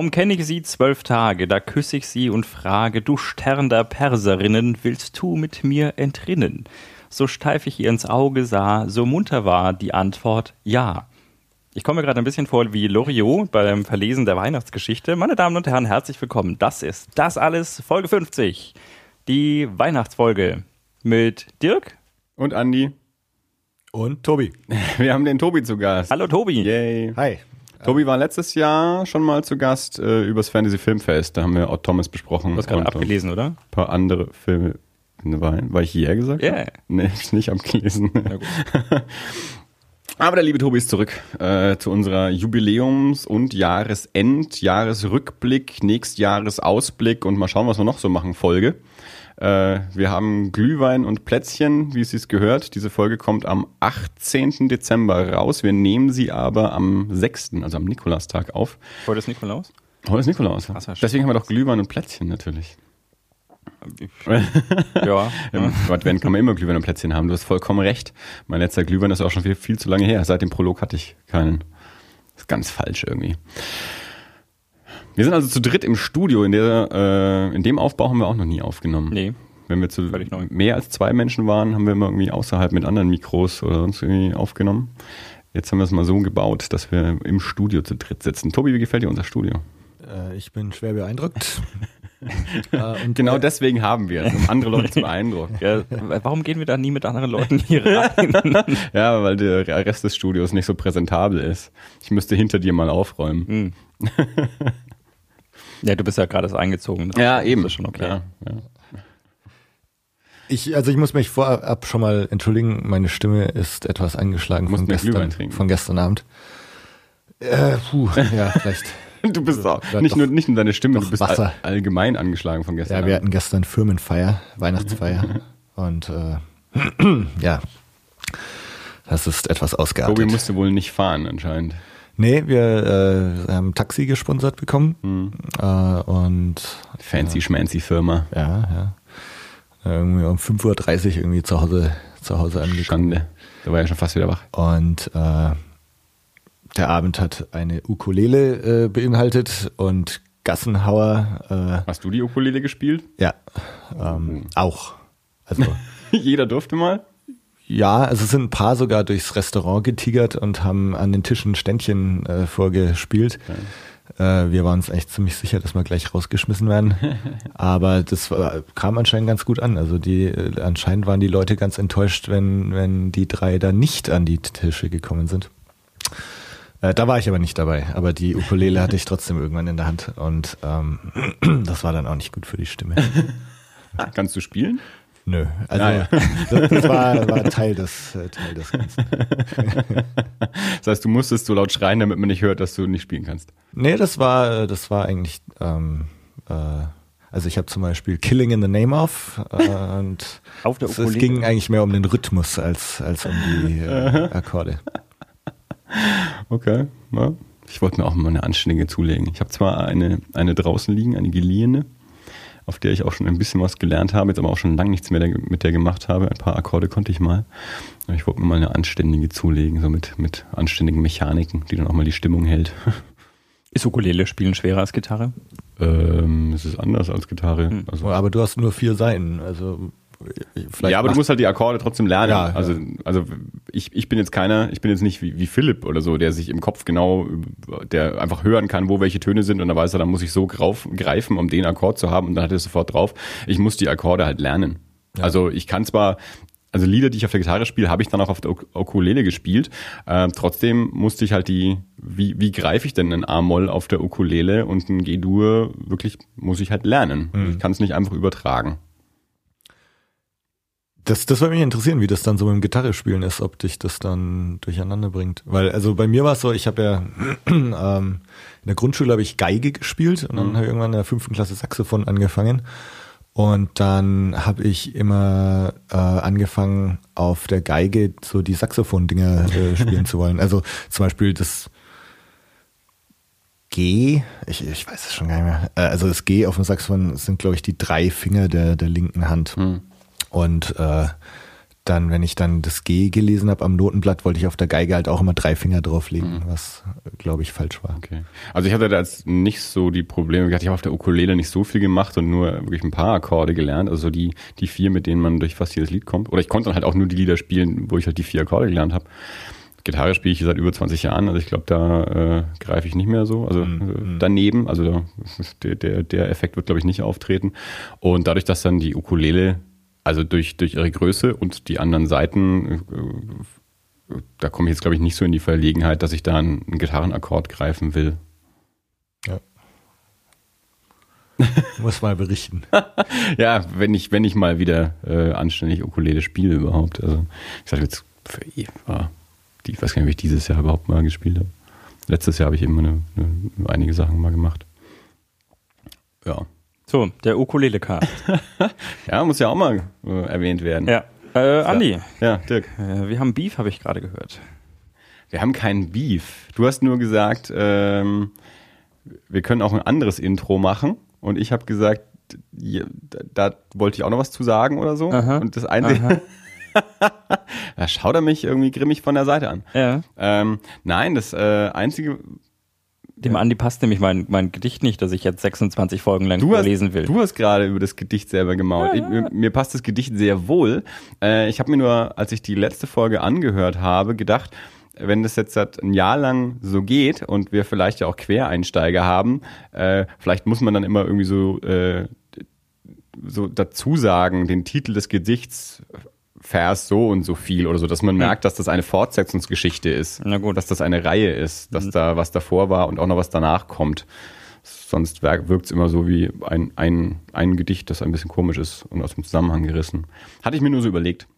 Kaum kenne ich sie zwölf Tage, da küsse ich sie und frage, du Stern der Perserinnen, willst du mit mir entrinnen? So steif ich ihr ins Auge sah, so munter war die Antwort ja. Ich komme mir gerade ein bisschen vor wie Loriot beim Verlesen der Weihnachtsgeschichte. Meine Damen und Herren, herzlich willkommen. Das ist das alles Folge 50. Die Weihnachtsfolge mit Dirk und Andi und Tobi. Wir haben den Tobi zu Gast. Hallo Tobi. Yay. Hi. Tobi war letztes Jahr schon mal zu Gast äh, übers Fantasy Filmfest. Da haben wir Odd Thomas besprochen. Du hast gerade abgelesen, oder? Ein paar andere Filme. War, war ich hier gesagt? Ja. Yeah. Nee, ich nicht abgelesen. Aber der liebe Tobi ist zurück äh, zu unserer Jubiläums- und Jahresend, Jahresrückblick, Nächstjahresausblick und mal schauen, was wir noch so machen, Folge. Äh, wir haben Glühwein und Plätzchen, wie es sich gehört. Diese Folge kommt am 18. Dezember raus. Wir nehmen sie aber am 6., also am Nikolastag auf. Heute ist Nikolaus? Heute ist Nikolaus. Ach, Deswegen haben wir doch Glühwein und Plätzchen natürlich. ja. Im Advent kann man immer Glühwein und Plätzchen haben. Du hast vollkommen recht. Mein letzter Glühwein ist auch schon viel, viel zu lange her. Seit dem Prolog hatte ich keinen. Das ist ganz falsch irgendwie. Wir sind also zu dritt im Studio. In, der, äh, in dem Aufbau haben wir auch noch nie aufgenommen. Nee. Wenn wir zu mehr als zwei Menschen waren, haben wir immer irgendwie außerhalb mit anderen Mikros oder sonst irgendwie aufgenommen. Jetzt haben wir es mal so gebaut, dass wir im Studio zu dritt sitzen. Tobi, wie gefällt dir unser Studio? Äh, ich bin schwer beeindruckt. äh, und genau deswegen haben wir es, um andere Leute zu beeindrucken. Ja, warum gehen wir da nie mit anderen Leuten hier rein? ja, weil der Rest des Studios nicht so präsentabel ist. Ich müsste hinter dir mal aufräumen. Hm. Ja, du bist ja gerade eingezogen. Ja, eben. Ist schon okay. Ja, ja. Ich, also ich muss mich vorab schon mal entschuldigen, meine Stimme ist etwas angeschlagen von gestern, von gestern Abend. Äh, puh, ja, vielleicht. du bist auch nicht, nur, nicht nur deine Stimme, du bist all, allgemein angeschlagen von gestern. Ja, wir Abend. hatten gestern Firmenfeier, Weihnachtsfeier und äh, ja, das ist etwas ausgeartet. Tobi musste wohl nicht fahren anscheinend. Nee, wir äh, haben Taxi gesponsert bekommen. Hm. Äh, und Fancy ja, schmancy Firma. Ja, ja. Irgendwie um 5.30 Uhr irgendwie zu Hause, zu Hause angekommen. Schande. Da war ja schon fast wieder wach. Und äh, der Abend hat eine Ukulele äh, beinhaltet und Gassenhauer. Äh, Hast du die Ukulele gespielt? Ja, ähm, oh. auch. Also jeder durfte mal. Ja, also es sind ein paar sogar durchs Restaurant getigert und haben an den Tischen Ständchen äh, vorgespielt. Okay. Äh, wir waren uns echt ziemlich sicher, dass wir gleich rausgeschmissen werden. Aber das war, kam anscheinend ganz gut an. Also die äh, anscheinend waren die Leute ganz enttäuscht, wenn, wenn die drei da nicht an die Tische gekommen sind. Äh, da war ich aber nicht dabei. Aber die Ukulele hatte ich trotzdem irgendwann in der Hand und ähm, das war dann auch nicht gut für die Stimme. Kannst du spielen? Nö, also ah, ja. das, das, war, war Teil, des, äh, Teil des Ganzen. Das heißt, du musstest so laut schreien, damit man nicht hört, dass du nicht spielen kannst. Nee, das war, das war eigentlich, ähm, äh, also ich habe zum Beispiel Killing in the Name of äh, und Auf der es, es ging eigentlich mehr um den Rhythmus als, als um die äh, Akkorde. Okay, ja. ich wollte mir auch mal eine anständige zulegen. Ich habe zwar eine, eine draußen liegen, eine geliehene, auf der ich auch schon ein bisschen was gelernt habe, jetzt aber auch schon lange nichts mehr mit der gemacht habe. Ein paar Akkorde konnte ich mal. Ich wollte mir mal eine anständige zulegen, so mit, mit anständigen Mechaniken, die dann auch mal die Stimmung hält. Ist Ukulele spielen schwerer als Gitarre? Ähm, es ist anders als Gitarre. Hm. Also, aber du hast nur vier Seiten, also Vielleicht ja, aber du musst halt die Akkorde trotzdem lernen. Ja, also, ja. also ich, ich bin jetzt keiner, ich bin jetzt nicht wie, wie Philipp oder so, der sich im Kopf genau, der einfach hören kann, wo welche Töne sind und dann weiß er, dann muss ich so grauf, greifen, um den Akkord zu haben und dann hat er es sofort drauf. Ich muss die Akkorde halt lernen. Ja. Also ich kann zwar, also Lieder, die ich auf der Gitarre spiele, habe ich dann auch auf der Ukulele gespielt. Äh, trotzdem musste ich halt die, wie, wie greife ich denn ein A-Moll auf der Ukulele und ein G-Dur wirklich, muss ich halt lernen. Mhm. Ich kann es nicht einfach übertragen. Das, das würde mich interessieren, wie das dann so mit dem Gitarre spielen ist, ob dich das dann durcheinander bringt. Weil, also bei mir war es so, ich habe ja ähm, in der Grundschule habe ich Geige gespielt und dann mhm. habe ich irgendwann in der fünften Klasse Saxophon angefangen. Und dann habe ich immer äh, angefangen, auf der Geige so die Saxophon-Dinger äh, spielen zu wollen. Also zum Beispiel das G, ich, ich weiß es schon gar nicht mehr. Äh, also das G auf dem Saxophon sind, glaube ich, die drei Finger der, der linken Hand. Mhm. Und äh, da dann, wenn ich dann das G gelesen habe am Notenblatt, wollte ich auf der Geige halt auch immer drei Finger drauflegen, mhm. was glaube ich falsch war. Okay. Also ich hatte da jetzt nicht so die Probleme. Ich habe auf der Ukulele nicht so viel gemacht und nur wirklich ein paar Akkorde gelernt. Also die, die vier, mit denen man durch fast jedes Lied kommt. Oder ich konnte dann halt auch nur die Lieder spielen, wo ich halt die vier Akkorde gelernt habe. Gitarre spiele ich seit über 20 Jahren, also ich glaube, da äh, greife ich nicht mehr so. Also mhm. daneben, also der, der, der Effekt wird, glaube ich, nicht auftreten. Und dadurch, dass dann die Ukulele, also durch, durch ihre Größe und die anderen Seiten, äh, da komme ich jetzt, glaube ich, nicht so in die Verlegenheit, dass ich da einen, einen Gitarrenakkord greifen will. Ja. Muss mal berichten. ja, wenn ich, wenn ich mal wieder äh, anständig Ukulele spiele überhaupt. Also ich sage jetzt für Eva ich weiß gar nicht, ob ich dieses Jahr überhaupt mal gespielt habe. Letztes Jahr habe ich eben eine, eine, einige Sachen mal gemacht. Ja. So, der Ukulele-Cast. ja, muss ja auch mal äh, erwähnt werden. Ja. Äh, Andi. Ja, Dirk. Äh, wir haben Beef, habe ich gerade gehört. Wir haben keinen Beef. Du hast nur gesagt, ähm, wir können auch ein anderes Intro machen. Und ich habe gesagt, ja, da, da, wollte ich auch noch was zu sagen oder so. Aha, und das Einzige, da schaut er mich irgendwie grimmig von der Seite an. Ja. Ähm, nein, das äh, einzige. Dem Andi passt nämlich mein, mein Gedicht nicht, das ich jetzt 26 Folgen lang du lesen will. Du hast gerade über das Gedicht selber gemault. Ja, ja. Mir, mir, passt das Gedicht sehr wohl. Äh, ich habe mir nur, als ich die letzte Folge angehört habe, gedacht, wenn das jetzt ein Jahr lang so geht und wir vielleicht ja auch Quereinsteiger haben, äh, vielleicht muss man dann immer irgendwie so, äh, so dazu sagen, den Titel des Gedichts Vers so und so viel oder so, dass man merkt, dass das eine Fortsetzungsgeschichte ist. Na gut. Dass das eine Reihe ist, dass mhm. da was davor war und auch noch was danach kommt. Sonst wirkt es immer so wie ein, ein, ein Gedicht, das ein bisschen komisch ist und aus dem Zusammenhang gerissen. Hatte ich mir nur so überlegt.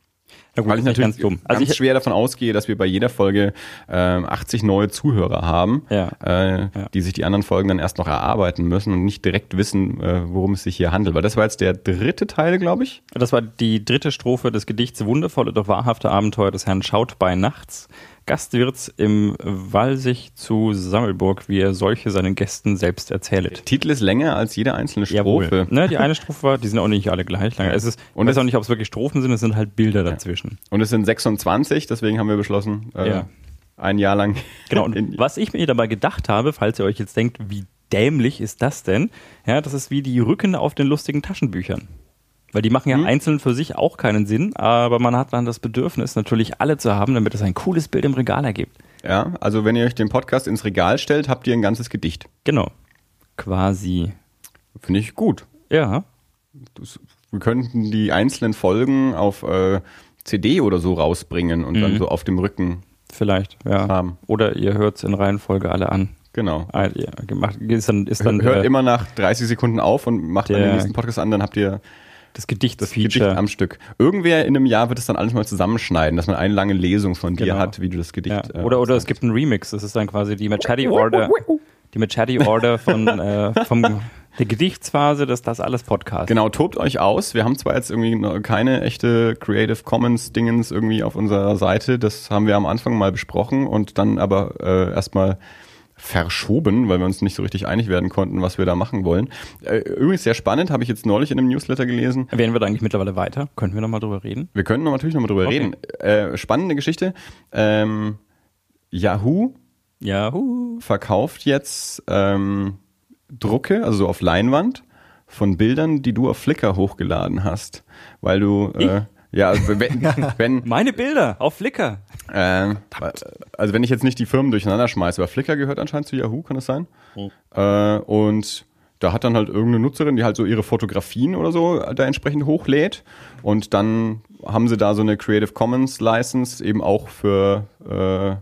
Ja, gut, Weil ich natürlich ganz, dumm. Also ganz ich, schwer davon ausgehe, dass wir bei jeder Folge äh, 80 neue Zuhörer haben, ja, äh, ja. die sich die anderen Folgen dann erst noch erarbeiten müssen und nicht direkt wissen, äh, worum es sich hier handelt. Weil das war jetzt der dritte Teil, glaube ich. Das war die dritte Strophe des Gedichts Wundervolle, doch wahrhafte Abenteuer des Herrn Schaut bei Nachts. Gastwirts im Walsig zu Sammelburg, wie er solche seinen Gästen selbst erzählet. Der Titel ist länger als jede einzelne Strophe. Ne, die eine Strophe war, die sind auch nicht alle gleich lang. Es ist, und ich weiß auch nicht, ob es wirklich Strophen sind, es sind halt Bilder dazwischen. Und es sind 26, deswegen haben wir beschlossen, äh, ja. ein Jahr lang. Genau, und was ich mir dabei gedacht habe, falls ihr euch jetzt denkt, wie dämlich ist das denn? Ja, das ist wie die Rücken auf den lustigen Taschenbüchern. Weil die machen ja mhm. einzeln für sich auch keinen Sinn, aber man hat dann das Bedürfnis, natürlich alle zu haben, damit es ein cooles Bild im Regal ergibt. Ja, also wenn ihr euch den Podcast ins Regal stellt, habt ihr ein ganzes Gedicht. Genau. Quasi. Finde ich gut. Ja. Das, wir könnten die einzelnen Folgen auf äh, CD oder so rausbringen und mhm. dann so auf dem Rücken Vielleicht, ja. Haben. Oder ihr hört es in Reihenfolge alle an. Genau. Ah, ja, gemacht, ist dann, ist dann Hört der, immer nach 30 Sekunden auf und macht der, dann den nächsten Podcast an, dann habt ihr das Gedicht, das Gedicht am Stück. Irgendwer in einem Jahr wird es dann alles mal zusammenschneiden, dass man eine lange Lesung von dir genau. hat, wie du das Gedicht. Ja. Oder, äh, oder es gibt einen Remix. Das ist dann quasi die Machete Order, die Machete Order von äh, vom der Gedichtsphase, dass das alles Podcast. Genau, tobt euch aus. Wir haben zwar jetzt irgendwie keine echte Creative Commons Dingens irgendwie auf unserer Seite. Das haben wir am Anfang mal besprochen und dann aber äh, erstmal verschoben, weil wir uns nicht so richtig einig werden konnten, was wir da machen wollen. Äh, übrigens sehr spannend, habe ich jetzt neulich in einem Newsletter gelesen. Werden wir da eigentlich mittlerweile weiter? Könnten wir nochmal drüber reden? Wir können natürlich nochmal drüber okay. reden. Äh, spannende Geschichte. Ähm, Yahoo, Yahoo verkauft jetzt ähm, Drucke, also so auf Leinwand, von Bildern, die du auf Flickr hochgeladen hast, weil du äh, ja, also wenn, wenn meine Bilder auf Flickr. Äh, also wenn ich jetzt nicht die Firmen durcheinander schmeiße, aber Flickr gehört anscheinend zu Yahoo, kann das sein? Mhm. Äh, und da hat dann halt irgendeine Nutzerin, die halt so ihre Fotografien oder so da entsprechend hochlädt und dann haben sie da so eine Creative Commons License eben auch für äh,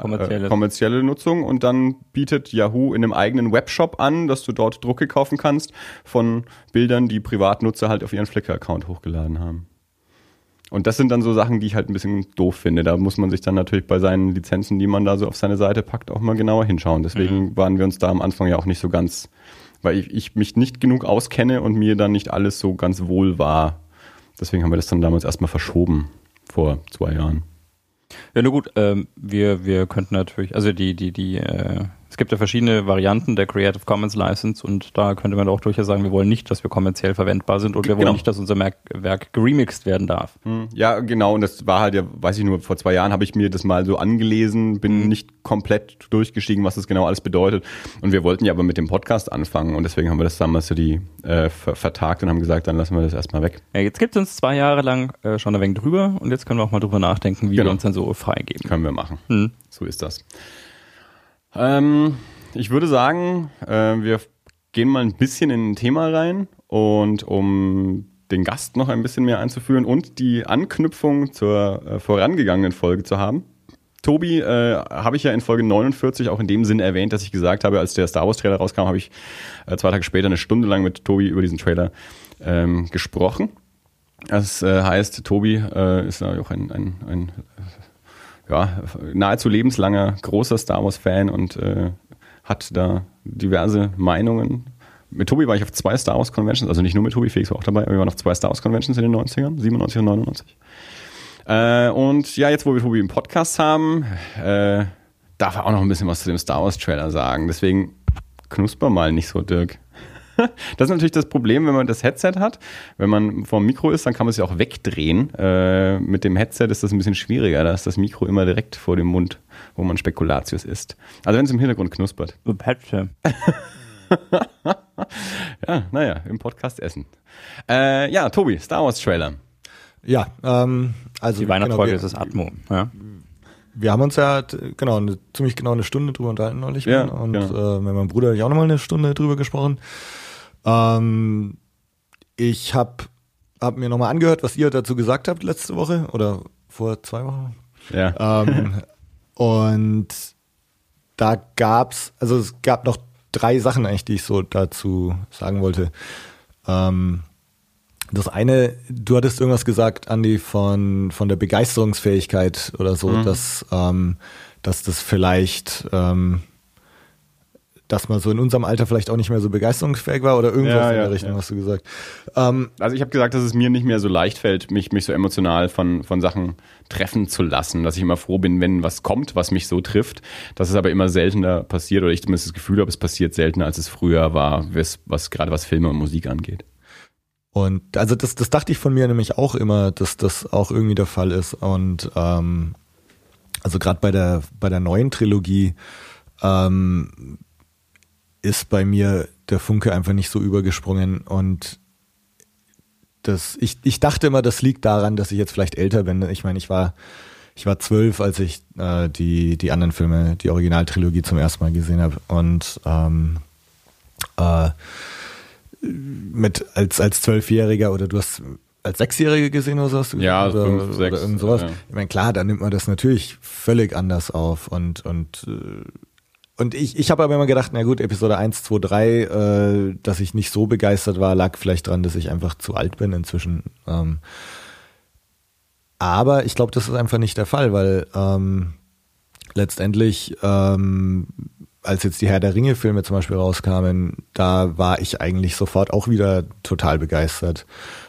kommerzielle. Äh, kommerzielle Nutzung und dann bietet Yahoo in einem eigenen Webshop an, dass du dort Drucke kaufen kannst von Bildern, die Privatnutzer halt auf ihren Flickr-Account hochgeladen haben. Und das sind dann so Sachen, die ich halt ein bisschen doof finde. Da muss man sich dann natürlich bei seinen Lizenzen, die man da so auf seine Seite packt, auch mal genauer hinschauen. Deswegen mhm. waren wir uns da am Anfang ja auch nicht so ganz, weil ich, ich mich nicht genug auskenne und mir dann nicht alles so ganz wohl war. Deswegen haben wir das dann damals erstmal verschoben vor zwei Jahren. Ja, nur gut, ähm, wir, wir könnten natürlich, also die, die, die, äh, Es gibt ja verschiedene Varianten der Creative Commons License und da könnte man auch durchaus sagen, wir wollen nicht, dass wir kommerziell verwendbar sind und wir wollen genau. nicht, dass unser Werk geremixed werden darf. Hm. Ja, genau. Und das war halt ja, weiß ich nur, vor zwei Jahren habe ich mir das mal so angelesen, bin mhm. nicht komplett durchgestiegen, was das genau alles bedeutet. Und wir wollten ja aber mit dem Podcast anfangen und deswegen haben wir das damals so die äh, vertagt und haben gesagt, dann lassen wir das erstmal weg. Ja, jetzt gibt es uns zwei Jahre lang äh, schon ein wenig drüber und jetzt können wir auch mal drüber nachdenken, wie genau. wir uns dann so freigeben. Können wir machen. Mhm. So ist das. Ähm, ich würde sagen, äh, wir gehen mal ein bisschen in ein Thema rein und um den Gast noch ein bisschen mehr einzuführen und die Anknüpfung zur äh, vorangegangenen Folge zu haben. Tobi äh, habe ich ja in Folge 49 auch in dem Sinn erwähnt, dass ich gesagt habe, als der Star Wars Trailer rauskam, habe ich äh, zwei Tage später eine Stunde lang mit Tobi über diesen Trailer ähm, gesprochen. Das äh, heißt, Tobi äh, ist auch ein, ein, ein ja, nahezu lebenslanger großer Star Wars-Fan und äh, hat da diverse Meinungen. Mit Tobi war ich auf zwei Star Wars Conventions, also nicht nur mit Tobi, Felix war auch dabei, aber wir waren auf zwei Star Wars Conventions in den 90ern, 97 und 99. Äh, und ja, jetzt wo wir Tobi im Podcast haben, äh, darf er auch noch ein bisschen was zu dem Star Wars Trailer sagen. Deswegen knusper mal nicht so, Dirk. Das ist natürlich das Problem, wenn man das Headset hat. Wenn man vor dem Mikro ist, dann kann man es ja auch wegdrehen. Äh, mit dem Headset ist das ein bisschen schwieriger. Da ist das Mikro immer direkt vor dem Mund, wo man Spekulatius isst. Also wenn es im Hintergrund knuspert. Headset. ja, naja, im Podcast essen. Äh, ja, Tobi, Star Wars Trailer. Ja, ähm, also. Die Weihnachtsfolge genau, ist das Atmo. Ja. Wir haben uns ja genau eine, ziemlich genau eine Stunde drüber unterhalten neulich. Ja, und genau. äh, mit meinem Bruder habe ich auch nochmal eine Stunde drüber gesprochen. Ähm, ich habe hab mir nochmal angehört, was ihr dazu gesagt habt letzte Woche oder vor zwei Wochen. Ja. Ähm, und da gab's, also es gab noch drei Sachen eigentlich, die ich so dazu sagen wollte. Ähm, das eine, du hattest irgendwas gesagt, Andi, von, von der Begeisterungsfähigkeit oder so, mhm. dass, ähm, dass das vielleicht ähm, dass man so in unserem Alter vielleicht auch nicht mehr so begeisterungsfähig war oder irgendwas ja, in der Richtung, ja. hast du gesagt. Ähm, also ich habe gesagt, dass es mir nicht mehr so leicht fällt, mich, mich so emotional von, von Sachen treffen zu lassen, dass ich immer froh bin, wenn was kommt, was mich so trifft, dass es aber immer seltener passiert oder ich zumindest das Gefühl habe, es passiert seltener, als es früher war, was, was gerade was Filme und Musik angeht. Und also das, das dachte ich von mir nämlich auch immer, dass das auch irgendwie der Fall ist. Und ähm, also gerade bei der bei der neuen Trilogie ähm, ist bei mir der Funke einfach nicht so übergesprungen und das, ich, ich dachte immer, das liegt daran, dass ich jetzt vielleicht älter bin. Ich meine, ich war, ich war zwölf, als ich äh, die, die anderen Filme, die Originaltrilogie zum ersten Mal gesehen habe. Und ähm, äh, mit als, als Zwölfjähriger oder du hast als Sechsjährige gesehen oder sowas? Ja, oder, fünf, sechs. Oder irgend sowas. Ja. Ich meine, klar, da nimmt man das natürlich völlig anders auf und, und äh, und ich, ich habe aber immer gedacht, na gut, Episode 1, 2, 3, äh, dass ich nicht so begeistert war, lag vielleicht daran, dass ich einfach zu alt bin inzwischen. Ähm, aber ich glaube, das ist einfach nicht der Fall, weil ähm, letztendlich, ähm, als jetzt die Herr der Ringe-Filme zum Beispiel rauskamen, da war ich eigentlich sofort auch wieder total begeistert.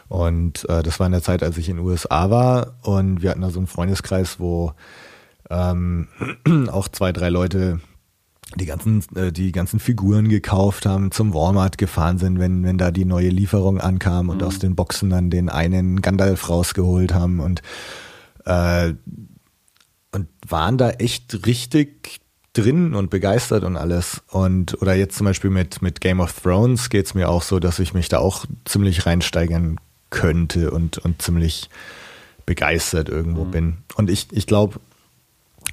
Und äh, das war in der Zeit, als ich in den USA war und wir hatten da so einen Freundeskreis, wo ähm, auch zwei, drei Leute die ganzen, äh, die ganzen Figuren gekauft haben, zum Walmart gefahren sind, wenn, wenn da die neue Lieferung ankam und mhm. aus den Boxen dann den einen Gandalf rausgeholt haben und, äh, und waren da echt richtig drin und begeistert und alles. Und, oder jetzt zum Beispiel mit, mit Game of Thrones geht's mir auch so, dass ich mich da auch ziemlich reinsteigern könnte und, und ziemlich begeistert irgendwo mhm. bin. Und ich, ich glaube,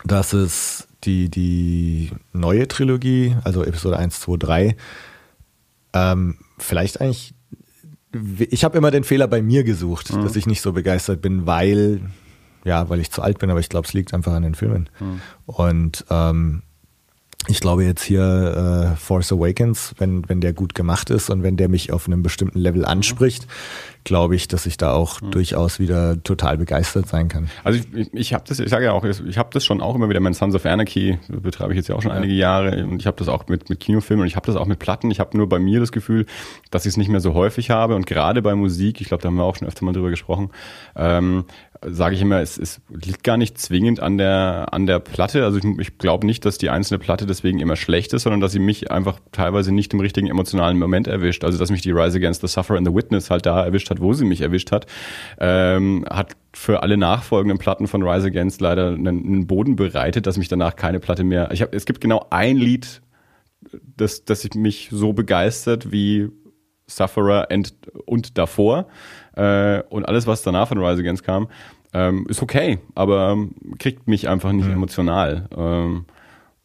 dass es die, die neue Trilogie, also Episode 1, 2, 3, ähm, vielleicht eigentlich, ich habe immer den Fehler bei mir gesucht, mhm. dass ich nicht so begeistert bin, weil, ja, weil ich zu alt bin, aber ich glaube, es liegt einfach an den Filmen. Mhm. Und ähm, ich glaube jetzt hier äh, Force Awakens, wenn, wenn der gut gemacht ist und wenn der mich auf einem bestimmten Level anspricht, glaube ich, dass ich da auch mhm. durchaus wieder total begeistert sein kann. Also ich, ich habe das, ich sage ja auch, ich habe das schon auch immer wieder, mein Sons of Anarchy betreibe ich jetzt ja auch schon ja. einige Jahre und ich habe das auch mit, mit Kinofilmen und ich habe das auch mit Platten. Ich habe nur bei mir das Gefühl, dass ich es nicht mehr so häufig habe und gerade bei Musik, ich glaube, da haben wir auch schon öfter mal drüber gesprochen, ähm, sage ich immer, es, es liegt gar nicht zwingend an der, an der Platte. Also ich, ich glaube nicht, dass die einzelne Platte deswegen immer schlecht ist, sondern dass sie mich einfach teilweise nicht im richtigen emotionalen Moment erwischt. Also dass mich die Rise Against the Sufferer and the Witness halt da erwischt hat, wo sie mich erwischt hat, ähm, hat für alle nachfolgenden Platten von Rise Against leider einen, einen Boden bereitet, dass mich danach keine Platte mehr. Ich hab, es gibt genau ein Lied, das, das mich so begeistert wie Sufferer and, und davor. Äh, und alles, was danach von Rise Against kam, ähm, ist okay, aber ähm, kriegt mich einfach nicht mhm. emotional. Ähm,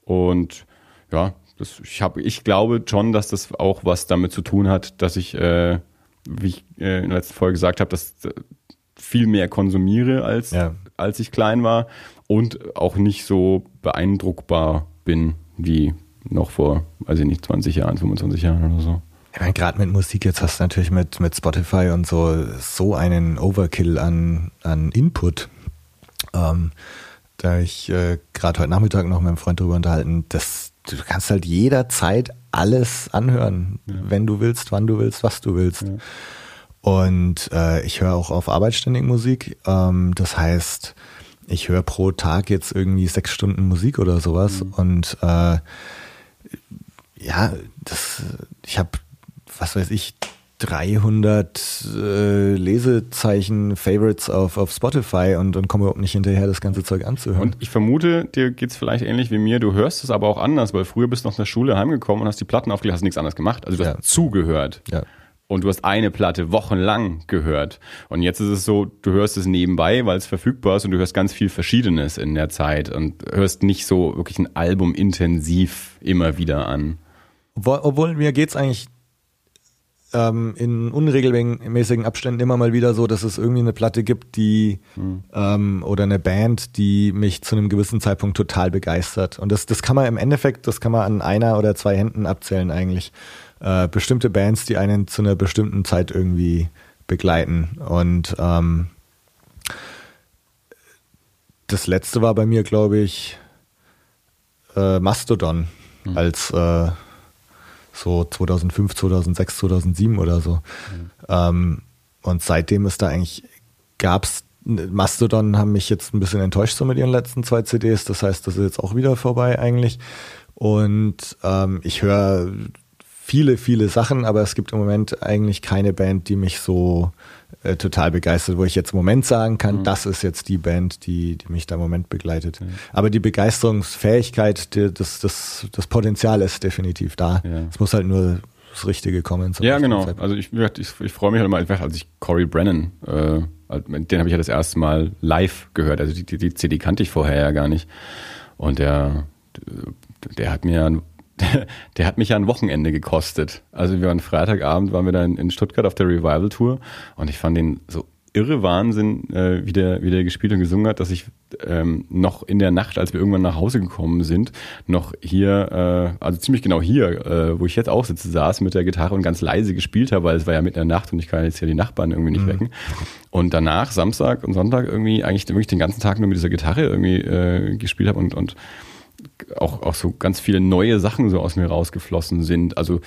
und ja, das, ich, hab, ich glaube schon, dass das auch was damit zu tun hat, dass ich, äh, wie ich äh, in der letzten Folge gesagt habe, dass äh, viel mehr konsumiere, als, ja. als ich klein war und auch nicht so beeindruckbar bin wie noch vor, weiß ich nicht, 20 Jahren, 25 Jahren oder so. Ich meine, gerade mit Musik, jetzt hast du natürlich mit, mit Spotify und so so einen Overkill an, an Input. Ähm, da ich äh, gerade heute Nachmittag noch mit meinem Freund darüber unterhalten, dass du kannst halt jederzeit alles anhören, ja. wenn du willst, wann du willst, was du willst. Ja. Und äh, ich höre auch auf Arbeit ständig Musik. Ähm, das heißt, ich höre pro Tag jetzt irgendwie sechs Stunden Musik oder sowas. Mhm. Und äh, ja, das, ich habe was weiß ich, 300 äh, Lesezeichen, Favorites auf, auf Spotify und, und komme überhaupt nicht hinterher, das ganze Zeug anzuhören. Und ich vermute, dir geht es vielleicht ähnlich wie mir. Du hörst es aber auch anders, weil früher bist du aus der Schule heimgekommen und hast die Platten aufgelegt, hast nichts anderes gemacht. Also du ja. hast zugehört. Ja. Und du hast eine Platte wochenlang gehört. Und jetzt ist es so, du hörst es nebenbei, weil es verfügbar ist und du hörst ganz viel Verschiedenes in der Zeit und hörst nicht so wirklich ein Album intensiv immer wieder an. Obwohl, obwohl mir geht's eigentlich ähm, in unregelmäßigen Abständen immer mal wieder so, dass es irgendwie eine Platte gibt, die mhm. ähm, oder eine Band, die mich zu einem gewissen Zeitpunkt total begeistert. Und das, das kann man im Endeffekt, das kann man an einer oder zwei Händen abzählen eigentlich. Äh, bestimmte Bands, die einen zu einer bestimmten Zeit irgendwie begleiten. Und ähm, das letzte war bei mir, glaube ich, äh, Mastodon mhm. als äh, so 2005, 2006, 2007 oder so. Mhm. Ähm, und seitdem ist da eigentlich, gab es, Mastodon haben mich jetzt ein bisschen enttäuscht so mit ihren letzten zwei CDs. Das heißt, das ist jetzt auch wieder vorbei eigentlich. Und ähm, ich höre viele, viele Sachen, aber es gibt im Moment eigentlich keine Band, die mich so äh, total begeistert, wo ich jetzt im Moment sagen kann, mhm. das ist jetzt die Band, die, die mich da im Moment begleitet. Mhm. Aber die Begeisterungsfähigkeit, die, das, das, das Potenzial ist definitiv da. Ja. Es muss halt nur das Richtige kommen. Ja, genau. Zeitpunkt. Also ich, ich, ich freue mich halt mal, als ich Cory Brennan, äh, den habe ich ja das erste Mal live gehört. Also die, die, die CD kannte ich vorher ja gar nicht. Und der, der hat mir der, der, hat mich ja ein Wochenende gekostet. Also wir waren Freitagabend, waren wir da in, Stuttgart auf der Revival Tour und ich fand den so irre Wahnsinn, äh, wie, der, wie der gespielt und gesungen hat, dass ich ähm, noch in der Nacht, als wir irgendwann nach Hause gekommen sind, noch hier, äh, also ziemlich genau hier, äh, wo ich jetzt auch sitze, saß mit der Gitarre und ganz leise gespielt habe, weil es war ja mitten in der Nacht und ich kann jetzt hier die Nachbarn irgendwie nicht mhm. wecken. Und danach, Samstag und Sonntag irgendwie eigentlich wirklich den ganzen Tag nur mit dieser Gitarre irgendwie äh, gespielt habe und, und auch, auch so ganz viele neue Sachen so aus mir rausgeflossen sind. Also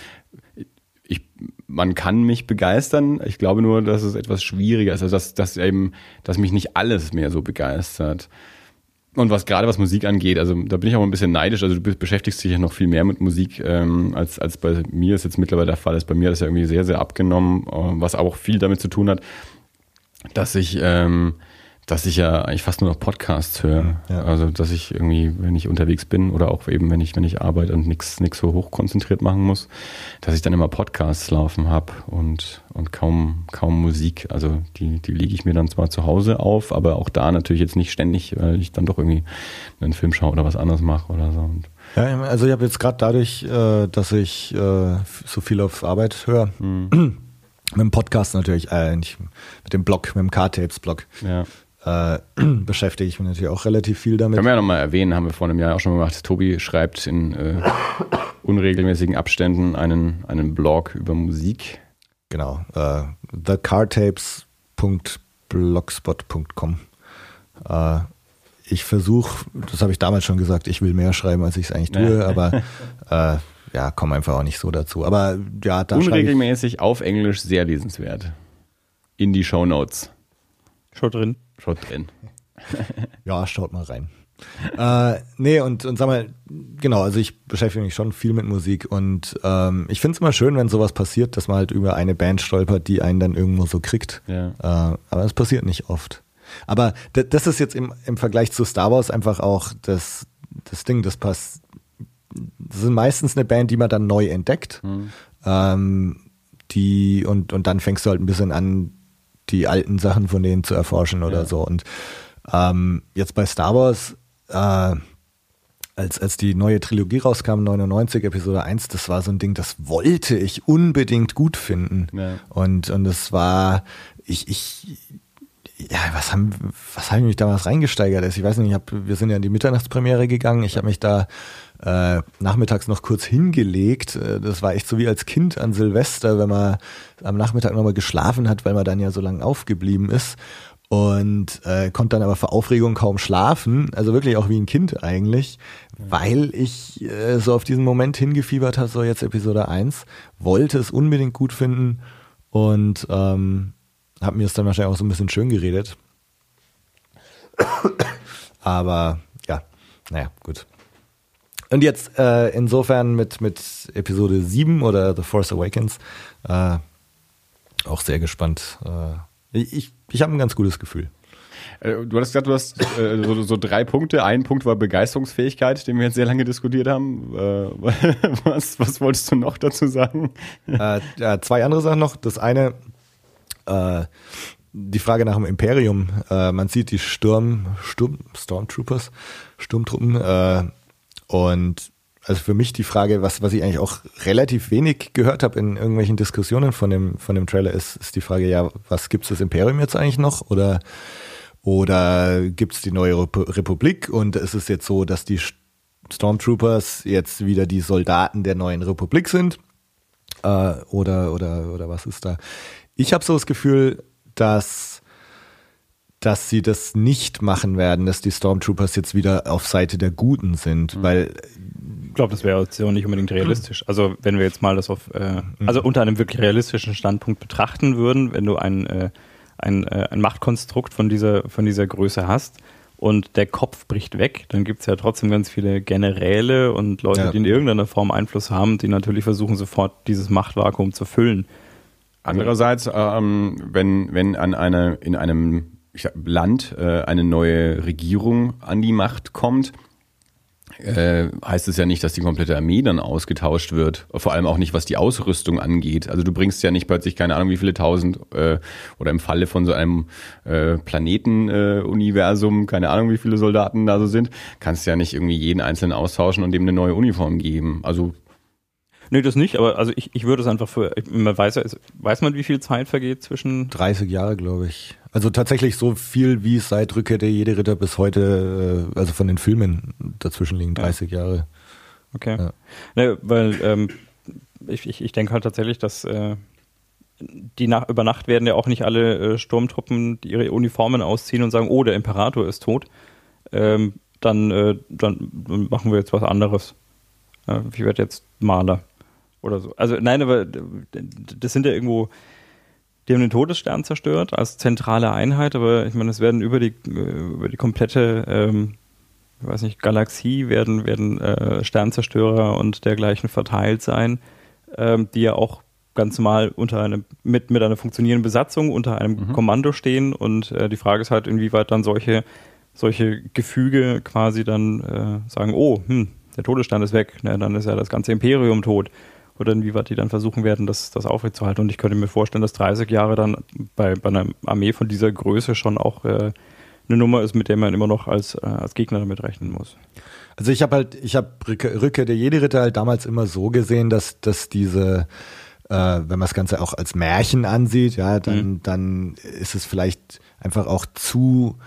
ich, man kann mich begeistern. Ich glaube nur, dass es etwas schwieriger ist. Also dass, dass eben, dass mich nicht alles mehr so begeistert. Und was gerade was Musik angeht, also da bin ich auch ein bisschen neidisch. Also du beschäftigst dich ja noch viel mehr mit Musik, ähm, als, als bei mir es jetzt mittlerweile der Fall ist. Bei mir hat es ja irgendwie sehr, sehr abgenommen, äh, was auch viel damit zu tun hat, dass ich ähm, dass ich ja eigentlich fast nur noch Podcasts höre. Ja. Also dass ich irgendwie, wenn ich unterwegs bin oder auch eben, wenn ich, wenn ich arbeite und nichts nix so hochkonzentriert machen muss, dass ich dann immer Podcasts laufen habe und, und kaum, kaum Musik. Also die, die lege ich mir dann zwar zu Hause auf, aber auch da natürlich jetzt nicht ständig, weil ich dann doch irgendwie einen Film schaue oder was anderes mache oder so. Und ja, also ich habe jetzt gerade dadurch, äh, dass ich äh, so viel auf Arbeit höre, mhm. mit dem Podcast natürlich, äh, nicht mit dem Blog, mit dem K-Tapes-Blog. Ja äh, beschäftige ich mich natürlich auch relativ viel damit. Können wir ja nochmal erwähnen, haben wir vor einem Jahr auch schon gemacht. Tobi schreibt in äh, unregelmäßigen Abständen einen, einen Blog über Musik. Genau, äh, thecartapes.blogspot.com. Äh, ich versuche, das habe ich damals schon gesagt, ich will mehr schreiben, als ich es eigentlich tue, aber äh, ja, komme einfach auch nicht so dazu. Aber ja, da Unregelmäßig auf Englisch sehr lesenswert. In die Show Notes. Schon drin. Schaut drin. ja, schaut mal rein. äh, nee, und, und sag mal, genau, also ich beschäftige mich schon viel mit Musik und ähm, ich finde es immer schön, wenn sowas passiert, dass man halt über eine Band stolpert, die einen dann irgendwo so kriegt. Ja. Äh, aber es passiert nicht oft. Aber das ist jetzt im, im Vergleich zu Star Wars einfach auch das, das Ding, das passt. Das sind meistens eine Band, die man dann neu entdeckt. Mhm. Ähm, die, und, und dann fängst du halt ein bisschen an, die alten Sachen von denen zu erforschen oder ja. so. Und ähm, jetzt bei Star Wars äh, als, als die neue Trilogie rauskam, 99, Episode 1, das war so ein Ding, das wollte ich unbedingt gut finden. Ja. Und, und es war, ich, ich, ja, was haben, was habe ich mich damals reingesteigert? Ich weiß nicht, ich hab, wir sind ja in die Mitternachtspremiere gegangen, ich habe mich da äh, nachmittags noch kurz hingelegt. Äh, das war echt so wie als Kind an Silvester, wenn man am Nachmittag nochmal geschlafen hat, weil man dann ja so lange aufgeblieben ist und äh, konnte dann aber vor Aufregung kaum schlafen, also wirklich auch wie ein Kind eigentlich, weil ich äh, so auf diesen Moment hingefiebert habe, so jetzt Episode 1, wollte es unbedingt gut finden und ähm, habe mir es dann wahrscheinlich auch so ein bisschen schön geredet. Aber ja, naja, gut. Und jetzt äh, insofern mit, mit Episode 7 oder The Force Awakens äh, auch sehr gespannt. Äh, ich ich habe ein ganz gutes Gefühl. Äh, du hast gesagt, du hast äh, so, so, drei Punkte. Ein Punkt war Begeisterungsfähigkeit, den wir jetzt sehr lange diskutiert haben. Äh, was, was wolltest du noch dazu sagen? Äh, zwei andere Sachen noch. Das eine, äh, die Frage nach dem Imperium. Äh, man sieht die Sturm, Sturm, Stormtroopers, Sturmtruppen und also für mich die Frage, was, was ich eigentlich auch relativ wenig gehört habe in irgendwelchen Diskussionen von dem, von dem Trailer, ist, ist die Frage, ja, was gibt's das Imperium jetzt eigentlich noch? Oder, oder gibt's die neue Republik? Und ist es jetzt so, dass die Stormtroopers jetzt wieder die Soldaten der neuen Republik sind? Äh, oder, oder, oder was ist da? Ich habe so das Gefühl, dass dass sie das nicht machen werden, dass die Stormtroopers jetzt wieder auf Seite der Guten sind, mhm. weil glaube, das wäre jetzt auch nicht unbedingt realistisch. Also wenn wir jetzt mal das auf, äh, mhm. also unter einem wirklich realistischen Standpunkt betrachten würden, wenn du ein, äh, ein, äh, ein Machtkonstrukt von dieser, von dieser Größe hast und der Kopf bricht weg, dann gibt es ja trotzdem ganz viele Generäle und Leute, ja. die in irgendeiner Form Einfluss haben, die natürlich versuchen, sofort dieses Machtvakuum zu füllen. Andererseits, ähm, wenn, wenn an eine, in einem Land äh, eine neue Regierung an die Macht kommt, äh, heißt es ja nicht, dass die komplette Armee dann ausgetauscht wird. Vor allem auch nicht, was die Ausrüstung angeht. Also du bringst ja nicht plötzlich keine Ahnung, wie viele tausend äh, oder im Falle von so einem äh, Planetenuniversum, keine Ahnung, wie viele Soldaten da so sind, kannst ja nicht irgendwie jeden einzelnen austauschen und dem eine neue Uniform geben. Also Nee, das nicht, aber also ich, ich würde es einfach für, man weiß, weiß man, wie viel Zeit vergeht zwischen? 30 Jahre, glaube ich. Also tatsächlich so viel, wie es seit Rückkehr der Jede Ritter bis heute, äh, also von den Filmen dazwischen liegen 30 ja. Jahre. Okay. Ja. Ne, weil ähm, ich, ich, ich denke halt tatsächlich, dass äh, die nach, über Nacht werden ja auch nicht alle äh, Sturmtruppen ihre Uniformen ausziehen und sagen, oh, der Imperator ist tot. Ähm, dann, äh, dann machen wir jetzt was anderes. Ich werde jetzt Maler oder so. Also nein, aber das sind ja irgendwo, die haben den Todesstern zerstört als zentrale Einheit, aber ich meine, es werden über die, über die komplette, ähm, ich weiß nicht, Galaxie werden, werden äh, Sternzerstörer und dergleichen verteilt sein, ähm, die ja auch ganz normal unter einem, mit, mit einer funktionierenden Besatzung unter einem mhm. Kommando stehen und äh, die Frage ist halt, inwieweit dann solche, solche Gefüge quasi dann äh, sagen, oh, hm, der Todesstern ist weg, ne, dann ist ja das ganze Imperium tot oder inwieweit die dann versuchen werden, das, das aufrechtzuerhalten. Und ich könnte mir vorstellen, dass 30 Jahre dann bei, bei einer Armee von dieser Größe schon auch äh, eine Nummer ist, mit der man immer noch als, äh, als Gegner damit rechnen muss. Also ich habe halt, ich habe Rückkehr der Jedi-Ritter halt damals immer so gesehen, dass, dass diese, äh, wenn man das Ganze auch als Märchen ansieht, ja, dann, mhm. dann ist es vielleicht einfach auch zu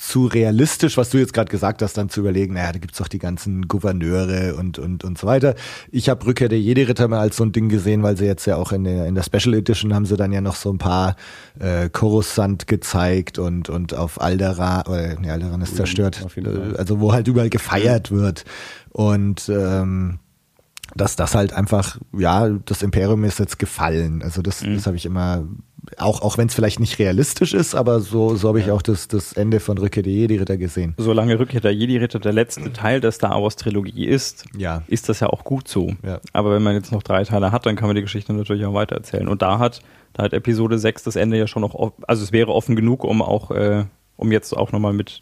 zu realistisch, was du jetzt gerade gesagt hast, dann zu überlegen, naja, da gibt's doch die ganzen Gouverneure und, und, und so weiter. Ich habe Rückkehr der Jedi-Ritter mal als so ein Ding gesehen, weil sie jetzt ja auch in der, in der Special Edition haben sie dann ja noch so ein paar äh, Coruscant gezeigt und, und auf Alderaan, oder nee, Alderaan ist zerstört, also wo halt überall gefeiert wird. Und ähm, dass das halt einfach, ja, das Imperium ist jetzt gefallen. Also das, mhm. das habe ich immer auch, auch wenn es vielleicht nicht realistisch ist, aber so, so habe ich auch das, das Ende von Rückkehr der Jedi-Ritter gesehen. Solange Rückkehr der Jedi-Ritter der letzte Teil der Star Wars-Trilogie ist, ja. ist das ja auch gut so. Ja. Aber wenn man jetzt noch drei Teile hat, dann kann man die Geschichte natürlich auch weitererzählen. Und da hat, da hat Episode 6 das Ende ja schon noch, also es wäre offen genug, um auch, äh, um jetzt auch nochmal mit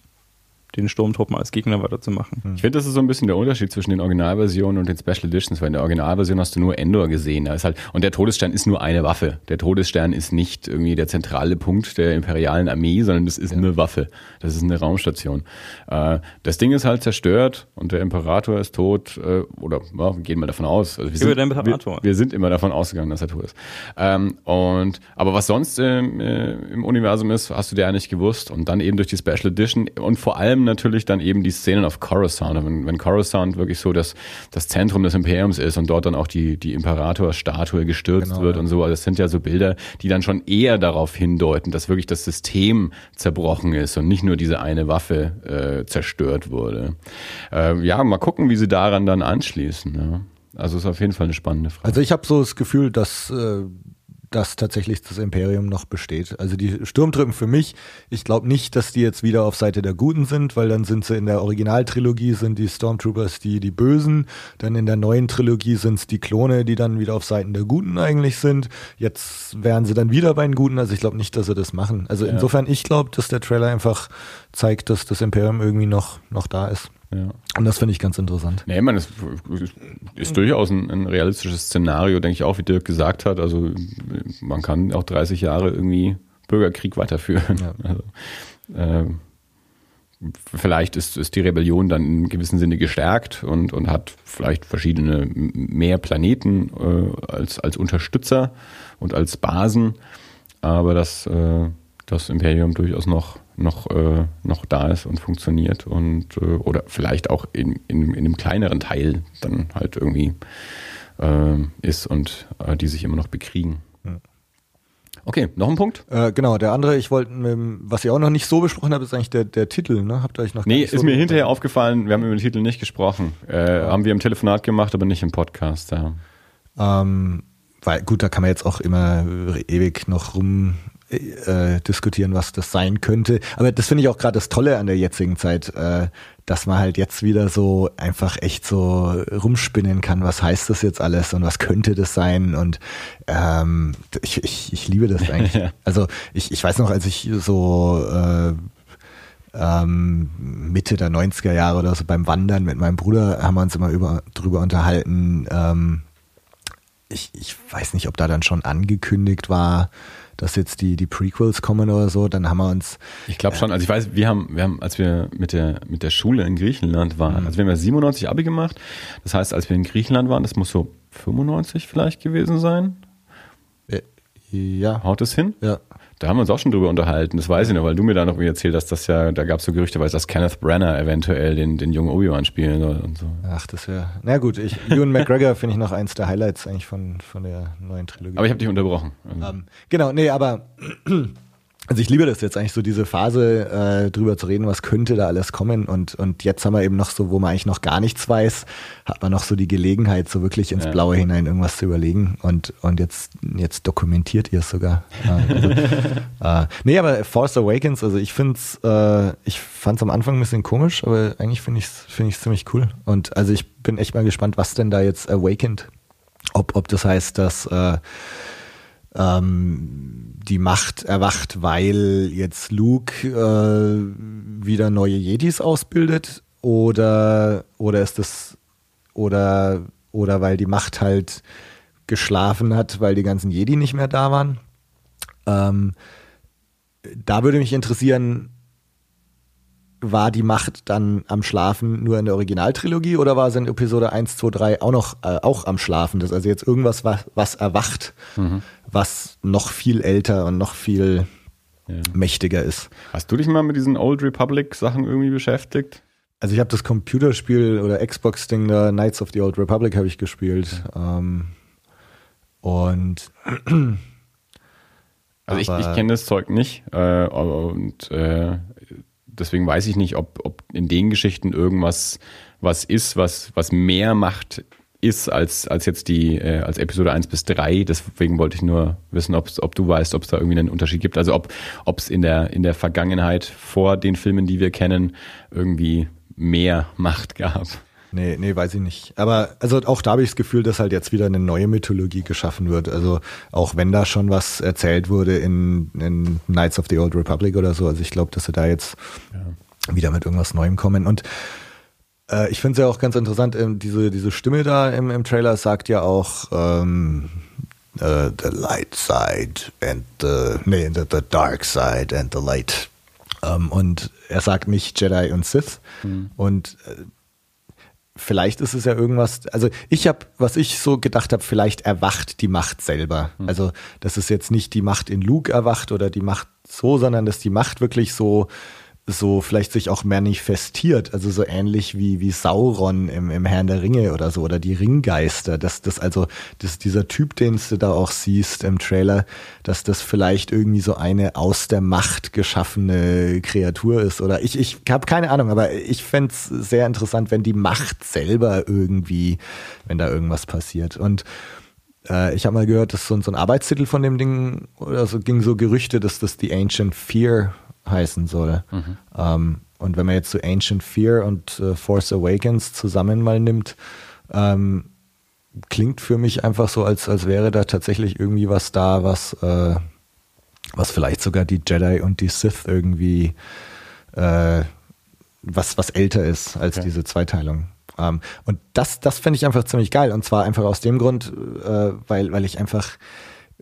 den Sturmtruppen als Gegner weiterzumachen. Ich finde, das ist so ein bisschen der Unterschied zwischen den Originalversionen und den Special Editions, weil in der Originalversion hast du nur Endor gesehen. Da ist halt, und der Todesstern ist nur eine Waffe. Der Todesstern ist nicht irgendwie der zentrale Punkt der imperialen Armee, sondern das ist ja. eine Waffe. Das ist eine Raumstation. Äh, das Ding ist halt zerstört und der Imperator ist tot, äh, oder ja, wir gehen mal davon aus. Also wir, sind, wir, wir, sind immer davon ausgegangen, dass er tot ist. Ähm, und, aber was sonst äh, im Universum ist, hast du dir ja nicht gewusst. Und dann eben durch die Special Edition und vor allem natürlich dann eben die Szenen auf Coruscant. Wenn, wenn Coruscant wirklich so das, das Zentrum des Imperiums ist und dort dann auch die, die Imperator-Statue gestürzt genau, wird ja. und so. Also das sind ja so Bilder, die dann schon eher darauf hindeuten, dass wirklich das System zerbrochen ist und nicht nur diese eine Waffe äh, zerstört wurde. Äh, ja, mal gucken, wie sie daran dann anschließen. Ja. Also ist auf jeden Fall eine spannende Frage. Also ich habe so das Gefühl, dass äh, dass tatsächlich das Imperium noch besteht. Also die Sturmtruppen für mich, ich glaube nicht, dass die jetzt wieder auf Seite der Guten sind, weil dann sind sie in der Originaltrilogie sind die Stormtroopers die die Bösen, dann in der neuen Trilogie sind es die Klone, die dann wieder auf Seiten der Guten eigentlich sind. Jetzt wären sie dann wieder bei den Guten, also ich glaube nicht, dass sie das machen. Also ja. insofern, ich glaube, dass der Trailer einfach zeigt, dass das Imperium irgendwie noch, noch da ist. Ja. Und das finde ich ganz interessant. Nee, man, das ist durchaus ein, ein, realistisches Szenario, denke ich auch, wie Dirk gesagt hat. Also man kann auch 30 Jahre irgendwie Bürgerkrieg weiterführen. Ja. Also, äh, vielleicht ist, ist die Rebellion dann in gewissem Sinne gestärkt und, und hat vielleicht verschiedene mehr Planeten äh, als, als Unterstützer und als Basen. Aber das, äh, das Imperium durchaus noch noch, äh, noch da ist und funktioniert und äh, oder vielleicht auch in, in, in einem kleineren Teil dann halt irgendwie äh, ist und äh, die sich immer noch bekriegen. Okay, noch ein Punkt? Äh, genau, der andere, ich wollte, ähm, was ich auch noch nicht so besprochen habe, ist eigentlich der, der Titel, ne? Habt ihr euch noch Nee, ist so mir hinterher aufgefallen, wir haben über den Titel nicht gesprochen. Äh, ja. Haben wir im Telefonat gemacht, aber nicht im Podcast. Ja. Ähm, weil, gut, da kann man jetzt auch immer ewig noch rum äh, diskutieren, was das sein könnte. Aber das finde ich auch gerade das Tolle an der jetzigen Zeit, äh, dass man halt jetzt wieder so einfach echt so rumspinnen kann, was heißt das jetzt alles und was könnte das sein und ähm, ich, ich, ich liebe das eigentlich. Also ich, ich weiß noch, als ich so äh, ähm, Mitte der 90er Jahre oder so beim Wandern mit meinem Bruder haben wir uns immer über, drüber unterhalten. Ähm, ich, ich weiß nicht, ob da dann schon angekündigt war, dass jetzt die, die Prequels kommen oder so, dann haben wir uns. Ich glaube schon, also ich weiß, wir haben, wir haben, als wir mit der, mit der Schule in Griechenland waren, mhm. also wir haben ja 97 Abi gemacht, das heißt, als wir in Griechenland waren, das muss so 95 vielleicht gewesen sein. Äh, ja. Haut es hin? Ja. Da haben wir uns auch schon drüber unterhalten, das weiß ich noch, weil du mir da noch erzählt hast, dass ja, da gab es so Gerüchte, dass Kenneth Brenner eventuell den, den jungen Obi-Wan spielen soll und so. Ach, das wäre. Na gut, ich, Ewan McGregor finde ich noch eins der Highlights eigentlich von, von der neuen Trilogie. Aber ich habe dich unterbrochen. Um, ähm, genau, nee, aber also ich liebe das jetzt eigentlich so diese Phase, äh, drüber zu reden, was könnte da alles kommen und, und jetzt haben wir eben noch so, wo man eigentlich noch gar nichts weiß, hat man noch so die Gelegenheit, so wirklich ins ja. Blaue hinein irgendwas zu überlegen und, und jetzt, jetzt dokumentiert ihr es sogar. also, äh, nee, aber Force Awakens, also ich find's, äh, ich fand's am Anfang ein bisschen komisch, aber eigentlich finde ich's, finde ich's ziemlich cool und also ich bin echt mal gespannt, was denn da jetzt awakened, ob, ob das heißt, dass, äh, ähm, die Macht erwacht, weil jetzt Luke äh, wieder neue Jedis ausbildet oder oder ist das oder oder weil die Macht halt geschlafen hat, weil die ganzen Jedi nicht mehr da waren. Ähm, da würde mich interessieren, war die Macht dann am Schlafen nur in der Originaltrilogie oder war es in Episode 1, 2, 3 auch noch äh, auch am Schlafen? Das ist also jetzt irgendwas, was, was erwacht, mhm. was noch viel älter und noch viel ja. mächtiger ist. Hast du dich mal mit diesen Old Republic Sachen irgendwie beschäftigt? Also ich habe das Computerspiel oder Xbox-Ding da, Knights of the Old Republic, habe ich gespielt. Ähm, und also ich, ich kenne das Zeug nicht äh, und äh, deswegen weiß ich nicht, ob, ob in den Geschichten irgendwas was ist, was, was mehr Macht ist als, als jetzt die, äh, als Episode 1 bis 3. Deswegen wollte ich nur wissen, ob du weißt, ob es da irgendwie einen Unterschied gibt. Also ob es in der, in der Vergangenheit vor den Filmen, die wir kennen, irgendwie mehr Macht gab. Nee, nee, weiß ich nicht. Aber also auch da habe ich das Gefühl, dass halt jetzt wieder eine neue Mythologie geschaffen wird. Also auch wenn da schon was erzählt wurde in, in Knights of the Old Republic oder so. Also ich glaube, dass sie da jetzt ja. wieder mit irgendwas Neuem kommen. Und äh, ich finde es ja auch ganz interessant, ähm, diese, diese Stimme da im, im Trailer sagt ja auch ähm, uh, the light side and the, nee, the, the dark side and the light. Ähm, und er sagt nicht Jedi und Sith. Mhm. Und äh, vielleicht ist es ja irgendwas, also ich habe, was ich so gedacht habe, vielleicht erwacht die Macht selber. Mhm. Also das ist jetzt nicht die Macht in Luke erwacht oder die Macht so, sondern dass die Macht wirklich so so vielleicht sich auch manifestiert, also so ähnlich wie, wie Sauron im, im Herrn der Ringe oder so, oder die Ringgeister, dass das also, dass dieser Typ, den du da auch siehst im Trailer, dass das vielleicht irgendwie so eine aus der Macht geschaffene Kreatur ist oder ich, ich habe keine Ahnung, aber ich fände sehr interessant, wenn die Macht selber irgendwie, wenn da irgendwas passiert. Und äh, ich habe mal gehört, dass so ein Arbeitstitel von dem Ding, oder so ging so Gerüchte, dass das die Ancient Fear heißen soll. Mhm. Ähm, und wenn man jetzt so Ancient Fear und äh, Force Awakens zusammen mal nimmt, ähm, klingt für mich einfach so, als, als wäre da tatsächlich irgendwie was da, was, äh, was vielleicht sogar die Jedi und die Sith irgendwie äh, was, was älter ist als okay. diese Zweiteilung. Ähm, und das, das finde ich einfach ziemlich geil. Und zwar einfach aus dem Grund, äh, weil, weil ich einfach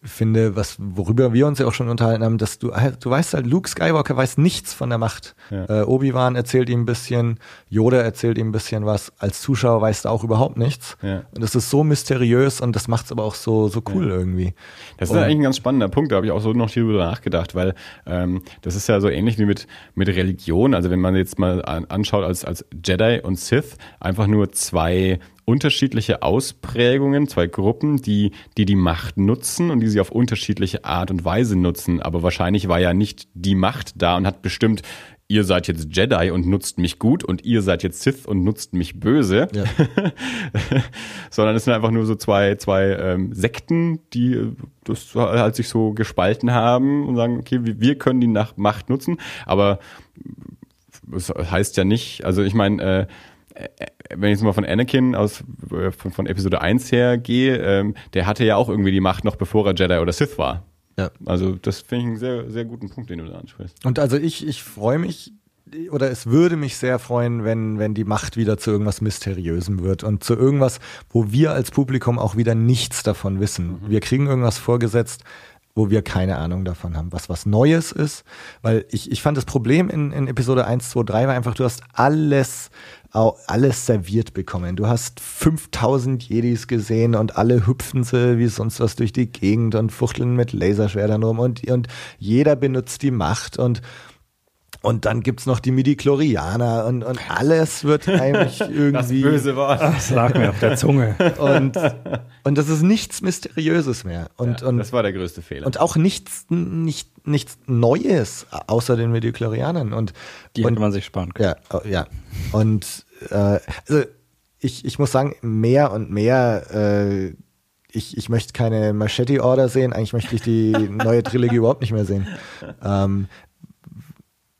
finde, was, worüber wir uns ja auch schon unterhalten haben, dass du, du weißt halt, Luke Skywalker weiß nichts von der Macht. Ja. Äh, Obi-Wan erzählt ihm ein bisschen, Yoda erzählt ihm ein bisschen was. Als Zuschauer weißt du auch überhaupt nichts. Ja. Und das ist so mysteriös und das macht es aber auch so, so cool ja. irgendwie. Das ist und, eigentlich ein ganz spannender Punkt, da habe ich auch so noch viel drüber nachgedacht, weil ähm, das ist ja so ähnlich wie mit, mit Religion. Also wenn man jetzt mal an, anschaut als, als Jedi und Sith, einfach nur zwei unterschiedliche Ausprägungen, zwei Gruppen, die, die die Macht nutzen und die sie auf unterschiedliche Art und Weise nutzen. Aber wahrscheinlich war ja nicht die Macht da und hat bestimmt, ihr seid jetzt Jedi und nutzt mich gut und ihr seid jetzt Sith und nutzt mich böse, ja. sondern es sind einfach nur so zwei, zwei ähm, Sekten, die das halt sich so gespalten haben und sagen, okay, wir können die Macht nutzen, aber das heißt ja nicht, also ich meine, äh, äh, wenn ich jetzt mal von Anakin aus äh, von, von Episode 1 her gehe, ähm, der hatte ja auch irgendwie die Macht noch bevor er Jedi oder Sith war. Ja. Also das finde ich einen sehr, sehr guten Punkt, den du da ansprichst. Und also ich, ich freue mich oder es würde mich sehr freuen, wenn, wenn die Macht wieder zu irgendwas Mysteriösem wird und zu irgendwas, wo wir als Publikum auch wieder nichts davon wissen. Mhm. Wir kriegen irgendwas vorgesetzt, wo wir keine Ahnung davon haben, was was Neues ist. Weil ich, ich fand das Problem in, in Episode 1, 2, 3 war einfach, du hast alles alles serviert bekommen. Du hast 5000 Jedis gesehen und alle hüpfen sie wie sonst was durch die Gegend und fuchteln mit Laserschwertern rum und, und jeder benutzt die Macht und und dann gibt es noch die Midi-Chlorianer und, und alles wird eigentlich irgendwie. Das böse Wort. Das lag mir auf der Zunge. Und, und das ist nichts Mysteriöses mehr. Und, ja, und, das war der größte Fehler. Und auch nichts, nicht, nichts Neues außer den Midi-Chlorianern. Und, die und, hätte man sich sparen können. Ja, oh, ja. Und äh, also ich, ich muss sagen, mehr und mehr äh, ich, ich möchte keine Machete-Order sehen. Eigentlich möchte ich die neue Trilogie überhaupt nicht mehr sehen. Ähm,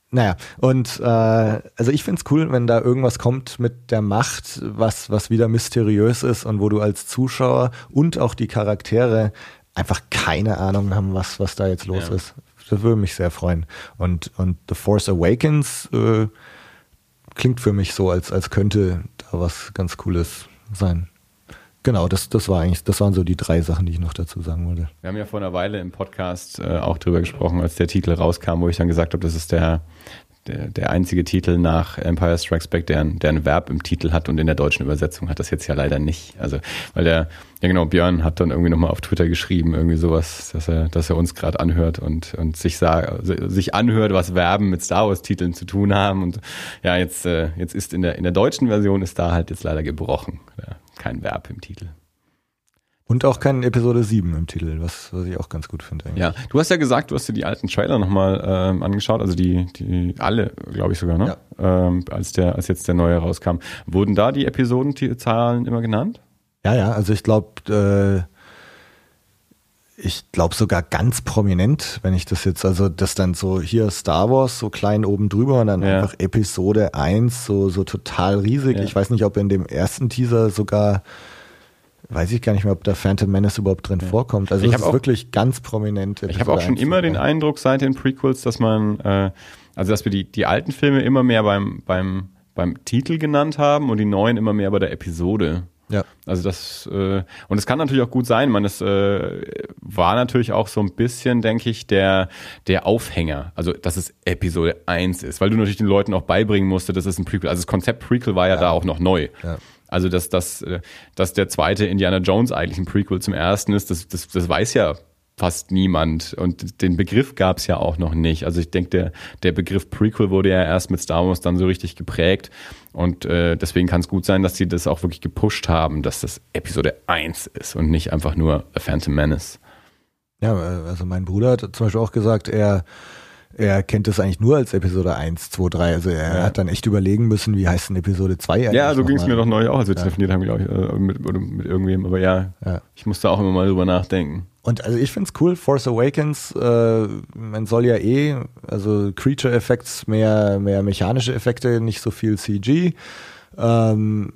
naja, und äh, also ich find's cool, wenn da irgendwas kommt mit der Macht, was, was wieder mysteriös ist und wo du als Zuschauer und auch die Charaktere einfach keine Ahnung haben, was, was da jetzt los ja. ist. Das würde mich sehr freuen. Und, und The Force Awakens äh, klingt für mich so, als, als könnte da was ganz Cooles sein. Genau, das, das war eigentlich, das waren so die drei Sachen, die ich noch dazu sagen wollte. Wir haben ja vor einer Weile im Podcast äh, auch drüber gesprochen, als der Titel rauskam, wo ich dann gesagt habe, das ist der, der, der einzige Titel nach Empire Strikes Back, der, der ein Verb im Titel hat und in der deutschen Übersetzung hat das jetzt ja leider nicht. Also, weil der, ja genau, Björn hat dann irgendwie nochmal auf Twitter geschrieben, irgendwie sowas, dass er, dass er uns gerade anhört und, und sich, sag, sich anhört, was Verben mit Star Wars-Titeln zu tun haben. Und ja, jetzt, äh, jetzt ist in der, in der deutschen Version ist da halt jetzt leider gebrochen. Ja kein Verb im Titel. Und auch kein Episode 7 im Titel, was, was ich auch ganz gut finde. Ja, du hast ja gesagt, du hast dir die alten Trailer nochmal ähm, angeschaut, also die, die alle, glaube ich sogar, ne? Ja. Ähm, als, der, als jetzt der neue rauskam. Wurden da die Episodenzahlen immer genannt? Ja, ja, also ich glaube, äh, ich glaube sogar ganz prominent, wenn ich das jetzt, also das dann so hier Star Wars so klein oben drüber und dann ja. einfach Episode 1 so, so total riesig. Ja. Ich weiß nicht, ob in dem ersten Teaser sogar, weiß ich gar nicht mehr, ob da Phantom Menace überhaupt drin ja. vorkommt. Also ich das ist wirklich ganz prominent. Ich habe auch schon immer den Eindruck seit den Prequels, dass man, äh, also dass wir die, die alten Filme immer mehr beim, beim, beim Titel genannt haben und die neuen immer mehr bei der Episode. Ja. Also das, äh, und es kann natürlich auch gut sein, man, es äh, war natürlich auch so ein bisschen, denke ich, der, der Aufhänger, also dass es Episode 1 ist, weil du natürlich den Leuten auch beibringen musste, das ist ein Prequel. Also das Konzept Prequel war ja, ja. da auch noch neu. Ja. Also dass, dass, äh, dass der zweite Indiana Jones eigentlich ein Prequel zum ersten ist, das, das, das weiß ja fast niemand. Und den Begriff gab es ja auch noch nicht. Also ich denke, der, der Begriff Prequel wurde ja erst mit Star Wars dann so richtig geprägt. Und äh, deswegen kann es gut sein, dass sie das auch wirklich gepusht haben, dass das Episode 1 ist und nicht einfach nur A Phantom Menace. Ja, also mein Bruder hat zum Beispiel auch gesagt, er er kennt es eigentlich nur als Episode 1, 2, 3. Also er ja. hat dann echt überlegen müssen, wie heißt denn Episode 2 eigentlich? Ja, so ging es mir doch neu auch, als wir ja. telefoniert haben, glaube ich, äh, mit, mit irgendwem. Aber ja, ja, ich musste auch immer mal drüber nachdenken. Und also ich finde es cool, Force Awakens, äh, man soll ja eh, also Creature Effects, mehr, mehr mechanische Effekte, nicht so viel CG. Ähm,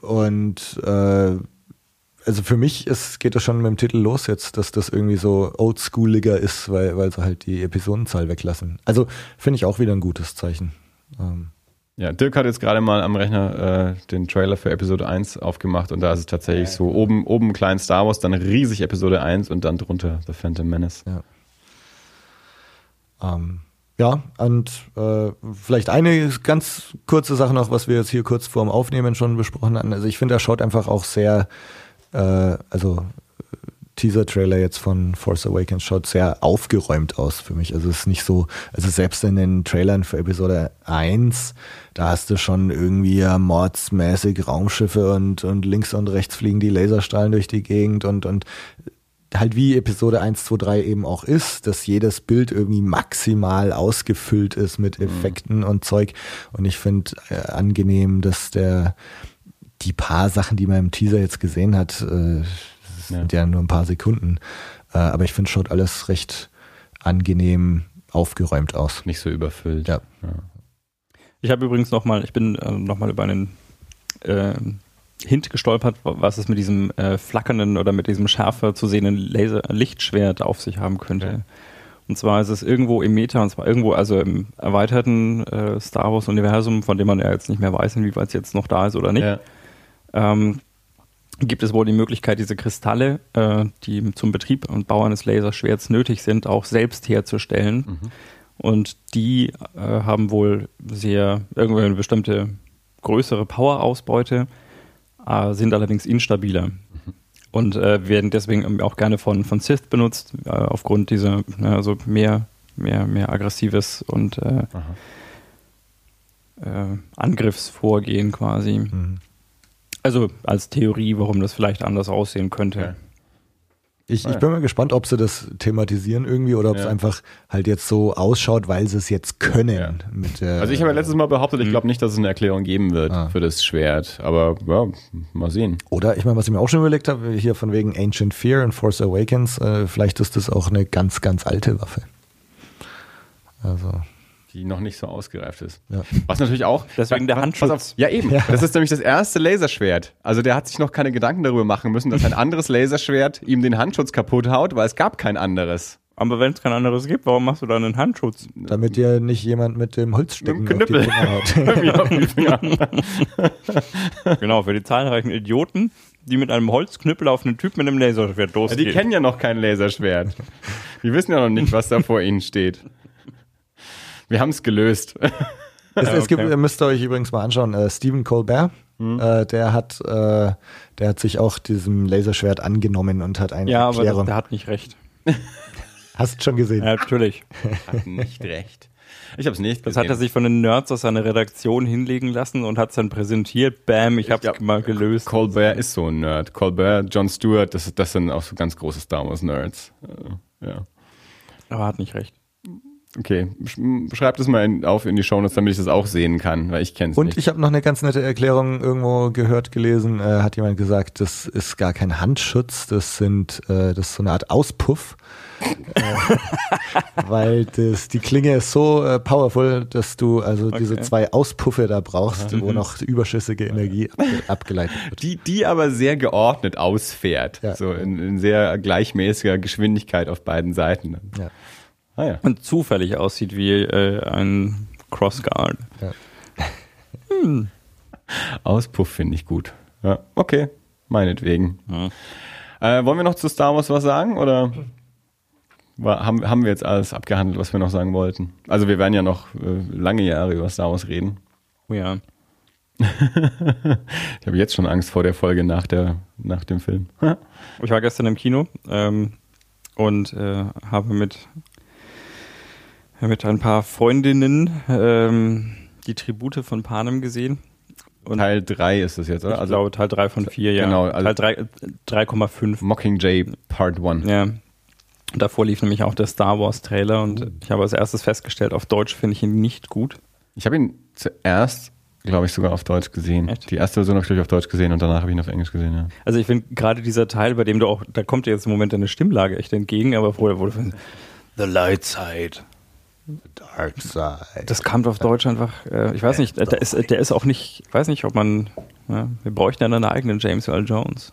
und äh, also für mich ist, geht das schon mit dem Titel los jetzt, dass das irgendwie so oldschooliger ist, weil, weil sie halt die Episodenzahl weglassen. Also finde ich auch wieder ein gutes Zeichen. Ähm. Ja, Dirk hat jetzt gerade mal am Rechner äh, den Trailer für Episode 1 aufgemacht und da ist es tatsächlich ja, so oben, oben klein Star Wars, dann riesig Episode 1 und dann drunter The Phantom Menace. Ja. Ähm, ja, und äh, vielleicht eine ganz kurze Sache noch, was wir jetzt hier kurz vorm Aufnehmen schon besprochen hatten. Also ich finde, er schaut einfach auch sehr äh, also Teaser-Trailer jetzt von Force Awakens schaut sehr aufgeräumt aus für mich. Also es ist nicht so, also selbst in den Trailern für Episode 1, da hast du schon irgendwie mordsmäßig Raumschiffe und, und links und rechts fliegen die Laserstrahlen durch die Gegend und, und halt wie Episode 1, 2, 3 eben auch ist, dass jedes Bild irgendwie maximal ausgefüllt ist mit mhm. Effekten mhm. und Zeug. Und ich finde äh, angenehm, dass der die paar Sachen, die man im Teaser jetzt gesehen hat, äh, sind ja. ja nur ein paar Sekunden. Äh, aber ich finde, schaut alles recht angenehm aufgeräumt aus. Nicht so überfüllt. Ja. ja. Ich habe übrigens nochmal, ich bin äh, nochmal über einen äh, Hint gestolpert, was es mit diesem äh, flackernden oder mit diesem schärfer zu sehenden Laser Lichtschwert auf sich haben könnte. Okay. Und zwar ist es irgendwo im Meta, und zwar irgendwo, also im erweiterten äh, Star Wars-Universum, von dem man ja jetzt nicht mehr weiß, inwieweit es jetzt noch da ist oder nicht. Ja ähm, gibt es wohl die Möglichkeit, diese Kristalle, äh, die zum Betrieb und Bau eines Laserschwerts nötig sind, auch selbst herzustellen. Mhm. Und die äh, haben wohl sehr irgendwie eine bestimmte größere Powerausbeute, äh, sind allerdings instabiler. Mhm. Und äh, werden deswegen auch gerne von, von Sith benutzt, äh, aufgrund dieser, also mehr, mehr, mehr aggressives und äh, Angriffsvorgehen quasi. Mhm. Also als Theorie, warum das vielleicht anders aussehen könnte. Okay. Ich, ich bin mal gespannt, ob sie das thematisieren irgendwie oder ob ja. es einfach halt jetzt so ausschaut, weil sie es jetzt können. Ja. Mit der, also ich habe ja letztes Mal behauptet, ich hm. glaube nicht, dass es eine Erklärung geben wird ah. für das Schwert. Aber ja, mal sehen. Oder ich meine, was ich mir auch schon überlegt habe, hier von wegen Ancient Fear und Force Awakens, äh, vielleicht ist das auch eine ganz, ganz alte Waffe. Also die noch nicht so ausgereift ist. Ja. Was natürlich auch. Deswegen der Handschutz. Auf, ja, eben. Ja. Das ist nämlich das erste Laserschwert. Also der hat sich noch keine Gedanken darüber machen müssen, dass ein anderes Laserschwert ihm den Handschutz kaputt haut, weil es gab kein anderes. Aber wenn es kein anderes gibt, warum machst du dann einen Handschutz? Damit dir nicht jemand mit dem Holzstecken Knüppel. genau, für die zahlreichen Idioten, die mit einem Holzknüppel auf einen Typ mit einem Laserschwert losgehen. Ja, die kennen ja noch kein Laserschwert. Die wissen ja noch nicht, was da vor ihnen steht. Wir haben es gelöst. Es, es gibt, ihr müsst euch übrigens mal anschauen, äh, Stephen Colbert, mhm. äh, der hat, äh, der hat sich auch diesem Laserschwert angenommen und hat eine ja, Erklärung. Ja, aber der hat nicht recht. Hast schon gesehen? Ja, natürlich. Hat nicht recht. Ich habe es nicht gesehen. Das hat er sich von den Nerds aus seiner Redaktion hinlegen lassen und hat es dann präsentiert. Bam, ich habe es mal gelöst. Colbert ist so ein Nerd. Colbert, John Stewart, das, das sind auch so ganz große Star Wars Nerds. Ja. Aber hat nicht recht. Okay, schreibt es mal in, auf in die Show Notes, damit ich das auch sehen kann, weil ich kenne es Und nicht. ich habe noch eine ganz nette Erklärung irgendwo gehört, gelesen, äh, hat jemand gesagt, das ist gar kein Handschutz, das sind, äh, das ist so eine Art Auspuff. äh, weil das, die Klinge ist so äh, powerful, dass du also okay. diese zwei Auspuffe da brauchst, mhm. wo noch überschüssige Energie abge abgeleitet wird. Die, die aber sehr geordnet ausfährt. Ja. So in, in sehr gleichmäßiger Geschwindigkeit auf beiden Seiten. Ja. Ah, ja. Und zufällig aussieht wie äh, ein Crossguard. Ja. Hm. Auspuff finde ich gut. Ja, okay, meinetwegen. Ja. Äh, wollen wir noch zu Star Wars was sagen oder haben, haben wir jetzt alles abgehandelt, was wir noch sagen wollten? Also wir werden ja noch äh, lange Jahre über Star Wars reden. Oh ja. ich habe jetzt schon Angst vor der Folge nach, der, nach dem Film. ich war gestern im Kino ähm, und äh, habe mit mit ein paar Freundinnen ähm, die Tribute von Panem gesehen. Und Teil 3 ist das jetzt, oder? Ich also, glaube Teil 3 von 4, ja. Genau. Also Teil 3,5. Mockingjay Part 1. Ja. Davor lief nämlich auch der Star Wars Trailer und uh. ich habe als erstes festgestellt, auf Deutsch finde ich ihn nicht gut. Ich habe ihn zuerst, glaube ich, sogar auf Deutsch gesehen. Echt? Die erste Version habe ich auf Deutsch gesehen und danach habe ich ihn auf Englisch gesehen, ja. Also ich finde gerade dieser Teil, bei dem du auch, da kommt dir jetzt im Moment deine Stimmlage echt entgegen, aber vorher wurde The Light Side. Dark Side. Das kam auf Deutsch einfach, äh, ich weiß nicht, der ist, der ist auch nicht, ich weiß nicht, ob man, ja, wir bräuchten ja einen eigenen James Earl Jones.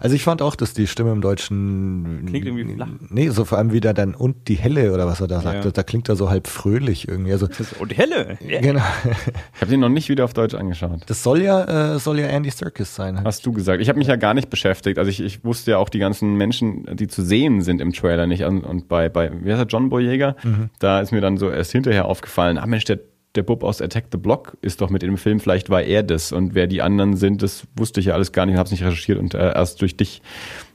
Also ich fand auch, dass die Stimme im Deutschen klingt irgendwie flach. Nee, so vor allem wieder dann und die Helle oder was er da sagt, ja. da klingt er so halb fröhlich irgendwie. Also und die Helle. Yeah. Genau. Ich habe den noch nicht wieder auf Deutsch angeschaut. Das soll ja äh, soll ja Andy Serkis sein. Hast du gesagt? Ich habe mich ja gar nicht beschäftigt. Also ich, ich wusste ja auch die ganzen Menschen, die zu sehen sind im Trailer nicht. Und bei bei wie heißt er John Boyega? Mhm. Da ist mir dann so erst hinterher aufgefallen. Ah Mensch, der der Bub aus Attack the Block ist doch mit im Film, vielleicht war er das. Und wer die anderen sind, das wusste ich ja alles gar nicht, habe es nicht recherchiert und äh, erst durch dich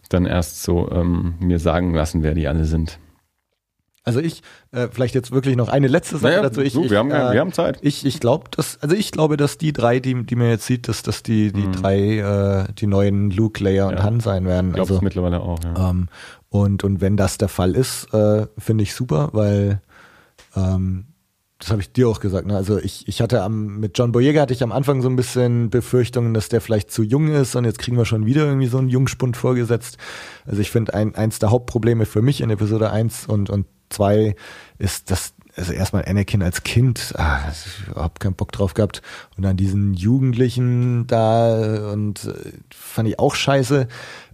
dann erst so ähm, mir sagen lassen, wer die alle sind. Also ich, äh, vielleicht jetzt wirklich noch eine letzte Sache naja, dazu. Ich, so, wir, haben, äh, wir haben Zeit. Ich, ich glaube, dass, also ich glaube, dass die drei, die, die man jetzt sieht, dass, dass die, die mhm. drei, äh, die neuen Luke, Leia und ja. Han sein werden. Ich glaube also, mittlerweile auch, ja. Ähm, und, und wenn das der Fall ist, äh, finde ich super, weil ähm, das habe ich dir auch gesagt. Ne? Also ich, ich hatte am, mit John Boyega hatte ich am Anfang so ein bisschen Befürchtungen, dass der vielleicht zu jung ist und jetzt kriegen wir schon wieder irgendwie so einen Jungspund vorgesetzt. Also ich finde, ein, eins der Hauptprobleme für mich in Episode 1 und, und 2 ist, dass also erstmal Anakin als Kind, ah, ich überhaupt keinen Bock drauf gehabt. Und dann diesen Jugendlichen da und äh, fand ich auch scheiße.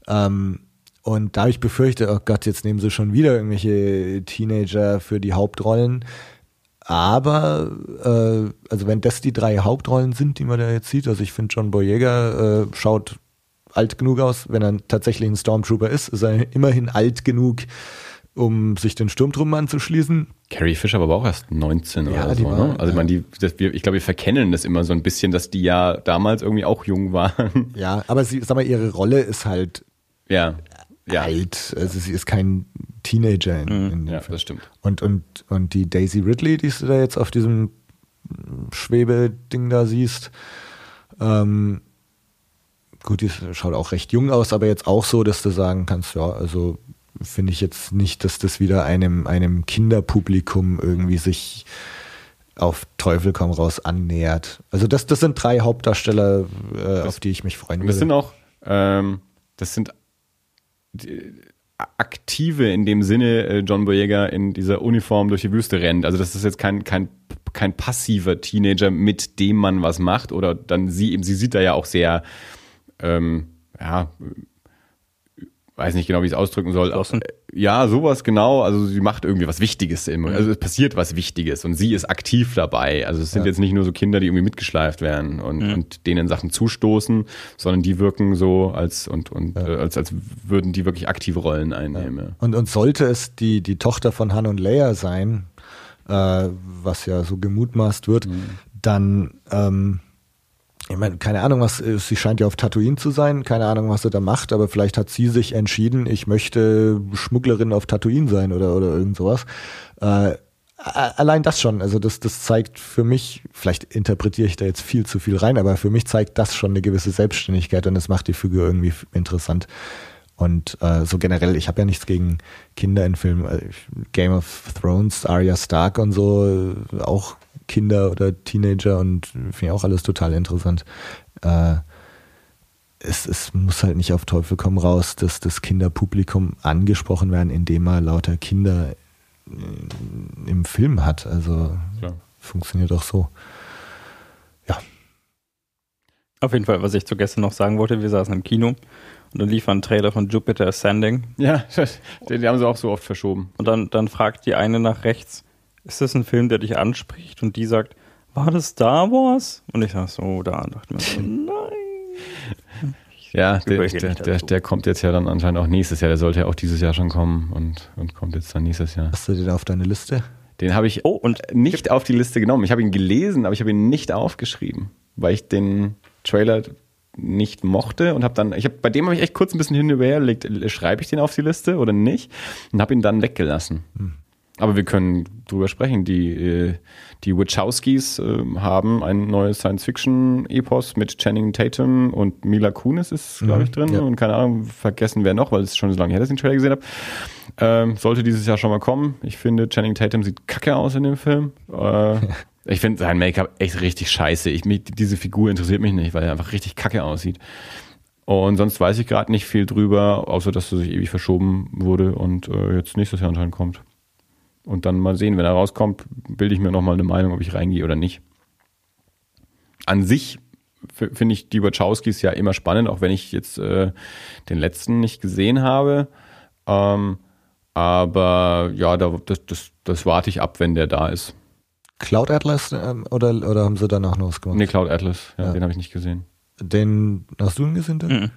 Ähm, und da ich befürchtet, oh Gott, jetzt nehmen sie schon wieder irgendwelche Teenager für die Hauptrollen. Aber, äh, also wenn das die drei Hauptrollen sind, die man da jetzt sieht, also ich finde John Boyega äh, schaut alt genug aus, wenn er tatsächlich ein Stormtrooper ist, ist er immerhin alt genug, um sich den Sturmtruppen anzuschließen. Carrie Fisher war aber auch erst 19 ja, oder so, war, ne? Also ja. man, die, das, wir, ich glaube, wir verkennen das immer so ein bisschen, dass die ja damals irgendwie auch jung waren. Ja, aber sie, sag mal, ihre Rolle ist halt ja ja. alt. Also sie ist kein Teenager in, in Ja, Film. das stimmt. Und, und, und die Daisy Ridley, die du da jetzt auf diesem Schwebeding da siehst, ähm, gut, die schaut auch recht jung aus, aber jetzt auch so, dass du sagen kannst, ja, also finde ich jetzt nicht, dass das wieder einem, einem Kinderpublikum irgendwie sich auf Teufel komm raus annähert. Also das, das sind drei Hauptdarsteller, äh, auf die ich mich freuen würde. Das sind auch, ähm, das sind aktive in dem Sinne äh, John Boyega in dieser Uniform durch die Wüste rennt. Also das ist jetzt kein, kein, kein passiver Teenager, mit dem man was macht. Oder dann sie eben, sie sieht da ja auch sehr, ähm, ja, weiß nicht genau, wie ich es ausdrücken soll. Geschlossen. Ja, sowas genau. Also sie macht irgendwie was Wichtiges immer. Mhm. Also es passiert was Wichtiges und sie ist aktiv dabei. Also es sind ja. jetzt nicht nur so Kinder, die irgendwie mitgeschleift werden und, mhm. und denen Sachen zustoßen, sondern die wirken so als und und ja. äh, als als würden die wirklich aktive Rollen einnehmen. Ja. Und und sollte es die die Tochter von Han und Leia sein, äh, was ja so gemutmaßt wird, mhm. dann ähm, ich meine, keine Ahnung, was, äh, sie scheint ja auf Tatooine zu sein, keine Ahnung, was sie da macht, aber vielleicht hat sie sich entschieden, ich möchte Schmugglerin auf Tatooine sein oder, oder irgend sowas. Äh, allein das schon, also das, das zeigt für mich, vielleicht interpretiere ich da jetzt viel zu viel rein, aber für mich zeigt das schon eine gewisse Selbstständigkeit und das macht die Figur irgendwie interessant. Und äh, so generell, ich habe ja nichts gegen Kinder in Filmen. Äh, Game of Thrones, Arya Stark und so, äh, auch Kinder oder Teenager und finde ich auch alles total interessant. Äh, es, es muss halt nicht auf Teufel komm raus, dass das Kinderpublikum angesprochen werden, indem man lauter Kinder äh, im Film hat. Also Klar. funktioniert auch so. Ja. Auf jeden Fall, was ich zu gestern noch sagen wollte, wir saßen im Kino und dann lief ein Trailer von Jupiter Ascending. Ja, den haben sie auch so oft verschoben. Und dann, dann fragt die eine nach rechts, ist das ein Film, der dich anspricht? Und die sagt, war das Star Wars? Und ich sag so, da dachte mir so, nein. Ja, der, der, der, der, kommt jetzt ja dann anscheinend auch nächstes Jahr. Der sollte ja auch dieses Jahr schon kommen und, und kommt jetzt dann nächstes Jahr. Hast du den auf deine Liste? Den habe ich oh, und nicht auf die Liste genommen. Ich habe ihn gelesen, aber ich habe ihn nicht aufgeschrieben, weil ich den Trailer nicht mochte und habe dann, ich habe bei dem habe ich echt kurz ein bisschen hin und her überlegt, schreibe ich den auf die Liste oder nicht und habe ihn dann weggelassen. Hm. Aber wir können drüber sprechen. Die, äh, die Wachowskis äh, haben ein neues Science-Fiction-Epos mit Channing Tatum und Mila Kunis ist, glaube ich, mhm, drin. Ja. Und keine Ahnung, vergessen wer noch, weil es schon so lange her, dass ich den Trailer gesehen habe. Ähm, sollte dieses Jahr schon mal kommen. Ich finde, Channing Tatum sieht kacke aus in dem Film. Äh, ich finde sein Make-up echt richtig scheiße. Ich, mich, diese Figur interessiert mich nicht, weil er einfach richtig kacke aussieht. Und sonst weiß ich gerade nicht viel drüber, außer dass er sich ewig verschoben wurde und äh, jetzt nächstes Jahr anscheinend kommt. Und dann mal sehen, wenn er rauskommt, bilde ich mir nochmal eine Meinung, ob ich reingehe oder nicht. An sich finde ich die Wachowskis ja immer spannend, auch wenn ich jetzt äh, den letzten nicht gesehen habe. Ähm, aber ja, da, das, das, das warte ich ab, wenn der da ist. Cloud Atlas ähm, oder, oder haben sie danach noch was gemacht? Nee, Cloud Atlas, ja, ja. den habe ich nicht gesehen. Den hast du ihn gesehen? Denn? Mhm.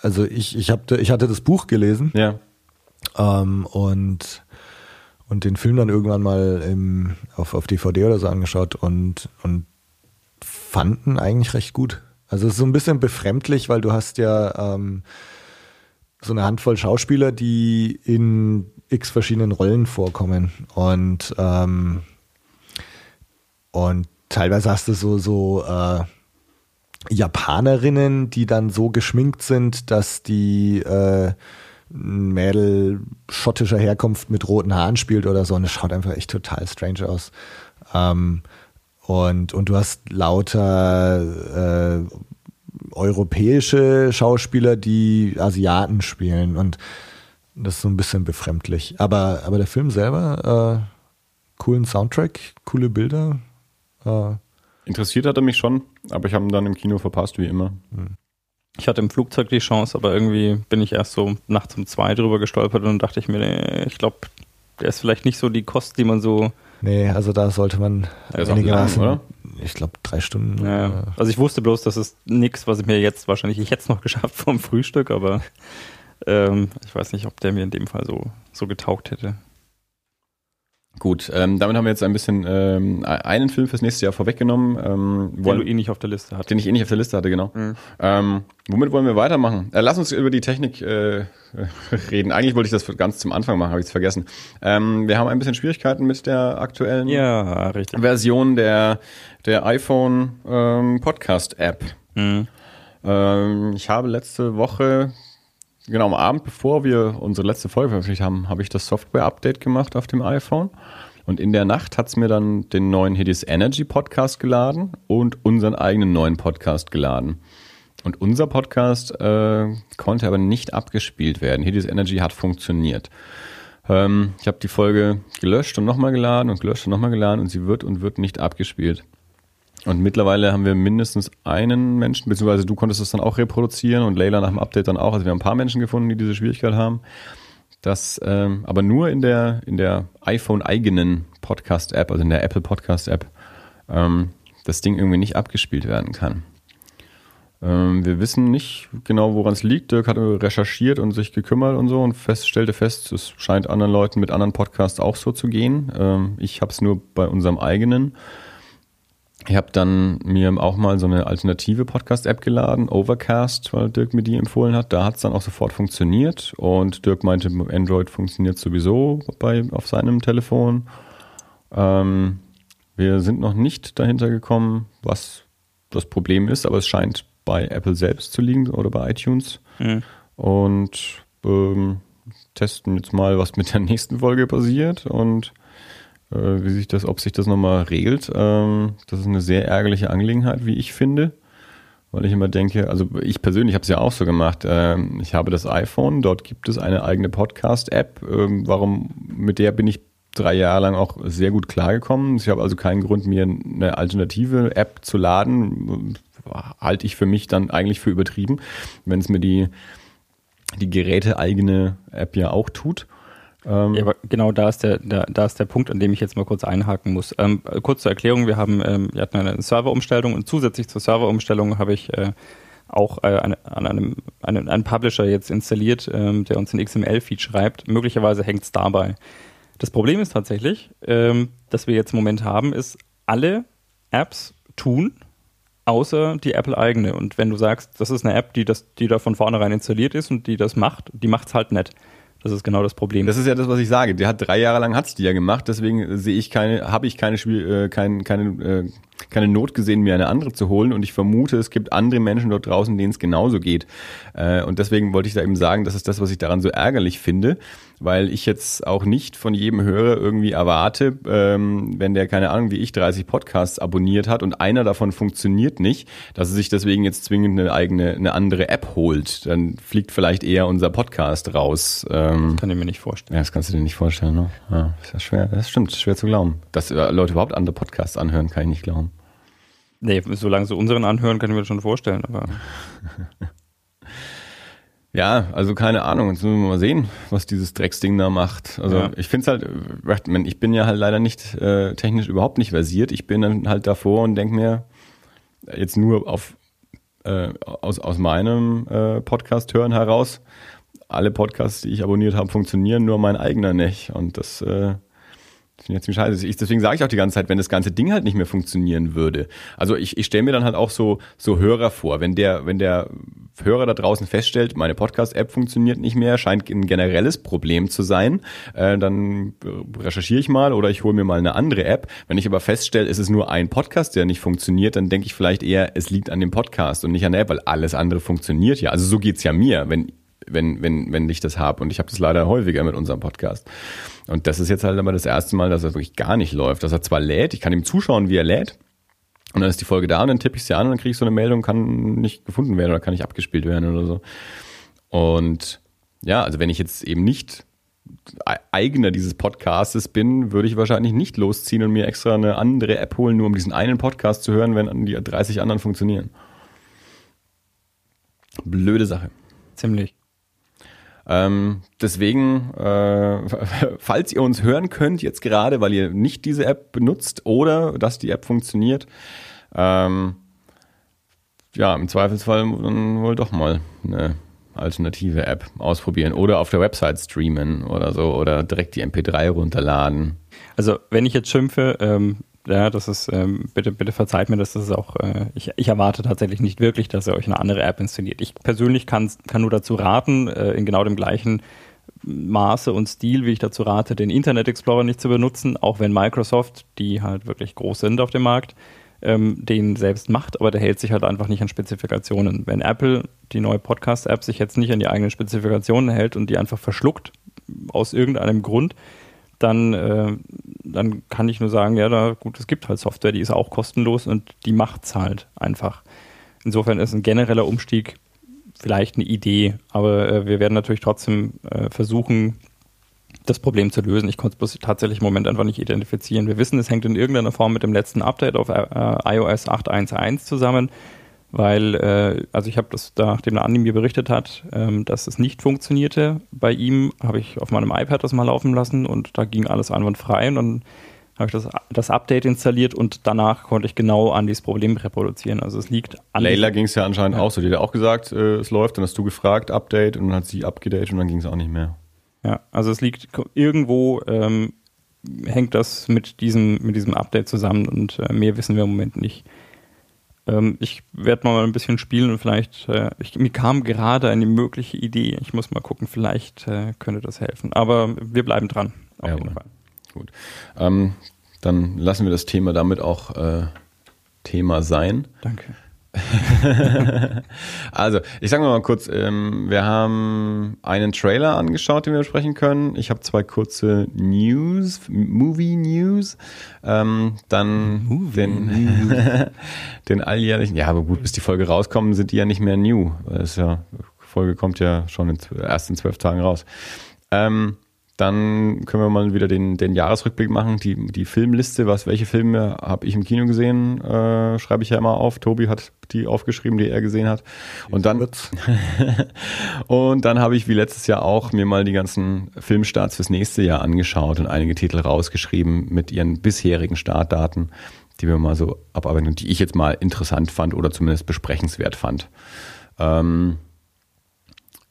Also ich, ich, hab, ich hatte das Buch gelesen. Ja. Ähm, und und den Film dann irgendwann mal im, auf, auf DVD oder so angeschaut und, und fanden eigentlich recht gut. Also es ist so ein bisschen befremdlich, weil du hast ja ähm, so eine Handvoll Schauspieler, die in x verschiedenen Rollen vorkommen und ähm, und teilweise hast du so so äh, Japanerinnen, die dann so geschminkt sind, dass die äh, ein Mädel schottischer Herkunft mit roten Haaren spielt oder so und es schaut einfach echt total strange aus. Ähm, und, und du hast lauter äh, europäische Schauspieler, die Asiaten spielen und das ist so ein bisschen befremdlich. Aber, aber der Film selber, äh, coolen Soundtrack, coole Bilder. Äh. Interessiert hat er mich schon, aber ich habe ihn dann im Kino verpasst, wie immer. Hm. Ich hatte im Flugzeug die Chance, aber irgendwie bin ich erst so nachts um zwei drüber gestolpert und dachte ich mir, nee, ich glaube, der ist vielleicht nicht so die Kost, die man so. Nee, also da sollte man einigermaßen, oder? Ich glaube, drei Stunden. Ja, also ich wusste bloß, das ist nichts, was ich mir jetzt wahrscheinlich, ich hätte es noch geschafft vom Frühstück, aber ähm, ich weiß nicht, ob der mir in dem Fall so, so getaugt hätte. Gut, ähm, damit haben wir jetzt ein bisschen ähm, einen Film fürs nächste Jahr vorweggenommen. Ähm, den du eh nicht auf der Liste hattest. Den ich eh nicht auf der Liste hatte, genau. Mhm. Ähm, womit wollen wir weitermachen? Äh, lass uns über die Technik äh, reden. Eigentlich wollte ich das ganz zum Anfang machen, habe ich es vergessen. Ähm, wir haben ein bisschen Schwierigkeiten mit der aktuellen ja, Version der, der iPhone ähm, Podcast App. Mhm. Ähm, ich habe letzte Woche genau am Abend, bevor wir unsere letzte Folge veröffentlicht haben, habe ich das Software-Update gemacht auf dem iPhone. Und in der Nacht hat es mir dann den neuen Hidis Energy Podcast geladen und unseren eigenen neuen Podcast geladen. Und unser Podcast äh, konnte aber nicht abgespielt werden. Hidis Energy hat funktioniert. Ähm, ich habe die Folge gelöscht und nochmal geladen und gelöscht und nochmal geladen und sie wird und wird nicht abgespielt. Und mittlerweile haben wir mindestens einen Menschen, beziehungsweise du konntest das dann auch reproduzieren und Leila nach dem Update dann auch. Also wir haben ein paar Menschen gefunden, die diese Schwierigkeit haben. Das ähm, aber nur in der, in der iPhone-eigenen Podcast-App, also in der Apple Podcast-App, ähm, das Ding irgendwie nicht abgespielt werden kann. Ähm, wir wissen nicht genau, woran es liegt. Dirk hat recherchiert und sich gekümmert und so und fest, stellte fest, es scheint anderen Leuten mit anderen Podcasts auch so zu gehen. Ähm, ich habe es nur bei unserem eigenen. Ich habe dann mir auch mal so eine alternative Podcast-App geladen, Overcast, weil Dirk mir die empfohlen hat. Da hat es dann auch sofort funktioniert und Dirk meinte, Android funktioniert sowieso bei, auf seinem Telefon. Ähm, wir sind noch nicht dahinter gekommen, was das Problem ist, aber es scheint bei Apple selbst zu liegen oder bei iTunes. Mhm. und ähm, testen jetzt mal, was mit der nächsten Folge passiert und wie sich das, ob sich das nochmal regelt. Ähm, das ist eine sehr ärgerliche Angelegenheit, wie ich finde. Weil ich immer denke, also ich persönlich habe es ja auch so gemacht. Ähm, ich habe das iPhone, dort gibt es eine eigene Podcast-App. Ähm, warum, mit der bin ich drei Jahre lang auch sehr gut klargekommen. Ich habe also keinen Grund, mir eine alternative App zu laden. Halte ich für mich dann eigentlich für übertrieben, wenn es mir die, die geräteeigene App ja auch tut. Ähm ja, aber genau da ist, der, da, da ist der Punkt, an dem ich jetzt mal kurz einhaken muss. Ähm, kurz zur Erklärung, wir haben, ähm, wir hatten eine Serverumstellung und zusätzlich zur Serverumstellung habe ich äh, auch äh, eine, an einem, einen, einen Publisher jetzt installiert, ähm, der uns ein XML-Feed schreibt. Möglicherweise hängt es dabei. Das Problem ist tatsächlich, ähm, dass wir jetzt im Moment haben, ist, alle Apps tun, außer die Apple-eigene. Und wenn du sagst, das ist eine App, die, das, die da von vornherein installiert ist und die das macht, die macht es halt nicht. Das ist genau das Problem. Das ist ja das, was ich sage. Der hat drei Jahre lang hat's die ja gemacht, deswegen sehe ich keine, habe ich keine Spiel, äh, kein, keine, äh, keine Not gesehen, mir eine andere zu holen. Und ich vermute, es gibt andere Menschen dort draußen, denen es genauso geht. Äh, und deswegen wollte ich da eben sagen, das ist das, was ich daran so ärgerlich finde weil ich jetzt auch nicht von jedem Hörer irgendwie erwarte, ähm, wenn der keine Ahnung wie ich 30 Podcasts abonniert hat und einer davon funktioniert nicht, dass er sich deswegen jetzt zwingend eine eigene, eine andere App holt. Dann fliegt vielleicht eher unser Podcast raus. Ähm, das kann ich mir nicht vorstellen. Ja, das kannst du dir nicht vorstellen. Ne? Ja, ist ja schwer. Das stimmt, schwer zu glauben. Dass äh, Leute überhaupt andere Podcasts anhören, kann ich nicht glauben. Nee, solange sie unseren anhören, kann ich mir das schon vorstellen. Aber Ja, also keine Ahnung. Jetzt müssen wir mal sehen, was dieses Drecksding da macht. Also ja. ich finde es halt, ich bin ja halt leider nicht äh, technisch überhaupt nicht versiert. Ich bin dann halt davor und denke mir, jetzt nur auf äh, aus, aus meinem äh, Podcast hören heraus, alle Podcasts, die ich abonniert habe, funktionieren, nur mein eigener nicht. Und das äh, das finde ich ziemlich scheiße. Ich, deswegen sage ich auch die ganze Zeit, wenn das ganze Ding halt nicht mehr funktionieren würde. Also ich, ich stelle mir dann halt auch so, so Hörer vor. Wenn der, wenn der Hörer da draußen feststellt, meine Podcast-App funktioniert nicht mehr, scheint ein generelles Problem zu sein, äh, dann recherchiere ich mal oder ich hole mir mal eine andere App. Wenn ich aber feststelle, es ist nur ein Podcast, der nicht funktioniert, dann denke ich vielleicht eher, es liegt an dem Podcast und nicht an der App, weil alles andere funktioniert ja. Also so geht's ja mir. Wenn wenn, wenn, wenn ich das habe. Und ich habe das leider häufiger mit unserem Podcast. Und das ist jetzt halt aber das erste Mal, dass er wirklich gar nicht läuft. Dass er zwar lädt, ich kann ihm zuschauen, wie er lädt. Und dann ist die Folge da und dann tippe ich sie an und dann kriege ich so eine Meldung, kann nicht gefunden werden oder kann nicht abgespielt werden oder so. Und ja, also wenn ich jetzt eben nicht Eigener dieses Podcastes bin, würde ich wahrscheinlich nicht losziehen und mir extra eine andere App holen, nur um diesen einen Podcast zu hören, wenn die 30 anderen funktionieren. Blöde Sache. Ziemlich. Ähm, deswegen, äh, falls ihr uns hören könnt jetzt gerade, weil ihr nicht diese App benutzt oder dass die App funktioniert, ähm, ja, im Zweifelsfall dann wohl doch mal eine alternative App ausprobieren oder auf der Website streamen oder so oder direkt die MP3 runterladen. Also wenn ich jetzt schimpfe, ähm, ja, das ist, ähm, bitte, bitte verzeiht mir, dass das ist auch, äh, ich, ich erwarte tatsächlich nicht wirklich, dass ihr euch eine andere App installiert. Ich persönlich kann, nur dazu raten, äh, in genau dem gleichen Maße und Stil, wie ich dazu rate, den Internet Explorer nicht zu benutzen, auch wenn Microsoft, die halt wirklich groß sind auf dem Markt, ähm, den selbst macht, aber der hält sich halt einfach nicht an Spezifikationen. Wenn Apple die neue Podcast-App sich jetzt nicht an die eigenen Spezifikationen hält und die einfach verschluckt, aus irgendeinem Grund, dann, äh, dann kann ich nur sagen, ja, da, gut, es gibt halt Software, die ist auch kostenlos und die macht es halt einfach. Insofern ist ein genereller Umstieg vielleicht eine Idee, aber äh, wir werden natürlich trotzdem äh, versuchen, das Problem zu lösen. Ich konnte es tatsächlich im Moment einfach nicht identifizieren. Wir wissen, es hängt in irgendeiner Form mit dem letzten Update auf äh, iOS 8.1.1 zusammen weil, äh, also ich habe das, nachdem der Andi mir berichtet hat, ähm, dass es nicht funktionierte bei ihm, habe ich auf meinem iPad das mal laufen lassen und da ging alles einwandfrei und dann habe ich das, das Update installiert und danach konnte ich genau Andys Problem reproduzieren. Also es liegt an. Layla ging es ja anscheinend ja. auch so. Die hat auch gesagt, äh, es läuft, dann hast du gefragt, Update und dann hat sie abgedatet und dann ging es auch nicht mehr. Ja, also es liegt irgendwo ähm, hängt das mit diesem, mit diesem Update zusammen und äh, mehr wissen wir im Moment nicht. Ähm, ich werde mal ein bisschen spielen und vielleicht, äh, ich, mir kam gerade eine mögliche Idee. Ich muss mal gucken, vielleicht äh, könnte das helfen. Aber wir bleiben dran. Auf ja, jeden Fall. Gut. Ähm, dann lassen wir das Thema damit auch äh, Thema sein. Danke. also, ich sage mal kurz, ähm, wir haben einen Trailer angeschaut, den wir besprechen können. Ich habe zwei kurze News, Movie News. Ähm, dann Movie den, den alljährlichen, ja, aber gut, bis die Folge rauskommen, sind die ja nicht mehr new. Das ist ja, Folge kommt ja schon in, erst in zwölf Tagen raus. Ähm, dann können wir mal wieder den, den Jahresrückblick machen. Die, die Filmliste, was, welche Filme habe ich im Kino gesehen, äh, schreibe ich ja immer auf. Tobi hat die aufgeschrieben, die er gesehen hat. Und dann, und dann habe ich wie letztes Jahr auch mir mal die ganzen Filmstarts fürs nächste Jahr angeschaut und einige Titel rausgeschrieben mit ihren bisherigen Startdaten, die wir mal so abarbeiten und die ich jetzt mal interessant fand oder zumindest besprechenswert fand. Ähm,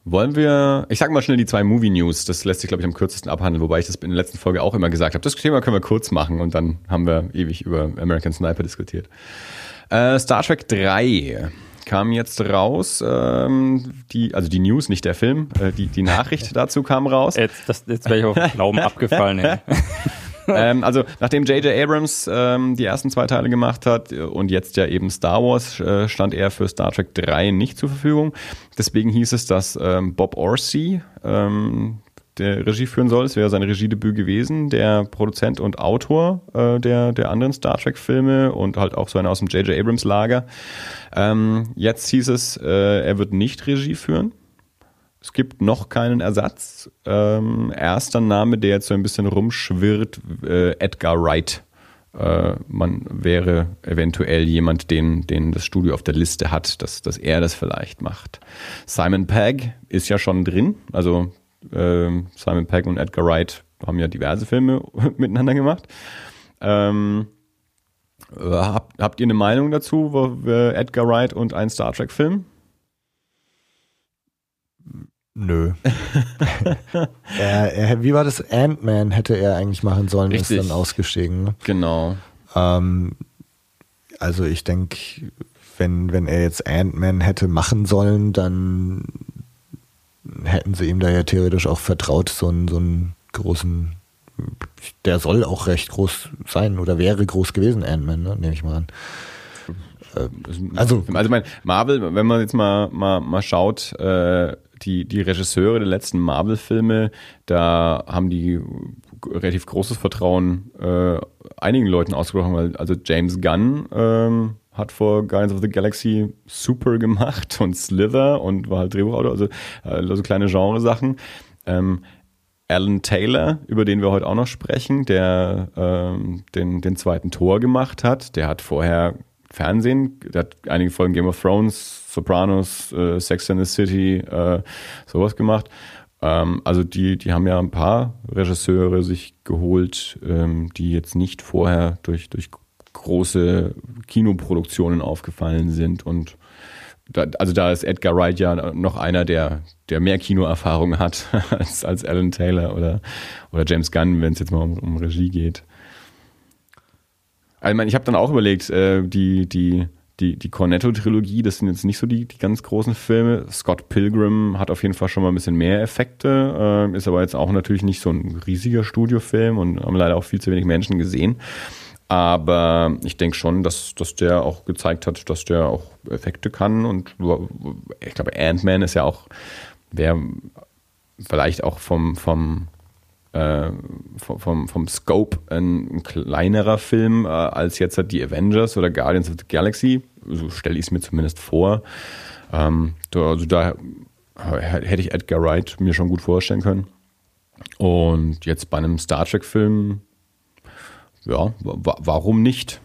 wollen wir, ich sage mal schnell die zwei Movie News, das lässt sich, glaube ich, am kürzesten abhandeln, wobei ich das in der letzten Folge auch immer gesagt habe. Das Thema können wir kurz machen und dann haben wir ewig über American Sniper diskutiert. Äh, Star Trek 3 kam jetzt raus, ähm, die, also die News, nicht der Film, äh, die, die Nachricht dazu kam raus. Jetzt, jetzt wäre ich auf den Glauben abgefallen. Ey. ähm, also nachdem J.J. Abrams ähm, die ersten zwei Teile gemacht hat und jetzt ja eben Star Wars, äh, stand er für Star Trek 3 nicht zur Verfügung. Deswegen hieß es, dass ähm, Bob Orsi ähm, der Regie führen soll. Es wäre sein Regiedebüt gewesen, der Produzent und Autor äh, der, der anderen Star Trek-Filme und halt auch so einer aus dem J.J. Abrams-Lager. Ähm, jetzt hieß es, äh, er wird nicht Regie führen. Es gibt noch keinen Ersatz. Ähm, erster Name, der jetzt so ein bisschen rumschwirrt, äh, Edgar Wright. Äh, man wäre eventuell jemand, den, den das Studio auf der Liste hat, dass, dass er das vielleicht macht. Simon Pegg ist ja schon drin. Also äh, Simon Pegg und Edgar Wright haben ja diverse Filme miteinander gemacht. Ähm, äh, habt, habt ihr eine Meinung dazu, wo, Edgar Wright und ein Star Trek-Film? Nö. er, er, wie war das? Ant-Man hätte er eigentlich machen sollen, Richtig. ist dann ausgestiegen. Ne? Genau. Ähm, also ich denke, wenn, wenn er jetzt Ant-Man hätte machen sollen, dann hätten sie ihm da ja theoretisch auch vertraut, so einen, so einen großen, der soll auch recht groß sein oder wäre groß gewesen, Ant-Man, ne? nehme ich mal an. Also, also mein Marvel, wenn man jetzt mal, mal, mal schaut, äh, die, die Regisseure der letzten Marvel-Filme, da haben die relativ großes Vertrauen äh, einigen Leuten ausgesprochen, weil also James Gunn ähm, hat vor Guardians of the Galaxy Super gemacht und Slither und war halt Drehbuchautor, also, also kleine Genresachen. Ähm, Alan Taylor, über den wir heute auch noch sprechen, der ähm, den, den zweiten Tor gemacht hat, der hat vorher Fernsehen. Der hat einige Folgen Game of Thrones, Sopranos, äh, Sex and the City, äh, sowas gemacht. Ähm, also die, die haben ja ein paar Regisseure sich geholt, ähm, die jetzt nicht vorher durch, durch große Kinoproduktionen aufgefallen sind und da, also da ist Edgar Wright ja noch einer, der, der mehr Kinoerfahrung hat als, als Alan Taylor oder, oder James Gunn, wenn es jetzt mal um, um Regie geht. Also, ich habe dann auch überlegt, äh, die, die, die, die Cornetto-Trilogie, das sind jetzt nicht so die, die ganz großen Filme. Scott Pilgrim hat auf jeden Fall schon mal ein bisschen mehr Effekte, äh, ist aber jetzt auch natürlich nicht so ein riesiger Studiofilm und haben leider auch viel zu wenig Menschen gesehen. Aber ich denke schon, dass, dass der auch gezeigt hat, dass der auch Effekte kann. Und ich glaube, Ant-Man ist ja auch, wäre vielleicht auch vom, vom äh, vom, vom Scope ein, kleinerer Film äh, als jetzt die Avengers oder Guardians of the Galaxy. So stelle ich es mir zumindest vor. Ähm, da, also da hätte ich Edgar Wright mir schon gut vorstellen können. Und jetzt bei einem Star Trek-Film, ja, warum nicht?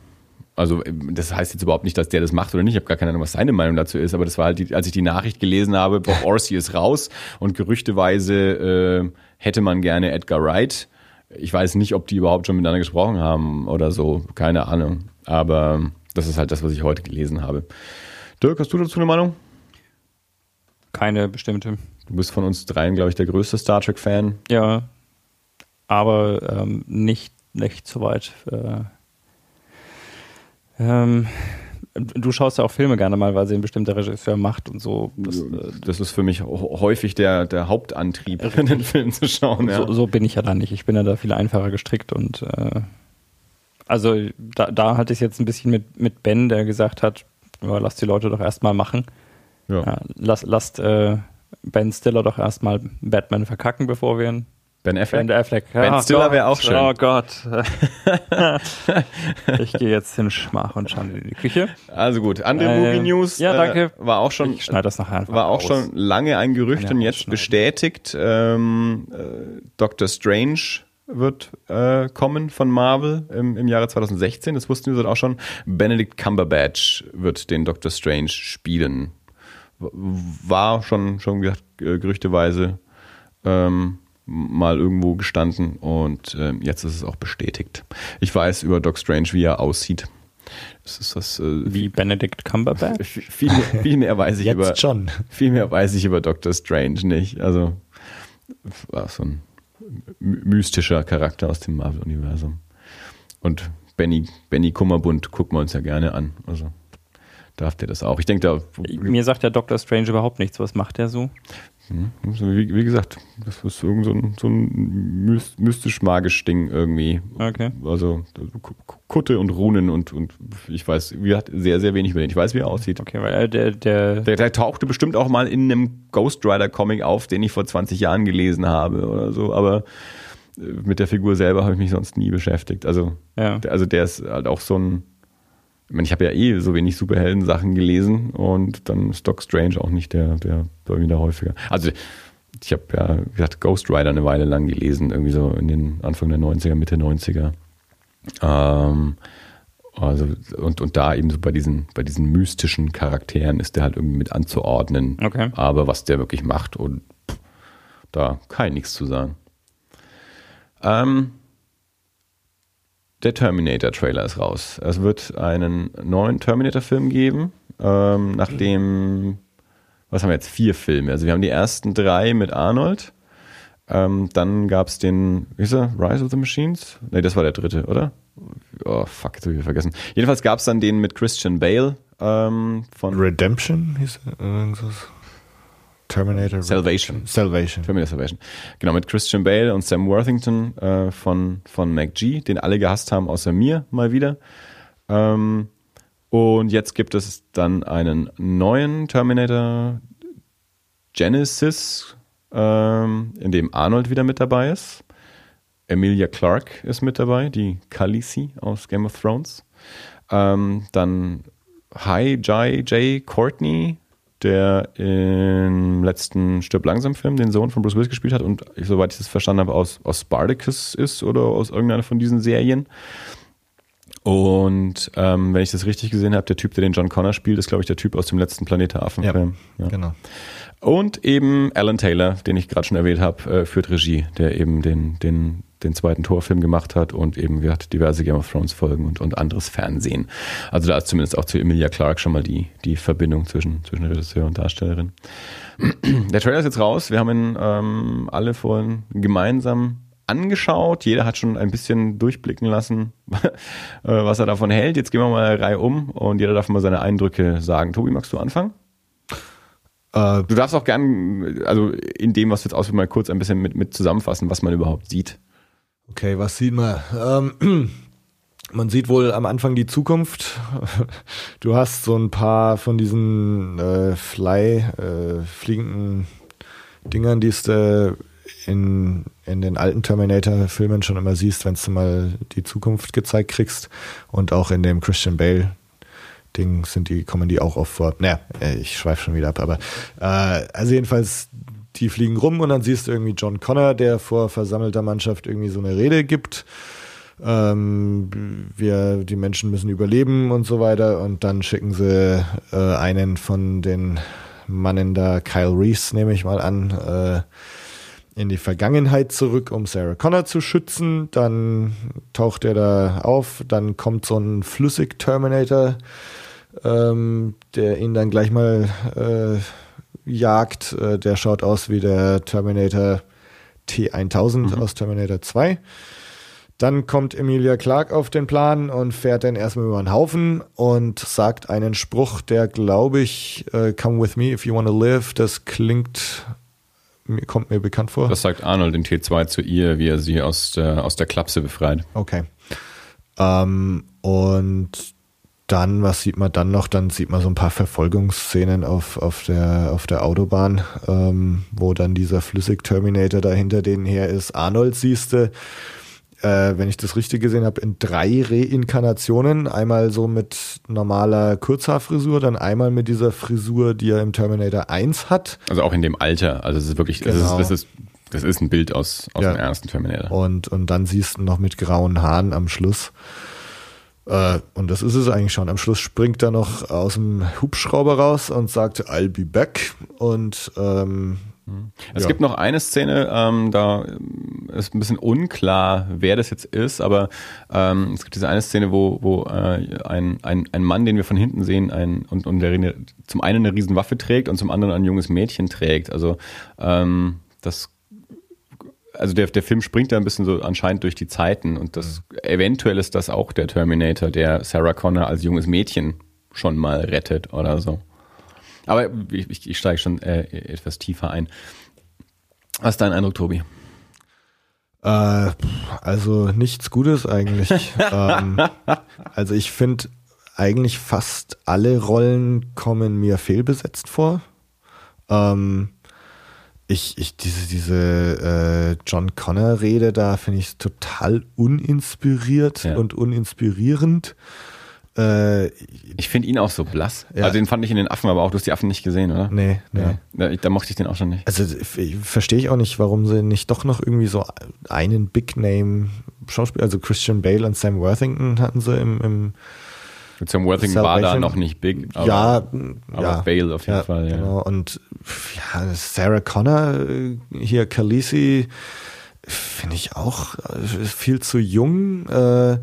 Also das heißt jetzt überhaupt nicht, dass der das macht oder nicht. Ich habe gar keine Ahnung, was seine Meinung dazu ist. Aber das war halt, die, als ich die Nachricht gelesen habe, Bob Orsi ist raus und gerüchteweise äh, hätte man gerne Edgar Wright. Ich weiß nicht, ob die überhaupt schon miteinander gesprochen haben oder so. Keine Ahnung. Aber das ist halt das, was ich heute gelesen habe. Dirk, hast du dazu eine Meinung? Keine bestimmte. Du bist von uns dreien, glaube ich, der größte Star Trek-Fan. Ja. Aber ähm, nicht, nicht so weit. Äh ähm, du schaust ja auch Filme gerne mal, weil sie ein bestimmter Regisseur macht und so. Das, äh, das ist für mich häufig der, der Hauptantrieb, den Film zu schauen. Ja. So, so, bin ich ja da nicht. Ich bin ja da viel einfacher gestrickt und äh, also da, da hatte ich es jetzt ein bisschen mit, mit Ben, der gesagt hat, Ja, lasst die Leute doch erstmal machen. Ja. ja lasst, lasst äh, Ben Stiller doch erstmal Batman verkacken, bevor wir ihn Ben Affleck. Ben Affleck. Ben Stiller wäre auch schön. Oh Gott. ich gehe jetzt in Schmach und Schande in die Küche. Also gut, andere äh, Movie News. Ja, danke. Äh, war auch schon. Ich schneide das nachher einfach War auch aus. schon lange ein Gerücht und jetzt bestätigt. Ähm, äh, Doctor Strange wird äh, kommen von Marvel im, im Jahre 2016. Das wussten wir auch schon. Benedict Cumberbatch wird den Doctor Strange spielen. War schon, schon gesagt, gerüchteweise. Ähm, mal irgendwo gestanden und äh, jetzt ist es auch bestätigt. Ich weiß über Doc Strange, wie er aussieht. Das ist das, äh, wie Benedict Cumberbatch? Viel, viel mehr weiß ich jetzt über. schon. Viel mehr weiß ich über Doctor Strange nicht. Also war so ein mystischer Charakter aus dem Marvel-Universum. Und Benny, Benny Kummerbund gucken wir uns ja gerne an. Also darf der das auch. Ich denke da. Mir sagt der Doctor Strange überhaupt nichts. Was macht der so? Hm? Wie, wie, gesagt, das ist irgend so ein, so ein mystisch-magisch Ding irgendwie. Okay. Also Kutte und Runen und, und ich weiß, wie hat sehr, sehr wenig über den. Ich weiß, wie er aussieht. Okay, weil der, der, der, der tauchte bestimmt auch mal in einem Ghost Rider Comic auf, den ich vor 20 Jahren gelesen habe oder so, aber äh, mit der Figur selber habe ich mich sonst nie beschäftigt. Also, ja. also der ist halt auch so ein ich meine, ich habe ja eh so wenig Superhelden-Sachen gelesen und dann ist Doc Strange auch nicht der, der mir da häufiger. Also ich habe ja, wie gesagt, Ghost Rider eine Weile lang gelesen, irgendwie so in den Anfang der 90er, Mitte 90er. Ähm, also, und, und da eben so bei diesen, bei diesen mystischen Charakteren ist der halt irgendwie mit anzuordnen. Okay. Aber was der wirklich macht und pff, da kann ich nichts zu sagen. Ähm, der Terminator-Trailer ist raus. Es wird einen neuen Terminator-Film geben, ähm, nachdem, was haben wir jetzt, vier Filme. Also wir haben die ersten drei mit Arnold. Ähm, dann gab es den, wie ist er, Rise of the Machines? Ne, das war der dritte, oder? Oh, fuck, jetzt habe ich vergessen. Jedenfalls gab es dann den mit Christian Bale ähm, von... Redemption hieß er? Terminator Salvation. Salvation. Terminator Salvation. Genau, mit Christian Bale und Sam Worthington äh, von, von MacG, den alle gehasst haben, außer mir mal wieder. Ähm, und jetzt gibt es dann einen neuen Terminator Genesis, ähm, in dem Arnold wieder mit dabei ist. Emilia Clarke ist mit dabei, die Khaleesi aus Game of Thrones. Ähm, dann Hi Jai J. Courtney der im letzten Stirb langsam Film den Sohn von Bruce Willis gespielt hat und soweit ich das verstanden habe, aus, aus Spartacus ist oder aus irgendeiner von diesen Serien. Und ähm, wenn ich das richtig gesehen habe, der Typ, der den John Connor spielt, ist, glaube ich, der Typ aus dem letzten Planet Affen Film. Ja, ja, genau. Und eben Alan Taylor, den ich gerade schon erwähnt habe, äh, führt Regie, der eben den, den den zweiten Torfilm gemacht hat und eben wir hat diverse Game of Thrones Folgen und, und anderes Fernsehen. Also da ist zumindest auch zu Emilia Clarke schon mal die, die Verbindung zwischen, zwischen Regisseur und Darstellerin. Der Trailer ist jetzt raus. Wir haben ihn ähm, alle vorhin gemeinsam angeschaut. Jeder hat schon ein bisschen durchblicken lassen, äh, was er davon hält. Jetzt gehen wir mal Reihe um und jeder darf mal seine Eindrücke sagen. Tobi, magst du anfangen? Äh, du darfst auch gern, also in dem, was wir jetzt ausführen, mal kurz ein bisschen mit, mit zusammenfassen, was man überhaupt sieht. Okay, was sieht man? Ähm, man sieht wohl am Anfang die Zukunft. Du hast so ein paar von diesen äh, Fly, äh, fliegenden Dingern, die du in, in den alten Terminator-Filmen schon immer siehst, wenn du mal die Zukunft gezeigt kriegst. Und auch in dem Christian Bale Ding sind die, kommen die auch oft vor. Naja, äh, ich schweife schon wieder ab, aber äh, also jedenfalls die fliegen rum und dann siehst du irgendwie John Connor, der vor versammelter Mannschaft irgendwie so eine Rede gibt. Ähm, wir, die Menschen müssen überleben und so weiter. Und dann schicken sie äh, einen von den Mannen da, Kyle Reese, nehme ich mal an, äh, in die Vergangenheit zurück, um Sarah Connor zu schützen. Dann taucht er da auf, dann kommt so ein Flüssig-Terminator, ähm, der ihn dann gleich mal äh, jagt. Äh, der schaut aus wie der Terminator T1000 mhm. aus Terminator 2. Dann kommt Emilia Clark auf den Plan und fährt dann erstmal über den Haufen und sagt einen Spruch, der glaube ich, uh, come with me if you want to live, das klingt, kommt mir bekannt vor. Das sagt Arnold in T2 zu ihr, wie er sie aus der, aus der Klapse befreit. Okay. Ähm, und dann, was sieht man dann noch? Dann sieht man so ein paar Verfolgungsszenen auf, auf, der, auf der Autobahn, ähm, wo dann dieser Flüssig-Terminator da hinter denen her ist. Arnold siehste, äh, wenn ich das richtig gesehen habe, in drei Reinkarnationen. Einmal so mit normaler Kurzhaarfrisur, dann einmal mit dieser Frisur, die er im Terminator 1 hat. Also auch in dem Alter. Also es ist wirklich, genau. das, ist, das, ist, das ist ein Bild aus, aus ja. dem ersten Terminator. Und, und dann siehst du noch mit grauen Haaren am Schluss. Äh, und das ist es eigentlich schon. Am Schluss springt er noch aus dem Hubschrauber raus und sagt, I'll be back. Und ähm, es ja. gibt noch eine Szene, ähm, da ist ein bisschen unklar, wer das jetzt ist, aber ähm, es gibt diese eine Szene, wo, wo äh, ein, ein, ein Mann, den wir von hinten sehen, ein, und, und der zum einen eine Riesenwaffe trägt und zum anderen ein junges Mädchen trägt. Also ähm, das also der, der Film springt da ein bisschen so anscheinend durch die Zeiten und das mhm. eventuell ist das auch der Terminator, der Sarah Connor als junges Mädchen schon mal rettet oder so. Aber ich, ich, ich steige schon äh, etwas tiefer ein. Was ist dein Eindruck, Tobi? Äh, also nichts Gutes eigentlich. ähm, also ich finde eigentlich fast alle Rollen kommen mir fehlbesetzt vor. Ähm, ich, ich, diese, diese äh, John Connor-Rede da finde ich total uninspiriert ja. und uninspirierend. Äh, ich finde ihn auch so blass. Ja. Also den fand ich in den Affen, aber auch du hast die Affen nicht gesehen, oder? Nee, nee. Da, da mochte ich den auch schon nicht. Also verstehe ich auch nicht, warum sie nicht doch noch irgendwie so einen Big Name Schauspieler, also Christian Bale und Sam Worthington hatten sie im, im Mit Sam Worthington war da noch nicht big, aber, ja, aber ja, Bale auf jeden ja, Fall. Ja. Genau. Und ja, Sarah Connor, äh, hier Khaleesi, finde ich auch äh, viel zu jung. Äh,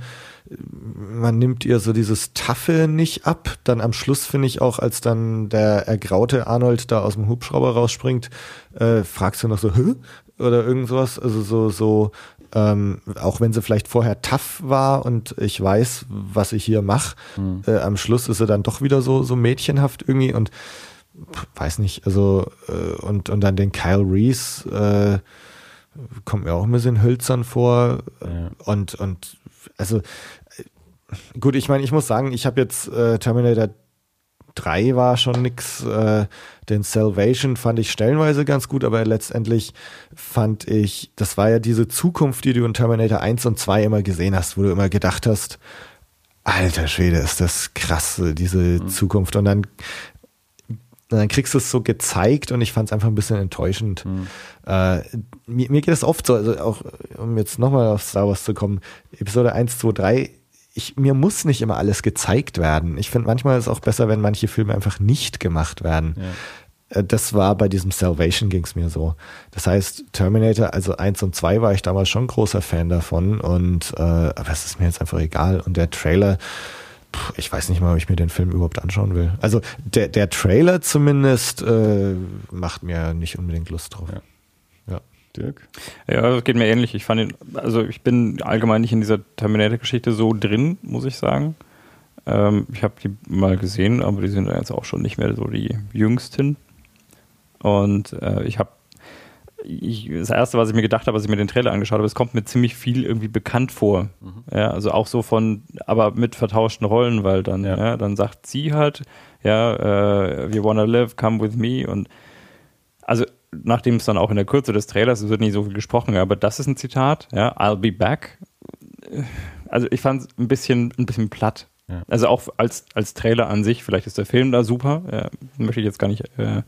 man nimmt ihr so dieses Taffe nicht ab. Dann am Schluss finde ich auch, als dann der ergraute Arnold da aus dem Hubschrauber rausspringt, äh, fragst du noch so, Hä? oder irgend sowas. Also so, so, ähm, auch wenn sie vielleicht vorher tough war und ich weiß, was ich hier mache, mhm. äh, am Schluss ist sie dann doch wieder so, so mädchenhaft irgendwie und weiß nicht, also äh, und, und dann den Kyle Reese äh, kommt mir auch ein bisschen hölzern vor ja. und, und also gut, ich meine, ich muss sagen, ich habe jetzt äh, Terminator 3 war schon nix. Äh, den Salvation fand ich stellenweise ganz gut, aber letztendlich fand ich, das war ja diese Zukunft, die du in Terminator 1 und 2 immer gesehen hast, wo du immer gedacht hast, alter Schwede, ist das krass, diese mhm. Zukunft. Und dann, dann kriegst du es so gezeigt und ich fand es einfach ein bisschen enttäuschend. Mhm. Äh, mir, mir, geht es oft so, also auch um jetzt nochmal auf Star Wars zu kommen, Episode 1, 2, 3 ich, mir muss nicht immer alles gezeigt werden. Ich finde manchmal ist es auch besser, wenn manche Filme einfach nicht gemacht werden. Ja. Äh, das war bei diesem Salvation ging es mir so. Das heißt, Terminator, also eins und zwei war ich damals schon großer Fan davon und äh, aber es ist mir jetzt einfach egal. Und der Trailer, pff, ich weiß nicht mal, ob ich mir den Film überhaupt anschauen will. Also der, der Trailer zumindest äh, macht mir nicht unbedingt Lust drauf. Ja. Dirk? Ja, das geht mir ähnlich. Ich fand ihn, also ich bin allgemein nicht in dieser Terminator-Geschichte so drin, muss ich sagen. Ähm, ich habe die mal gesehen, aber die sind jetzt auch schon nicht mehr so die jüngsten. Und äh, ich habe das erste, was ich mir gedacht habe, als ich mir den Trailer angeschaut habe, es kommt mir ziemlich viel irgendwie bekannt vor. Mhm. Ja, also auch so von, aber mit vertauschten Rollen, weil dann, ja. ja dann sagt sie halt, ja, äh, we wanna live, come with me und also nachdem es dann auch in der Kürze des Trailers, es wird nicht so viel gesprochen, aber das ist ein Zitat, ja, I'll be back. Also ich fand es ein bisschen, ein bisschen platt. Ja. Also auch als, als Trailer an sich, vielleicht ist der Film da super, ja, möchte ich jetzt gar nicht, äh,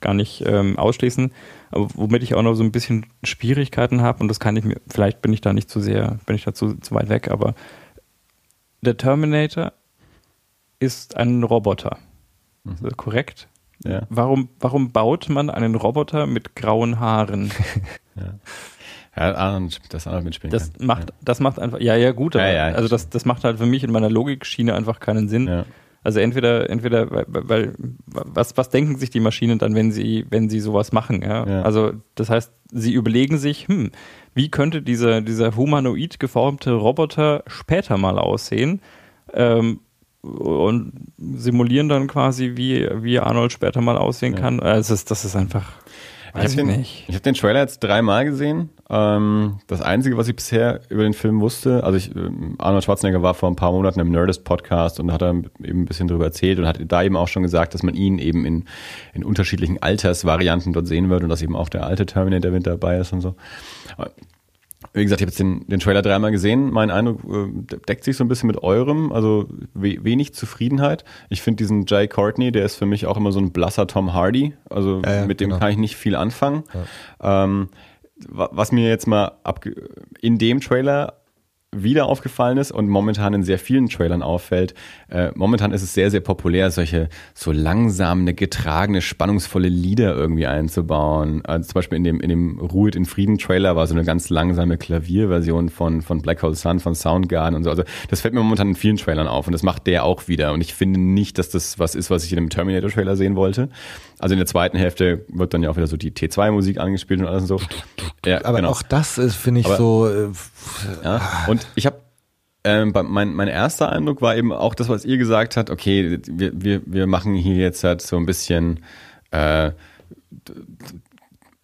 gar nicht ähm, ausschließen, aber womit ich auch noch so ein bisschen Schwierigkeiten habe und das kann ich mir, vielleicht bin ich da nicht zu sehr, bin ich da zu, zu weit weg, aber der Terminator ist ein Roboter. Mhm. Ist korrekt? Ja. Warum, warum baut man einen Roboter mit grauen Haaren? ja. Ja, Arnold, das Arnold mitspielen das kann. Macht, ja. Das macht einfach, ja, ja, gut, aber, ja, ja, also das, das macht halt für mich in meiner Logikschiene einfach keinen Sinn. Also entweder, entweder, weil, weil, was, was denken sich die Maschinen dann, wenn sie, wenn sie sowas machen, ja. Also, das heißt, sie überlegen sich, hm, wie könnte dieser, dieser humanoid geformte Roboter später mal aussehen? Ähm, und simulieren dann quasi, wie, wie Arnold später mal aussehen ja. kann. Also das ist, das ist einfach. Ich habe den, ich hab den Trailer jetzt dreimal gesehen Ähm, das Einzige, was ich bisher über den Film wusste, also ich, ähm, Arnold Schwarzenegger war vor ein paar Monaten im Nerdist-Podcast und hat da eben ein bisschen drüber erzählt und hat da eben auch schon gesagt, dass man ihn eben in, in unterschiedlichen Altersvarianten dort sehen wird und dass eben auch der alte Terminator mit dabei ist und so. Wie gesagt, ich habe jetzt den, den Trailer dreimal gesehen. Mein Eindruck äh, deckt sich so ein bisschen mit eurem, also we wenig Zufriedenheit. Ich finde diesen Jay Courtney, der ist für mich auch immer so ein blasser Tom Hardy. Also äh, mit dem genau. kann ich nicht viel anfangen. Ja. Ähm, was mir jetzt mal in dem Trailer wieder aufgefallen ist und momentan in sehr vielen Trailern auffällt. Äh, momentan ist es sehr, sehr populär, solche so langsame, getragene, spannungsvolle Lieder irgendwie einzubauen. Also zum Beispiel in dem, in dem Ruhe in Frieden Trailer war so eine ganz langsame Klavierversion von, von Black Hole Sun, von Soundgarden und so. Also das fällt mir momentan in vielen Trailern auf und das macht der auch wieder. Und ich finde nicht, dass das was ist, was ich in dem Terminator Trailer sehen wollte. Also in der zweiten Hälfte wird dann ja auch wieder so die T2-Musik angespielt und alles und so. Ja, Aber genau. auch das ist, finde ich, Aber, so. Äh, ja, und ich habe ähm, mein, mein erster Eindruck war eben auch das, was ihr gesagt habt, okay, wir, wir, wir machen hier jetzt halt so ein bisschen äh,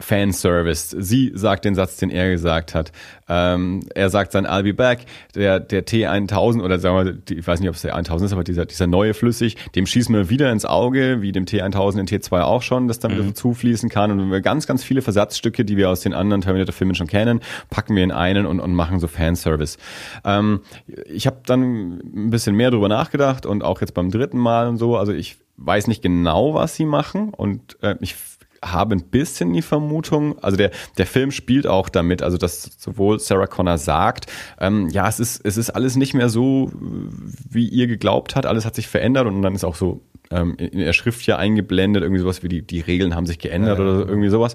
Fanservice. Sie sagt den Satz, den er gesagt hat. Ähm, er sagt dann, I'll be back. Der, der T1000 oder sagen wir, die, ich weiß nicht, ob es der 1000 ist, aber dieser, dieser neue Flüssig, dem schießen wir wieder ins Auge, wie dem T1000 in T2 auch schon, das dann mhm. wieder so zufließen kann. Und wir ganz, ganz viele Versatzstücke, die wir aus den anderen Terminator-Filmen schon kennen, packen wir in einen und, und machen so Fanservice. Ähm, ich habe dann ein bisschen mehr drüber nachgedacht und auch jetzt beim dritten Mal und so. Also ich weiß nicht genau, was sie machen und äh, ich habe ein bisschen die Vermutung, also der, der Film spielt auch damit, also dass sowohl Sarah Connor sagt, ähm, ja, es ist, es ist alles nicht mehr so, wie ihr geglaubt hat, alles hat sich verändert und dann ist auch so ähm, in der Schrift hier eingeblendet, irgendwie sowas wie die, die Regeln haben sich geändert ja, ja. oder irgendwie sowas.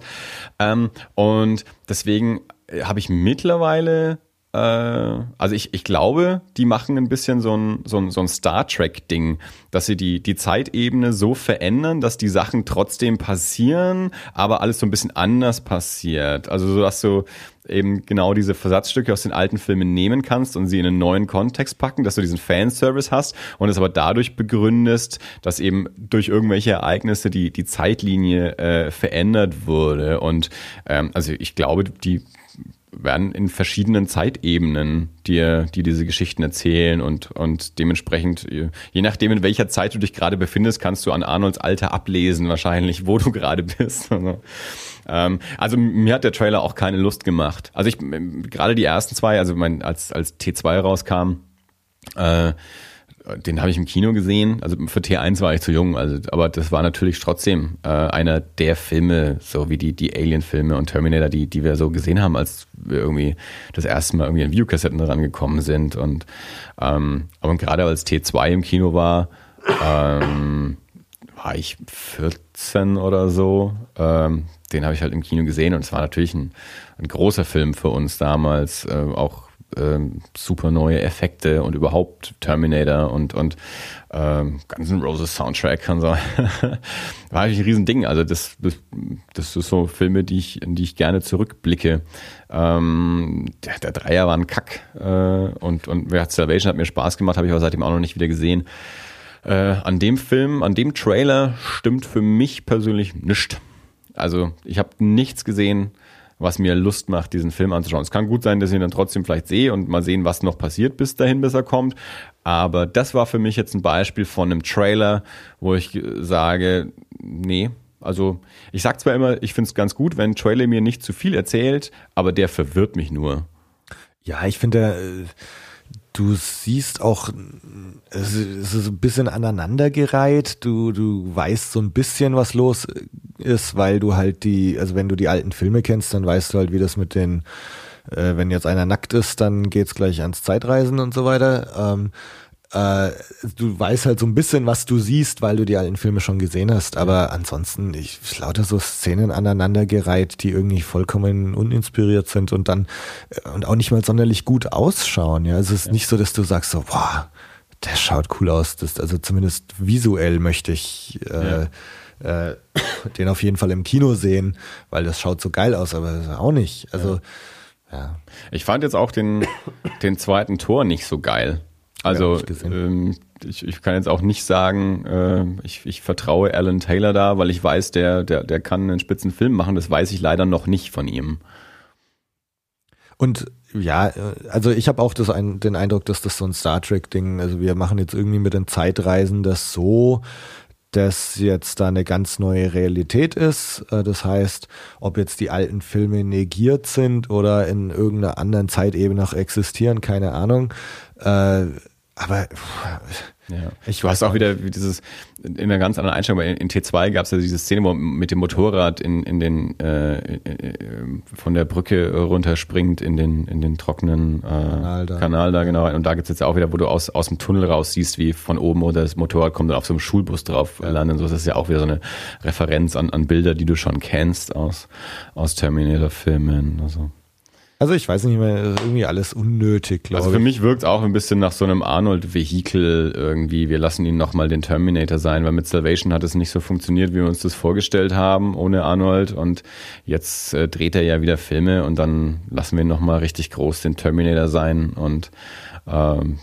Ähm, und deswegen habe ich mittlerweile äh, also ich, ich glaube, die machen ein bisschen so ein, so ein, so ein Star Trek-Ding, dass sie die, die Zeitebene so verändern, dass die Sachen trotzdem passieren, aber alles so ein bisschen anders passiert. Also so, dass du eben genau diese Versatzstücke aus den alten Filmen nehmen kannst und sie in einen neuen Kontext packen, dass du diesen Fanservice hast und es aber dadurch begründest, dass eben durch irgendwelche Ereignisse die, die Zeitlinie äh, verändert wurde. Und ähm, also ich glaube, die werden in verschiedenen Zeitebenen dir, die diese Geschichten erzählen und, und dementsprechend, je nachdem, in welcher Zeit du dich gerade befindest, kannst du an Arnolds Alter ablesen, wahrscheinlich, wo du gerade bist. Also, ähm, also mir hat der Trailer auch keine Lust gemacht. Also ich, gerade die ersten zwei, also mein, als, als T2 rauskam, äh, den habe ich im Kino gesehen. Also für T1 war ich zu jung, also, aber das war natürlich trotzdem äh, einer der Filme, so wie die, die Alien-Filme und Terminator, die, die wir so gesehen haben, als wir irgendwie das erste Mal irgendwie an Videokassetten rangekommen sind. Und ähm, aber gerade als T2 im Kino war, ähm, war ich 14 oder so. Ähm, den habe ich halt im Kino gesehen und es war natürlich ein, ein großer Film für uns damals, äh, auch ähm, super neue Effekte und überhaupt Terminator und, und ähm, Guns N' Roses Soundtrack und so. war eigentlich ein Riesending. Also das, das, das ist so Filme, die ich, in die ich gerne zurückblicke. Ähm, der, der Dreier war ein Kack äh, und, und Salvation hat mir Spaß gemacht, habe ich aber seitdem auch noch nicht wieder gesehen. Äh, an dem Film, an dem Trailer stimmt für mich persönlich nichts. Also ich habe nichts gesehen, was mir Lust macht, diesen Film anzuschauen. Es kann gut sein, dass ich ihn dann trotzdem vielleicht sehe und mal sehen, was noch passiert bis dahin, bis er kommt. Aber das war für mich jetzt ein Beispiel von einem Trailer, wo ich sage, nee, also ich sag zwar immer, ich finde es ganz gut, wenn ein Trailer mir nicht zu viel erzählt, aber der verwirrt mich nur. Ja, ich finde, äh, du siehst auch, es ist ein bisschen aneinandergereiht. Du, du weißt so ein bisschen, was los ist, weil du halt die, also wenn du die alten Filme kennst, dann weißt du halt, wie das mit den, äh, wenn jetzt einer nackt ist, dann geht's gleich ans Zeitreisen und so weiter. Ähm, äh, du weißt halt so ein bisschen, was du siehst, weil du die alten Filme schon gesehen hast. Aber ansonsten, ich lauter so Szenen aneinandergereiht, die irgendwie vollkommen uninspiriert sind und dann äh, und auch nicht mal sonderlich gut ausschauen. Ja, es ist ja. nicht so, dass du sagst so, boah, der schaut cool aus. Das, also zumindest visuell möchte ich äh, ja. äh, den auf jeden Fall im Kino sehen, weil das schaut so geil aus, aber auch nicht. Also ja. ja. Ich fand jetzt auch den, den zweiten Tor nicht so geil. Also ähm, ich, ich kann jetzt auch nicht sagen, äh, ich, ich vertraue Alan Taylor da, weil ich weiß, der, der, der kann einen spitzen Film machen. Das weiß ich leider noch nicht von ihm. Und ja, also ich habe auch das ein, den Eindruck, dass das so ein Star Trek-Ding, also wir machen jetzt irgendwie mit den Zeitreisen das so, dass jetzt da eine ganz neue Realität ist. Äh, das heißt, ob jetzt die alten Filme negiert sind oder in irgendeiner anderen Zeitebene noch existieren, keine Ahnung. Äh, aber ja. Ich weiß auch wieder, wie dieses, in einer ganz anderen Einstellung, weil in T2 gab es ja diese Szene, wo man mit dem Motorrad in, in den, äh, äh, von der Brücke runterspringt in den, in den trockenen äh, Kanal, da. Kanal da, genau. Und da gibt es jetzt auch wieder, wo du aus, aus dem Tunnel raus siehst, wie von oben oder das Motorrad kommt dann auf so einem Schulbus drauf ja. landet. So, das ist ja auch wieder so eine Referenz an, an Bilder, die du schon kennst aus, aus Terminator-Filmen. Also. Also ich weiß nicht mehr, irgendwie alles unnötig, glaube ich. Also für mich wirkt es auch ein bisschen nach so einem Arnold-Vehikel irgendwie. Wir lassen ihn nochmal den Terminator sein, weil mit Salvation hat es nicht so funktioniert, wie wir uns das vorgestellt haben, ohne Arnold. Und jetzt äh, dreht er ja wieder Filme und dann lassen wir ihn nochmal richtig groß den Terminator sein und ähm,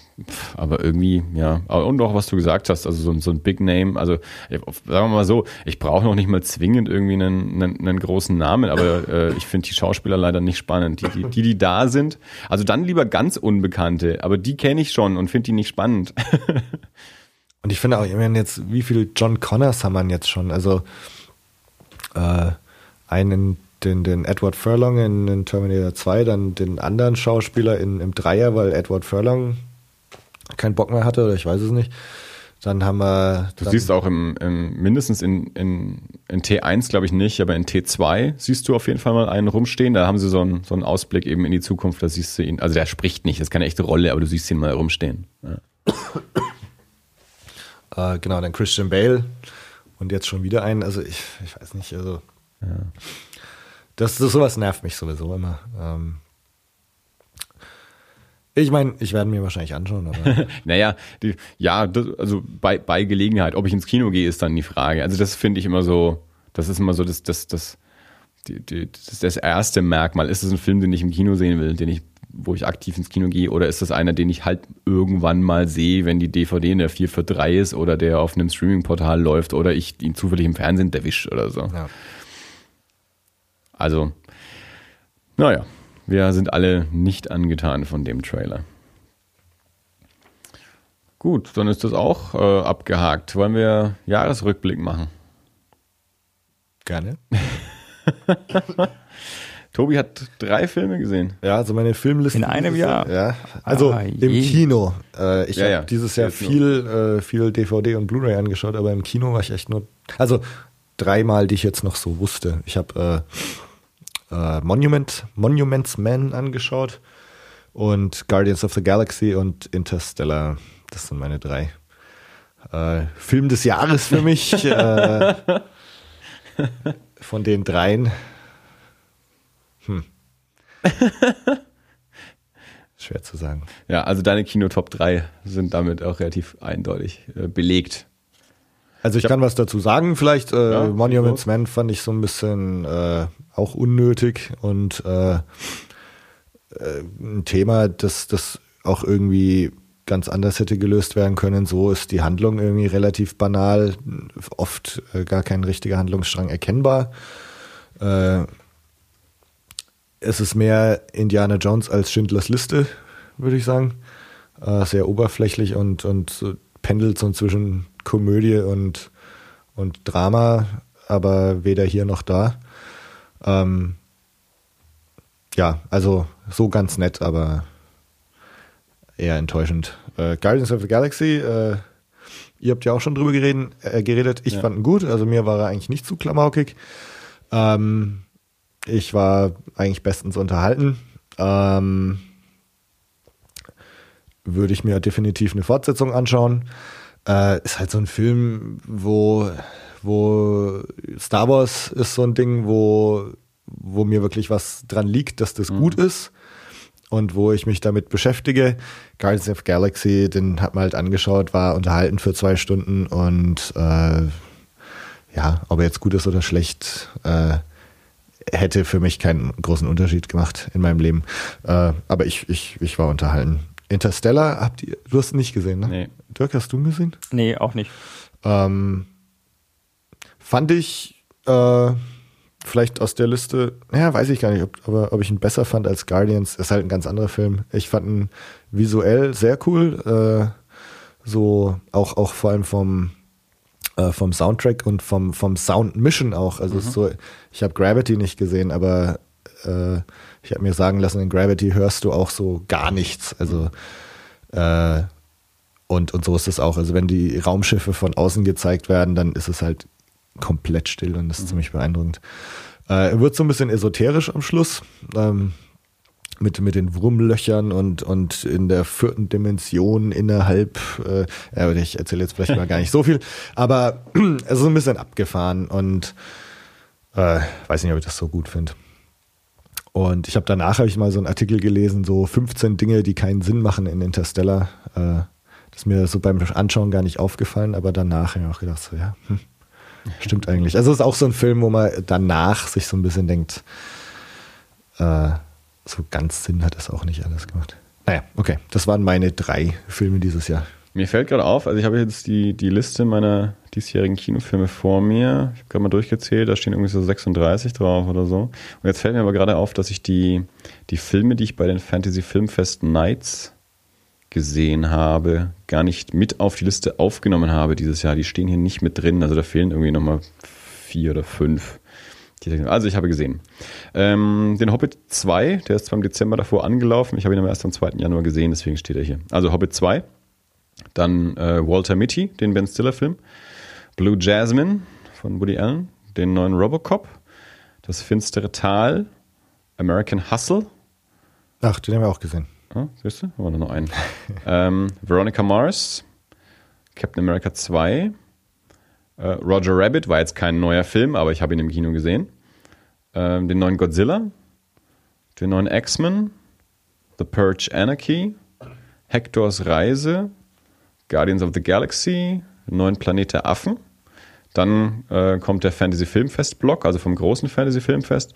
aber irgendwie, ja, und auch was du gesagt hast, also so, so ein Big Name, also sagen wir mal so, ich brauche noch nicht mal zwingend irgendwie einen, einen, einen großen Namen, aber äh, ich finde die Schauspieler leider nicht spannend. Die, die, die, die da sind, also dann lieber ganz Unbekannte, aber die kenne ich schon und finde die nicht spannend. und ich finde auch, ich meine jetzt, wie viele John Connors haben wir jetzt schon? Also äh, einen den, den Edward Furlong in, in, Terminator 2, dann den anderen Schauspieler in, im Dreier, weil Edward Furlong keinen Bock mehr hatte oder ich weiß es nicht. Dann haben wir. Du siehst auch im, im mindestens in, in, in T1, glaube ich nicht, aber in T2 siehst du auf jeden Fall mal einen rumstehen. Da haben sie so einen, so einen Ausblick eben in die Zukunft. Da siehst du ihn. Also der spricht nicht, das ist keine echte Rolle, aber du siehst ihn mal rumstehen. Ja. äh, genau, dann Christian Bale und jetzt schon wieder einen. Also ich, ich weiß nicht, also. Ja. Das, das sowas nervt mich sowieso immer. Ähm, ich meine, ich werde mir wahrscheinlich anschauen. Aber naja, die, ja, das, also bei, bei Gelegenheit, ob ich ins Kino gehe, ist dann die Frage. Also das finde ich immer so, das ist immer so das, das, das, die, die, das, das erste Merkmal. Ist es ein Film, den ich im Kino sehen will, den ich, wo ich aktiv ins Kino gehe, oder ist das einer, den ich halt irgendwann mal sehe, wenn die DVD in der 4 für 3 ist oder der auf einem Streaming-Portal läuft oder ich ihn zufällig im Fernsehen erwische oder so. Ja. Also, naja, wir sind alle nicht angetan von dem Trailer. Gut, dann ist das auch äh, abgehakt. Wollen wir Jahresrückblick machen? Gerne. Tobi hat drei Filme gesehen. Ja, also meine Filmliste. In einem Jahr? Ja. Also ah, im Kino. Äh, ich ja, habe ja. dieses Jahr viel, äh, viel DVD und Blu-ray angeschaut, aber im Kino war ich echt nur. Also dreimal, die ich jetzt noch so wusste. Ich habe äh, äh, Monument, Monuments Man angeschaut und Guardians of the Galaxy und Interstellar. Das sind meine drei. Äh, Film des Jahres für mich. äh, von den dreien. Hm. Schwer zu sagen. Ja, also deine Kino-Top 3 sind damit auch relativ eindeutig äh, belegt. Also ich, ich kann was dazu sagen, vielleicht äh, ja, Monuments Man fand ich so ein bisschen äh, auch unnötig und äh, äh, ein Thema, das, das auch irgendwie ganz anders hätte gelöst werden können. So ist die Handlung irgendwie relativ banal, oft äh, gar kein richtiger Handlungsstrang erkennbar. Äh, es ist mehr Indiana Jones als Schindlers Liste, würde ich sagen. Äh, sehr oberflächlich und, und pendelt so zwischen Komödie und, und Drama, aber weder hier noch da. Ähm, ja, also so ganz nett, aber eher enttäuschend. Äh, Guardians of the Galaxy, äh, ihr habt ja auch schon drüber geredet. Äh, geredet. Ich ja. fand ihn gut, also mir war er eigentlich nicht zu klamaukig. Ähm, ich war eigentlich bestens unterhalten. Ähm, würde ich mir definitiv eine Fortsetzung anschauen. Äh, ist halt so ein Film, wo, wo Star Wars ist so ein Ding, wo, wo mir wirklich was dran liegt, dass das mhm. gut ist und wo ich mich damit beschäftige. Guardians of Galaxy, den hat man halt angeschaut, war unterhalten für zwei Stunden und äh, ja, ob er jetzt gut ist oder schlecht, äh, hätte für mich keinen großen Unterschied gemacht in meinem Leben. Äh, aber ich, ich, ich war unterhalten. Interstellar, habt ihr, du hast ihn nicht gesehen, ne? Nee. Dirk, hast du ihn gesehen? Nee, auch nicht. Ähm, fand ich, äh, vielleicht aus der Liste, ja, weiß ich gar nicht, ob, aber, ob ich ihn besser fand als Guardians, ist halt ein ganz anderer Film. Ich fand ihn visuell sehr cool, äh, so auch, auch vor allem vom, äh, vom Soundtrack und vom, vom Sound-Mission auch. Also mhm. so, ich habe Gravity nicht gesehen, aber äh, ich habe mir sagen lassen, in Gravity hörst du auch so gar nichts. Also äh, und, und so ist es auch. Also wenn die Raumschiffe von außen gezeigt werden, dann ist es halt komplett still und das ist mhm. ziemlich beeindruckend. Äh, wird so ein bisschen esoterisch am Schluss. Ähm, mit, mit den Wurmlöchern und, und in der vierten Dimension innerhalb, äh, ich erzähle jetzt vielleicht mal gar nicht so viel, aber es ist ein bisschen abgefahren und äh, weiß nicht, ob ich das so gut finde. Und ich habe danach habe ich mal so einen Artikel gelesen, so 15 Dinge, die keinen Sinn machen in Interstellar. Äh, das ist mir so beim Anschauen gar nicht aufgefallen, aber danach habe ich auch gedacht, so ja, hm, stimmt eigentlich. Also es ist auch so ein Film, wo man danach sich so ein bisschen denkt, äh, so ganz Sinn hat das auch nicht alles gemacht. Naja, okay, das waren meine drei Filme dieses Jahr. Mir fällt gerade auf, also ich habe jetzt die, die Liste meiner diesjährigen Kinofilme vor mir. Ich habe gerade mal durchgezählt, da stehen irgendwie so 36 drauf oder so. Und jetzt fällt mir aber gerade auf, dass ich die, die Filme, die ich bei den Fantasy Filmfest Nights gesehen habe, gar nicht mit auf die Liste aufgenommen habe dieses Jahr. Die stehen hier nicht mit drin. Also da fehlen irgendwie nochmal vier oder fünf. Also ich habe gesehen. Ähm, den Hobbit 2, der ist zwar im Dezember davor angelaufen. Ich habe ihn aber erst am 2. Januar gesehen, deswegen steht er hier. Also Hobbit 2 dann äh, Walter Mitty, den Ben Stiller-Film. Blue Jasmine von Woody Allen. Den neuen Robocop. Das finstere Tal. American Hustle. Ach, den haben wir auch gesehen. Ah, siehst du? Haben wir nur noch einen. ähm, Veronica Mars. Captain America 2. Äh, Roger Rabbit war jetzt kein neuer Film, aber ich habe ihn im Kino gesehen. Ähm, den neuen Godzilla. Den neuen X-Men. The Purge Anarchy. Hectors Reise. Guardians of the Galaxy, Neuen Planet der Affen. Dann äh, kommt der Fantasy Filmfest Block, also vom großen Fantasy Filmfest.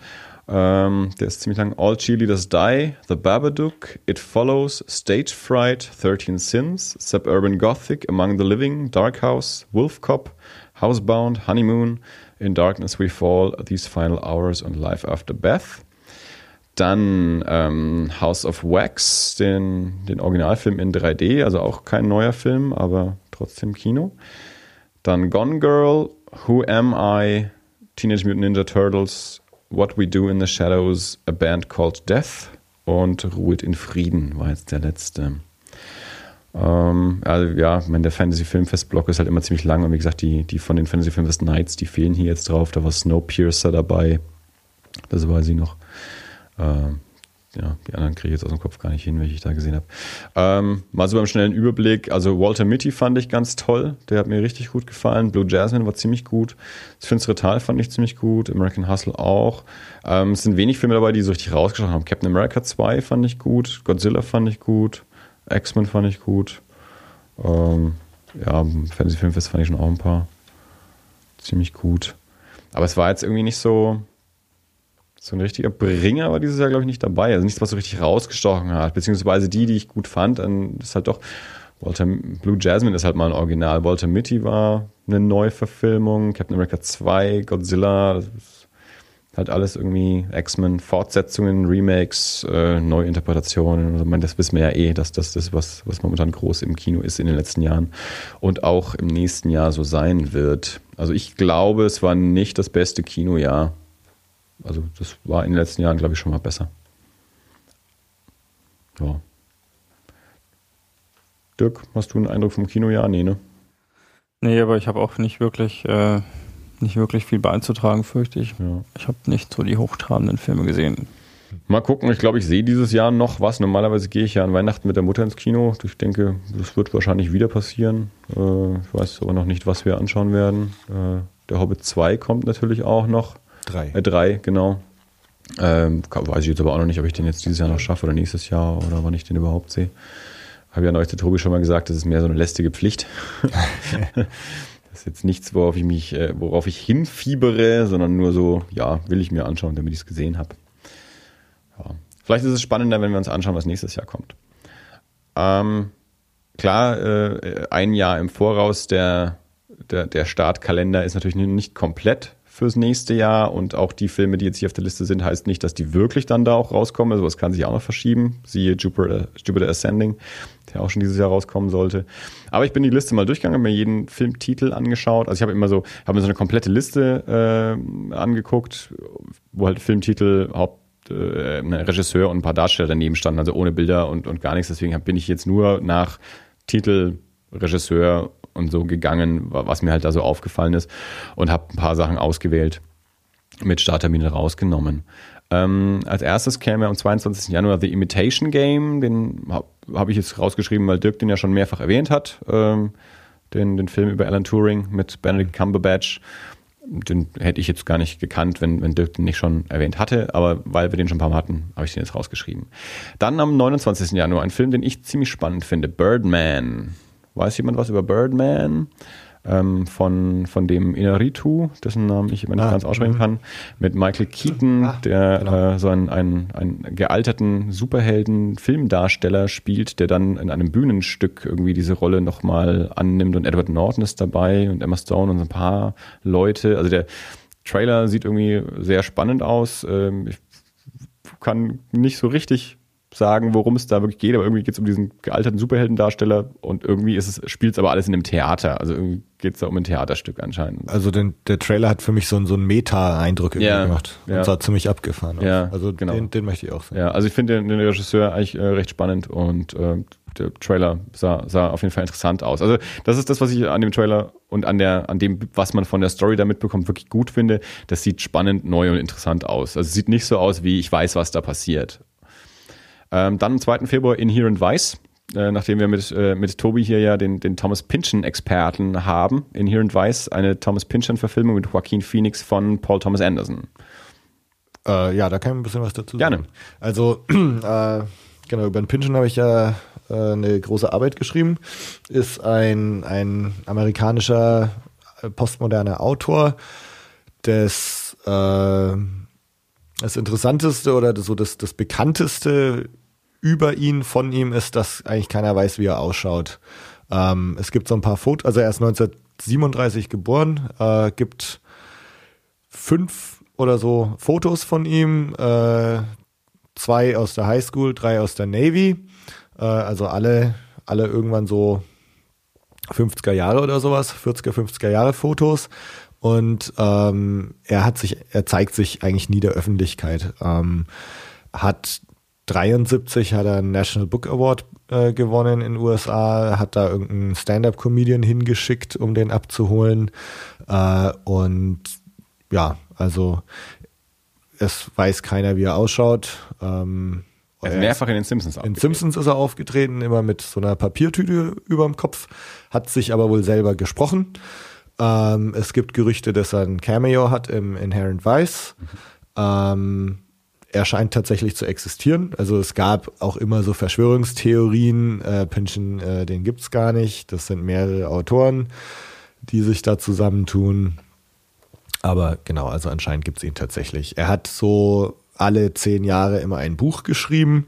Ähm, der ist ziemlich lang. All Cheerleaders Die, The Babadook, It Follows, Stage Fright, 13 Sins, Suburban Gothic, Among the Living, Dark House, Wolf Cop, Housebound, Honeymoon, In Darkness We Fall, These Final Hours und Life After Beth. Dann ähm, House of Wax, den, den Originalfilm in 3D, also auch kein neuer Film, aber trotzdem Kino. Dann Gone Girl, Who Am I, Teenage Mutant Ninja Turtles, What We Do in the Shadows, A Band Called Death und Ruhet in Frieden war jetzt der letzte. Ähm, also ja, mein, der Fantasy-Filmfest-Block ist halt immer ziemlich lang und wie gesagt, die, die von den Fantasy-Filmfest Nights, die fehlen hier jetzt drauf. Da war Snowpiercer dabei, das weiß ich noch. Ähm, ja, die anderen kriege ich jetzt aus dem Kopf gar nicht hin, welche ich da gesehen habe. Ähm, mal so beim schnellen Überblick. Also Walter Mitty fand ich ganz toll. Der hat mir richtig gut gefallen. Blue Jasmine war ziemlich gut. Das Finstere Tal fand ich ziemlich gut. American Hustle auch. Ähm, es sind wenig Filme dabei, die so richtig rausgestochen haben. Captain America 2 fand ich gut. Godzilla fand ich gut. X-Men fand ich gut. Ähm, ja, Fantasy Filmfest fand ich schon auch ein paar. Ziemlich gut. Aber es war jetzt irgendwie nicht so so ein richtiger Bringer war dieses Jahr, glaube ich, nicht dabei. Also nichts, was so richtig rausgestochen hat. Beziehungsweise die, die ich gut fand, dann ist halt doch Walter, Blue Jasmine ist halt mal ein Original. Walter Mitty war eine Neuverfilmung. Captain America 2, Godzilla, das ist halt alles irgendwie X-Men, Fortsetzungen, Remakes, äh, Neuinterpretationen. Also, das wissen wir ja eh, dass das ist, was, was momentan groß im Kino ist in den letzten Jahren und auch im nächsten Jahr so sein wird. Also ich glaube, es war nicht das beste Kinojahr also das war in den letzten Jahren, glaube ich, schon mal besser. Ja. Dirk, hast du einen Eindruck vom Kinojahr? Nee, ne? Nee, aber ich habe auch nicht wirklich, äh, nicht wirklich viel beizutragen, fürchte ich. Ja. Ich habe nicht so die hochtrabenden Filme gesehen. Mal gucken, ich glaube, ich sehe dieses Jahr noch was. Normalerweise gehe ich ja an Weihnachten mit der Mutter ins Kino. Ich denke, das wird wahrscheinlich wieder passieren. Äh, ich weiß aber noch nicht, was wir anschauen werden. Äh, der Hobbit 2 kommt natürlich auch noch. Drei. Äh, drei, genau. Ähm, weiß ich jetzt aber auch noch nicht, ob ich den jetzt dieses Jahr noch schaffe oder nächstes Jahr oder wann ich den überhaupt sehe. Habe ja neulich der Tobi schon mal gesagt, das ist mehr so eine lästige Pflicht. das ist jetzt nichts, worauf ich mich, äh, worauf ich hinfiebere, sondern nur so, ja, will ich mir anschauen, damit ich es gesehen habe. Ja. Vielleicht ist es spannender, wenn wir uns anschauen, was nächstes Jahr kommt. Ähm, klar, äh, ein Jahr im Voraus der, der, der Startkalender ist natürlich nicht komplett fürs nächste Jahr und auch die Filme, die jetzt hier auf der Liste sind, heißt nicht, dass die wirklich dann da auch rauskommen. Also das kann sich auch noch verschieben. Siehe Jupiter, Jupiter Ascending, der auch schon dieses Jahr rauskommen sollte. Aber ich bin die Liste mal durchgegangen, habe mir jeden Filmtitel angeschaut. Also ich habe immer so, habe mir so eine komplette Liste äh, angeguckt, wo halt Filmtitel, Haupt äh, Regisseur und ein paar Darsteller daneben standen, also ohne Bilder und, und gar nichts. Deswegen bin ich jetzt nur nach Titel, Regisseur und so gegangen, was mir halt da so aufgefallen ist und habe ein paar Sachen ausgewählt, mit Starttermine rausgenommen. Ähm, als erstes käme am 22. Januar The Imitation Game, den habe hab ich jetzt rausgeschrieben, weil Dirk den ja schon mehrfach erwähnt hat, ähm, den, den Film über Alan Turing mit Benedict Cumberbatch den hätte ich jetzt gar nicht gekannt, wenn, wenn Dirk den nicht schon erwähnt hatte, aber weil wir den schon ein paar Mal hatten, habe ich den jetzt rausgeschrieben. Dann am 29. Januar ein Film, den ich ziemlich spannend finde, Birdman. Weiß jemand was über Birdman? ähm, von, von dem Inaritu, dessen Namen ich immer nicht ah, ganz aussprechen mhm. kann, mit Michael Keaton, ah, der genau. äh, so einen, einen, einen gealterten Superhelden-Filmdarsteller spielt, der dann in einem Bühnenstück irgendwie diese Rolle nochmal annimmt und Edward Norton ist dabei und Emma Stone und so ein paar Leute. Also der Trailer sieht irgendwie sehr spannend aus. Ähm, ich kann nicht so richtig sagen, worum es da wirklich geht, aber irgendwie geht es um diesen gealterten Superheldendarsteller und irgendwie ist es, spielt es aber alles in einem Theater. Also irgendwie geht es da um ein Theaterstück anscheinend. Also den, der Trailer hat für mich so, so einen Meta-Eindruck ja, gemacht und ja. sah ziemlich abgefahren aus. Ja, also genau. den, den möchte ich auch sehen. Ja, also ich finde den, den Regisseur eigentlich äh, recht spannend und äh, der Trailer sah, sah auf jeden Fall interessant aus. Also das ist das, was ich an dem Trailer und an der, an dem, was man von der Story da mitbekommt, wirklich gut finde. Das sieht spannend, neu und interessant aus. Also es sieht nicht so aus, wie ich weiß, was da passiert. Ähm, dann am 2. Februar Inherent Vice. Äh, nachdem wir mit, äh, mit Tobi hier ja den, den Thomas Pynchon-Experten haben. Inherent Vice, eine Thomas Pynchon-Verfilmung mit Joaquin Phoenix von Paul Thomas Anderson. Äh, ja, da kann ich ein bisschen was dazu sagen. Gerne. Also, äh, genau, über den Pynchon habe ich ja äh, eine große Arbeit geschrieben. Ist ein, ein amerikanischer äh, postmoderner Autor, des das Interessanteste oder so das, das Bekannteste über ihn, von ihm, ist, dass eigentlich keiner weiß, wie er ausschaut. Ähm, es gibt so ein paar Fotos, also er ist 1937 geboren, äh, gibt fünf oder so Fotos von ihm, äh, zwei aus der Highschool, drei aus der Navy, äh, also alle, alle irgendwann so 50er Jahre oder sowas, 40er, 50er Jahre Fotos. Und ähm, er hat sich, er zeigt sich eigentlich nie der Öffentlichkeit. Ähm, hat 73 hat er einen National Book Award äh, gewonnen in den USA, hat da irgendeinen Stand-up-Comedian hingeschickt, um den abzuholen. Äh, und ja, also es weiß keiner, wie er ausschaut. Ähm, er ist mehrfach in den Simpsons aufgetreten. In Simpsons ist er aufgetreten, immer mit so einer Papiertüte über dem Kopf, hat sich aber wohl selber gesprochen. Ähm, es gibt Gerüchte, dass er ein Cameo hat im Inherent Vice. Mhm. Ähm, er scheint tatsächlich zu existieren. Also es gab auch immer so Verschwörungstheorien. Äh, Pynchon, äh, den gibt's gar nicht. Das sind mehrere Autoren, die sich da zusammentun. Aber genau, also anscheinend gibt's ihn tatsächlich. Er hat so alle zehn Jahre immer ein Buch geschrieben.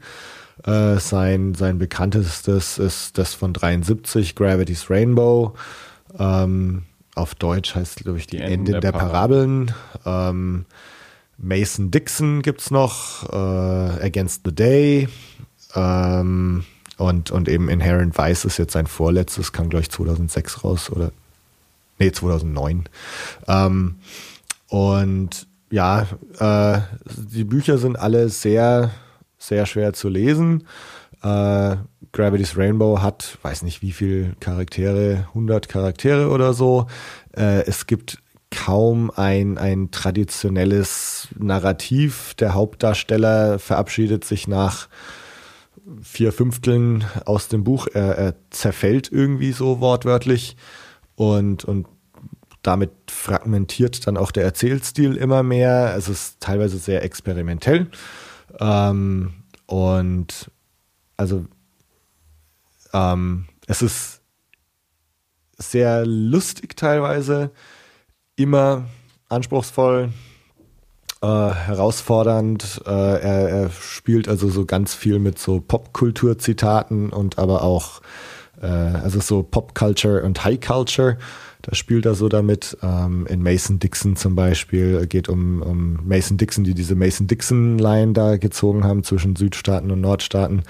Äh, sein, sein bekanntestes ist das von 73, Gravity's Rainbow. Ähm, auf Deutsch heißt, glaube ich, die, die Ende der, der Parabeln. Ähm, Mason Dixon gibt es noch, äh, Against the Day. Ähm, und, und eben Inherent Vice ist jetzt sein vorletztes, kam, glaube ich, 2006 raus oder nee, 2009. Ähm, und ja, äh, die Bücher sind alle sehr, sehr schwer zu lesen. Äh, Gravity's Rainbow hat, weiß nicht wie viel Charaktere, 100 Charaktere oder so. Äh, es gibt kaum ein, ein traditionelles Narrativ. Der Hauptdarsteller verabschiedet sich nach vier Fünfteln aus dem Buch. Er, er zerfällt irgendwie so wortwörtlich und, und damit fragmentiert dann auch der Erzählstil immer mehr. Es ist teilweise sehr experimentell. Ähm, und also ähm, es ist sehr lustig teilweise, immer anspruchsvoll, äh, herausfordernd. Äh, er, er, spielt also so ganz viel mit so Popkultur-Zitaten und aber auch äh, also so Popculture und High Culture. Da spielt er so damit. Ähm, in Mason Dixon zum Beispiel geht um, um Mason Dixon, die diese Mason Dixon Line da gezogen haben zwischen Südstaaten und Nordstaaten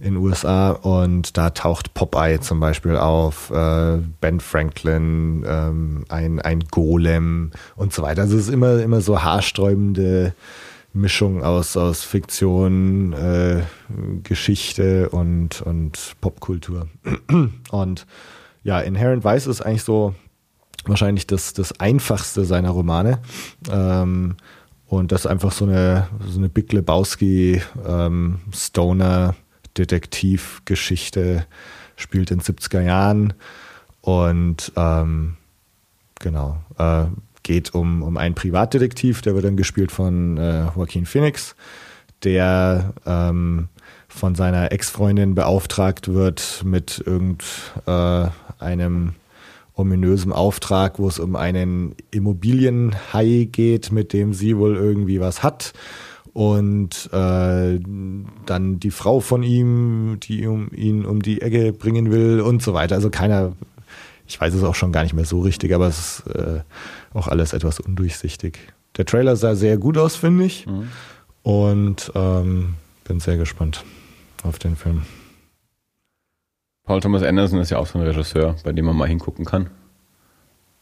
in USA und da taucht Popeye zum Beispiel auf, äh, Ben Franklin, ähm, ein, ein Golem und so weiter. Also es ist immer, immer so haarsträubende Mischung aus, aus Fiktion, äh, Geschichte und, und Popkultur. und ja, Inherent Vice ist eigentlich so wahrscheinlich das, das einfachste seiner Romane. Ähm, und das ist einfach so eine, so eine Big Lebowski ähm, Stoner Detektivgeschichte, spielt in 70er Jahren und ähm, genau, äh, geht um, um einen Privatdetektiv, der wird dann gespielt von äh, Joaquin Phoenix, der ähm, von seiner Ex-Freundin beauftragt wird mit irgendeinem äh, ominösen Auftrag, wo es um einen Immobilienhai geht, mit dem sie wohl irgendwie was hat und äh, dann die Frau von ihm, die um, ihn um die Ecke bringen will und so weiter. Also keiner, ich weiß es auch schon gar nicht mehr so richtig, aber es ist äh, auch alles etwas undurchsichtig. Der Trailer sah sehr gut aus, finde ich. Mhm. Und ähm, bin sehr gespannt auf den Film. Paul Thomas Anderson ist ja auch so ein Regisseur, bei dem man mal hingucken kann.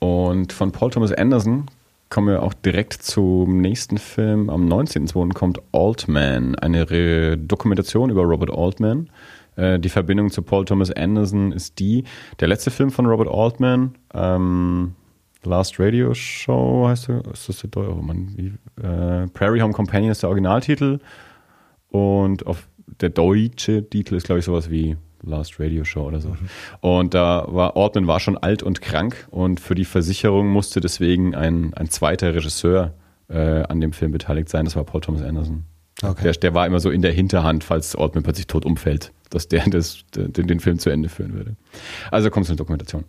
Und von Paul Thomas Anderson kommen wir auch direkt zum nächsten Film. Am 19.02. kommt Altman, eine Re Dokumentation über Robert Altman. Äh, die Verbindung zu Paul Thomas Anderson ist die, der letzte Film von Robert Altman, ähm, Last Radio Show heißt er, ist das der Deutsche, oh Mann, wie, äh, Prairie Home Companion ist der Originaltitel und auf der deutsche Titel ist glaube ich sowas wie Last Radio Show oder so. Mhm. Und da war Ortman war schon alt und krank und für die Versicherung musste deswegen ein, ein zweiter Regisseur äh, an dem Film beteiligt sein. Das war Paul Thomas Anderson. Okay. Der, der war immer so in der Hinterhand, falls Ortman plötzlich tot umfällt dass der das, den, den Film zu Ende führen würde. Also kommt es eine Dokumentation.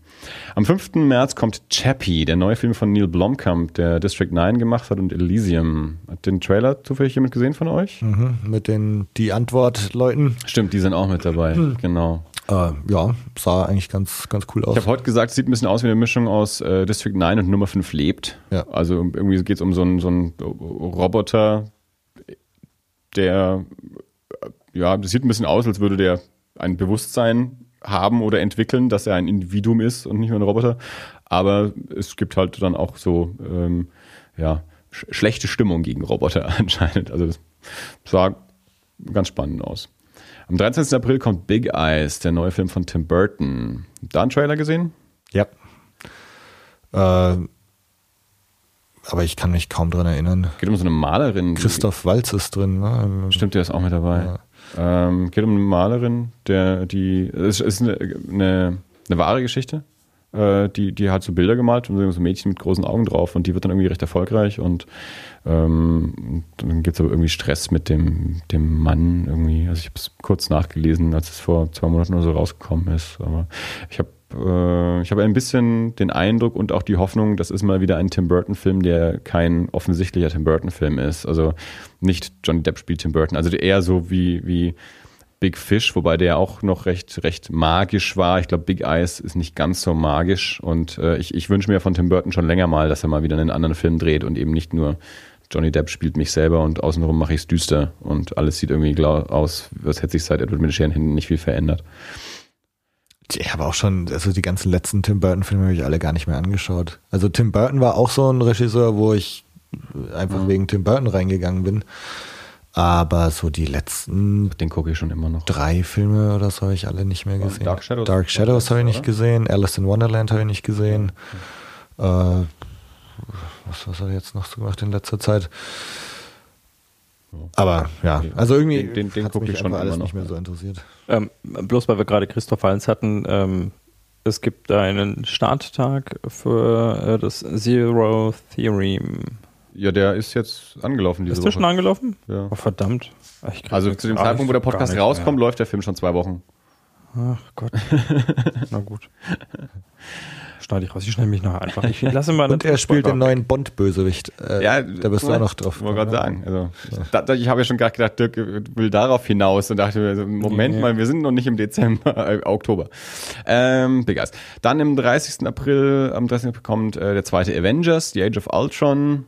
Am 5. März kommt Chappie, der neue Film von Neil Blomkamp, der District 9 gemacht hat und Elysium. Hat den Trailer zufällig jemand gesehen von euch? Mhm, mit den Die Antwort-Leuten. Stimmt, die sind auch mit dabei, mhm. genau. Äh, ja, sah eigentlich ganz, ganz cool aus. Ich habe heute gesagt, es sieht ein bisschen aus wie eine Mischung aus äh, District 9 und Nummer 5 lebt. Ja. Also irgendwie geht es um so einen, so einen Roboter, der ja, das sieht ein bisschen aus, als würde der ein Bewusstsein haben oder entwickeln, dass er ein Individuum ist und nicht nur ein Roboter. Aber es gibt halt dann auch so ähm, ja, sch schlechte Stimmung gegen Roboter anscheinend. Also das sah ganz spannend aus. Am 13. April kommt Big Eyes, der neue Film von Tim Burton. Da einen Trailer gesehen? Ja. Äh, aber ich kann mich kaum dran erinnern. Geht um so eine Malerin. Christoph Walz ist drin. Ne? Stimmt, der ist auch mit dabei. Ja. Ähm, geht um eine Malerin, der, die, es ist eine, eine, eine wahre Geschichte. Äh, die, die hat so Bilder gemalt und so ein Mädchen mit großen Augen drauf und die wird dann irgendwie recht erfolgreich und ähm, dann gibt es aber irgendwie Stress mit dem, dem Mann irgendwie. Also ich habe es kurz nachgelesen, als es vor zwei Monaten oder so rausgekommen ist. Aber ich habe äh, ich habe ein bisschen den Eindruck und auch die Hoffnung, das ist mal wieder ein Tim Burton-Film, der kein offensichtlicher Tim Burton-Film ist. Also nicht Johnny Depp spielt Tim Burton, also eher so wie, wie Big Fish, wobei der auch noch recht, recht magisch war. Ich glaube, Big Eyes ist nicht ganz so magisch und äh, ich, ich wünsche mir von Tim Burton schon länger mal, dass er mal wieder einen anderen Film dreht und eben nicht nur Johnny Depp spielt mich selber und außenrum mache ich es düster und alles sieht irgendwie aus, als hätte sich seit Edward mit den Scherenhänden nicht viel verändert. Ich habe auch schon, also die ganzen letzten Tim Burton-Filme habe ich alle gar nicht mehr angeschaut. Also Tim Burton war auch so ein Regisseur, wo ich einfach ja. wegen Tim Burton reingegangen bin. Aber so die letzten den gucke ich schon immer noch. Drei Filme oder so habe ich alle nicht mehr gesehen. Dark Shadows, Dark Shadows habe ich nicht oder? gesehen. Alice in Wonderland habe ich nicht gesehen. Ja. Äh, was, was hat er jetzt noch so gemacht in letzter Zeit? Aber ja, also irgendwie den, den, den gucke ich schon alles nicht mehr so interessiert. Ähm, bloß weil wir gerade Christoph Heinz hatten, ähm, es gibt einen Starttag für äh, das Zero Theorem. Ja, der ist jetzt angelaufen diese Ist der Woche. schon angelaufen? Ja. Oh, verdammt. Also zu dem Zeitpunkt, wo der Podcast rauskommt, läuft der Film schon zwei Wochen. Ach Gott. Na gut. Schneide ich raus. Ich schneide mich nachher einfach. Ich lasse mal Und er spielt den neuen Bond-Bösewicht. Äh, ja, da bist du auch noch drauf. Wollte gerade sagen. Also, da, da, ich habe ja schon gerade gedacht, Dirk will darauf hinaus und dachte mir, Moment nee. mal, wir sind noch nicht im Dezember, äh, Oktober. Ähm, Big Eyes. Dann im 30. April, am 30. April kommt äh, der zweite Avengers, The Age of Ultron.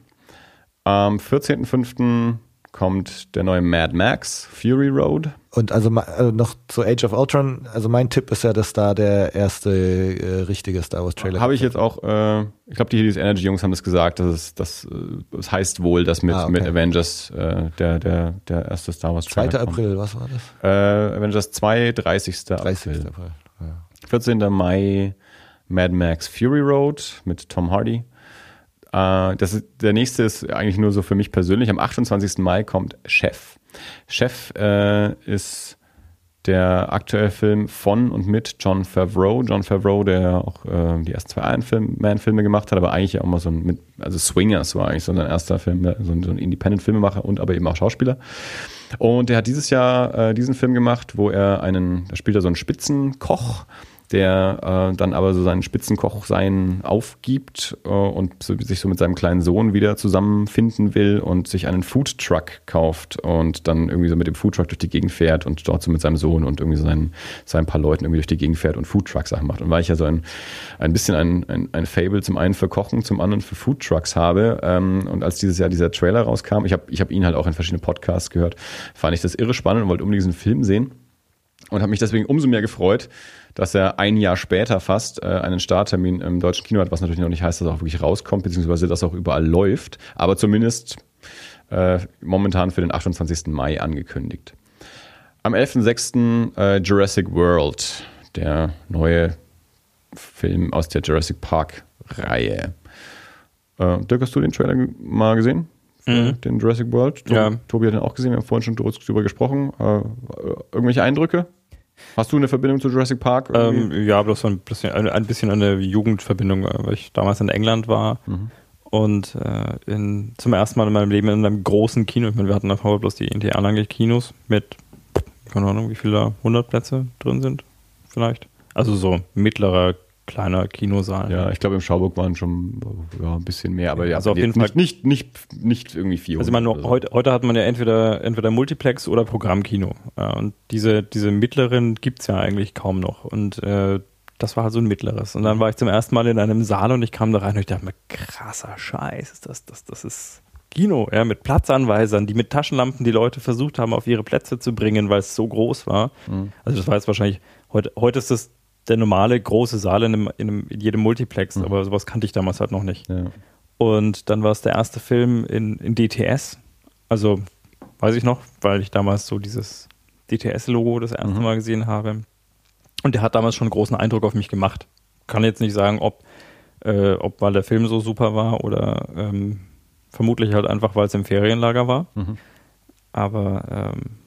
Am 14.05 kommt der neue Mad Max, Fury Road. Und also, also, noch zu Age of Ultron, also mein Tipp ist ja, dass da der erste äh, richtige Star Wars Trailer Habe ich jetzt auch, äh, ich glaube, die Helios Energy Jungs haben das gesagt, dass es, das, äh, das heißt wohl, dass mit, ah, okay. mit Avengers äh, der, der, der erste Star Wars Trailer 2. April, was war das? Äh, Avengers 2, 30. 30. April. April. Ja. 14. Mai Mad Max Fury Road mit Tom Hardy. Äh, das ist, der nächste ist eigentlich nur so für mich persönlich. Am 28. Mai kommt Chef. Chef äh, ist der aktuelle Film von und mit John Favreau. John Favreau, der auch äh, die ersten zwei Iron Man-Filme gemacht hat, aber eigentlich auch mal so ein, mit, also Swingers war eigentlich so sein erster Film, so ein, so ein Independent-Filmemacher und aber eben auch Schauspieler. Und der hat dieses Jahr äh, diesen Film gemacht, wo er einen, da spielt er so einen Spitzenkoch, der äh, dann aber so seinen Spitzenkochsein aufgibt äh, und so, sich so mit seinem kleinen Sohn wieder zusammenfinden will und sich einen Foodtruck kauft und dann irgendwie so mit dem Foodtruck durch die Gegend fährt und dort so mit seinem Sohn und irgendwie so seinen, seinen paar Leuten irgendwie durch die Gegend fährt und Foodtruck-Sachen macht. Und weil ich ja so ein, ein bisschen ein, ein, ein Fable zum einen für Kochen, zum anderen für Foodtrucks habe ähm, und als dieses Jahr dieser Trailer rauskam, ich habe ich hab ihn halt auch in verschiedenen Podcasts gehört, fand ich das irre spannend und wollte unbedingt diesen Film sehen und habe mich deswegen umso mehr gefreut, dass er ein Jahr später fast äh, einen Starttermin im deutschen Kino hat, was natürlich noch nicht heißt, dass er auch wirklich rauskommt, beziehungsweise dass er auch überall läuft, aber zumindest äh, momentan für den 28. Mai angekündigt. Am 11.06. Äh, Jurassic World, der neue Film aus der Jurassic Park-Reihe. Äh, Dirk, hast du den Trailer mal gesehen? Mhm. Den Jurassic World? Tobi, ja. Tobi hat den auch gesehen, wir haben vorhin schon drüber gesprochen. Äh, irgendwelche Eindrücke? Hast du eine Verbindung zu Jurassic Park? Ähm, ja, bloß ein bisschen, ein bisschen eine Jugendverbindung, weil ich damals in England war mhm. und äh, in, zum ersten Mal in meinem Leben in einem großen Kino, ich meine, wir hatten davor bloß die NTA-Kinos mit, keine Ahnung, wie viele da 100 Plätze drin sind, vielleicht. Also so mittlerer kleiner Kinosaal. Ja, ich glaube im Schauburg waren schon ja, ein bisschen mehr, aber ja, also auf jeden Fall nicht, nicht, nicht irgendwie 400. Also man, so. heute, heute hat man ja entweder, entweder Multiplex oder Programmkino. und diese, diese mittleren gibt's ja eigentlich kaum noch. Und äh, das war halt so ein mittleres. Und dann war ich zum ersten Mal in einem Saal und ich kam da rein und ich dachte mir, krasser Scheiß, das, das, das ist Kino, ja, mit Platzanweisern, die mit Taschenlampen die Leute versucht haben, auf ihre Plätze zu bringen, weil es so groß war. Mhm. Also das war jetzt wahrscheinlich, heute, heute ist das der normale große Saal in, einem, in, einem, in jedem Multiplex, mhm. aber sowas kannte ich damals halt noch nicht. Ja. Und dann war es der erste Film in, in DTS. Also weiß ich noch, weil ich damals so dieses DTS-Logo das erste mhm. Mal gesehen habe. Und der hat damals schon einen großen Eindruck auf mich gemacht. Kann jetzt nicht sagen, ob, äh, ob weil der Film so super war oder ähm, vermutlich halt einfach, weil es im Ferienlager war. Mhm. Aber ähm,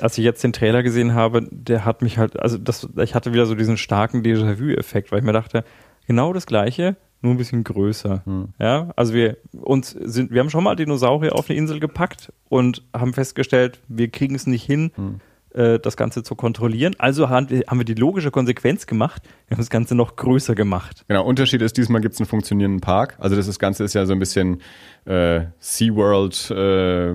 als ich jetzt den Trailer gesehen habe, der hat mich halt, also das, ich hatte wieder so diesen starken Déjà-vu-Effekt, weil ich mir dachte, genau das Gleiche, nur ein bisschen größer. Hm. Ja, also wir uns sind, wir haben schon mal Dinosaurier auf eine Insel gepackt und haben festgestellt, wir kriegen es nicht hin, hm. äh, das Ganze zu kontrollieren. Also haben wir, haben wir die logische Konsequenz gemacht, wir haben das Ganze noch größer gemacht. Genau, Unterschied ist, diesmal gibt es einen funktionierenden Park. Also das, das Ganze ist ja so ein bisschen äh, SeaWorld äh,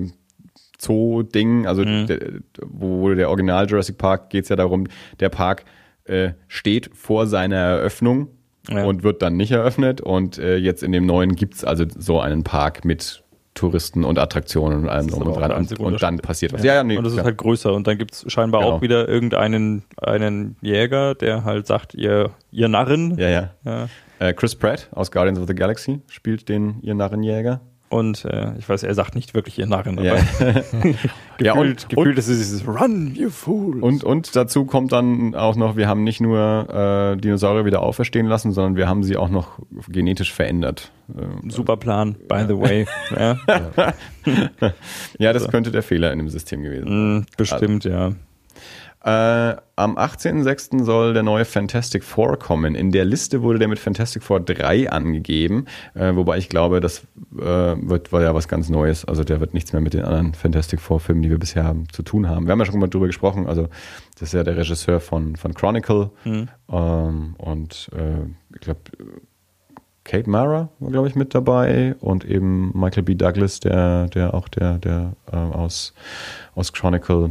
Zoo-Ding, also mhm. der, wo der Original Jurassic Park geht es ja darum, der Park äh, steht vor seiner Eröffnung ja. und wird dann nicht eröffnet. Und äh, jetzt in dem neuen gibt es also so einen Park mit Touristen und Attraktionen und allem drum und dran. Und, und, dann passiert was. Ja, ja, nee, und das ist halt größer. Und dann gibt es scheinbar genau. auch wieder irgendeinen einen Jäger, der halt sagt, ihr, ihr Narren. Ja. ja. Äh, Chris Pratt aus Guardians of the Galaxy spielt den ihr Narrenjäger. Und äh, ich weiß, er sagt nicht wirklich ihr Narren, aber ja. gefühlt, ja, und, gefühlt ist es dieses Run, you fool. Und, und dazu kommt dann auch noch, wir haben nicht nur äh, Dinosaurier wieder auferstehen lassen, sondern wir haben sie auch noch genetisch verändert. Ähm, Super Plan, by ja. the way. ja. ja, das könnte der Fehler in dem System gewesen sein. Mm, bestimmt, also. ja. Äh, am 18.06. soll der neue Fantastic Four kommen. In der Liste wurde der mit Fantastic Four 3 angegeben, äh, wobei ich glaube, das äh, wird, war ja was ganz Neues. Also der wird nichts mehr mit den anderen Fantastic Four Filmen, die wir bisher haben, zu tun haben. Wir haben ja schon mal drüber gesprochen. Also das ist ja der Regisseur von, von Chronicle mhm. ähm, und äh, ich glaube Kate Mara war, glaube ich, mit dabei und eben Michael B. Douglas, der, der auch der, der äh, aus, aus Chronicle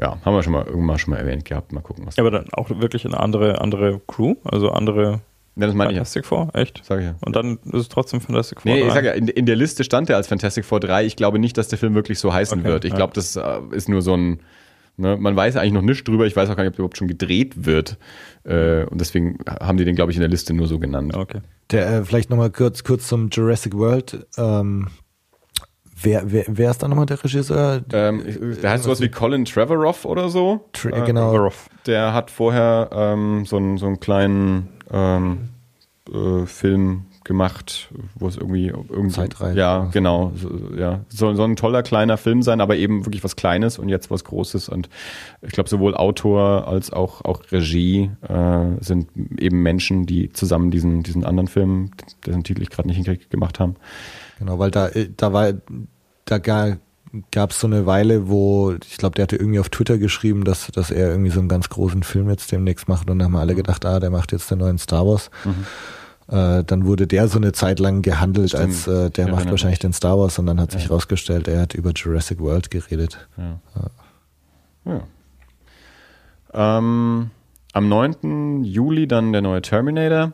ja, haben wir schon mal irgendwann schon mal erwähnt gehabt. Mal gucken, was. Ja, aber dann auch wirklich eine andere, andere Crew, also andere. Ja, das meine ich Fantastic Four, echt? Sag ich ja. Und dann ist es trotzdem Fantastic Four nee, 3. ich sag ja, in, in, der Liste stand er als Fantastic Four 3. Ich glaube nicht, dass der Film wirklich so heißen okay, wird. Ich ja. glaube, das äh, ist nur so ein, ne, man weiß eigentlich noch nichts drüber. Ich weiß auch gar nicht, ob der überhaupt schon gedreht wird. Äh, und deswegen haben die den, glaube ich, in der Liste nur so genannt. Okay. Der, äh, vielleicht nochmal kurz, kurz zum Jurassic World. Ähm, Wer, wer, wer ist da nochmal der Regisseur? Ähm, der heißt sowas wie Colin Trevorrow oder so. Tre äh, genau. Der hat vorher ähm, so, einen, so einen kleinen ähm, äh, Film gemacht, wo es irgendwie irgendwie Zeitreise. Ja, genau. So, ja, soll so ein toller kleiner Film sein, aber eben wirklich was Kleines und jetzt was Großes. Und ich glaube, sowohl Autor als auch, auch Regie äh, sind eben Menschen, die zusammen diesen, diesen anderen Film, dessen Titel ich gerade nicht hinkriege, gemacht haben. Genau, weil da, äh, da war, da gab es so eine Weile, wo, ich glaube, der hatte irgendwie auf Twitter geschrieben, dass, dass er irgendwie so einen ganz großen Film jetzt demnächst macht und dann haben alle mhm. gedacht, ah, der macht jetzt den neuen Star Wars. Mhm. Äh, dann wurde der so eine Zeit lang gehandelt, Stimmt. als äh, der ja, macht wahrscheinlich den Star Wars und dann hat ja. sich herausgestellt, er hat über Jurassic World geredet. Ja. ja. Ähm, am 9. Juli dann der neue Terminator.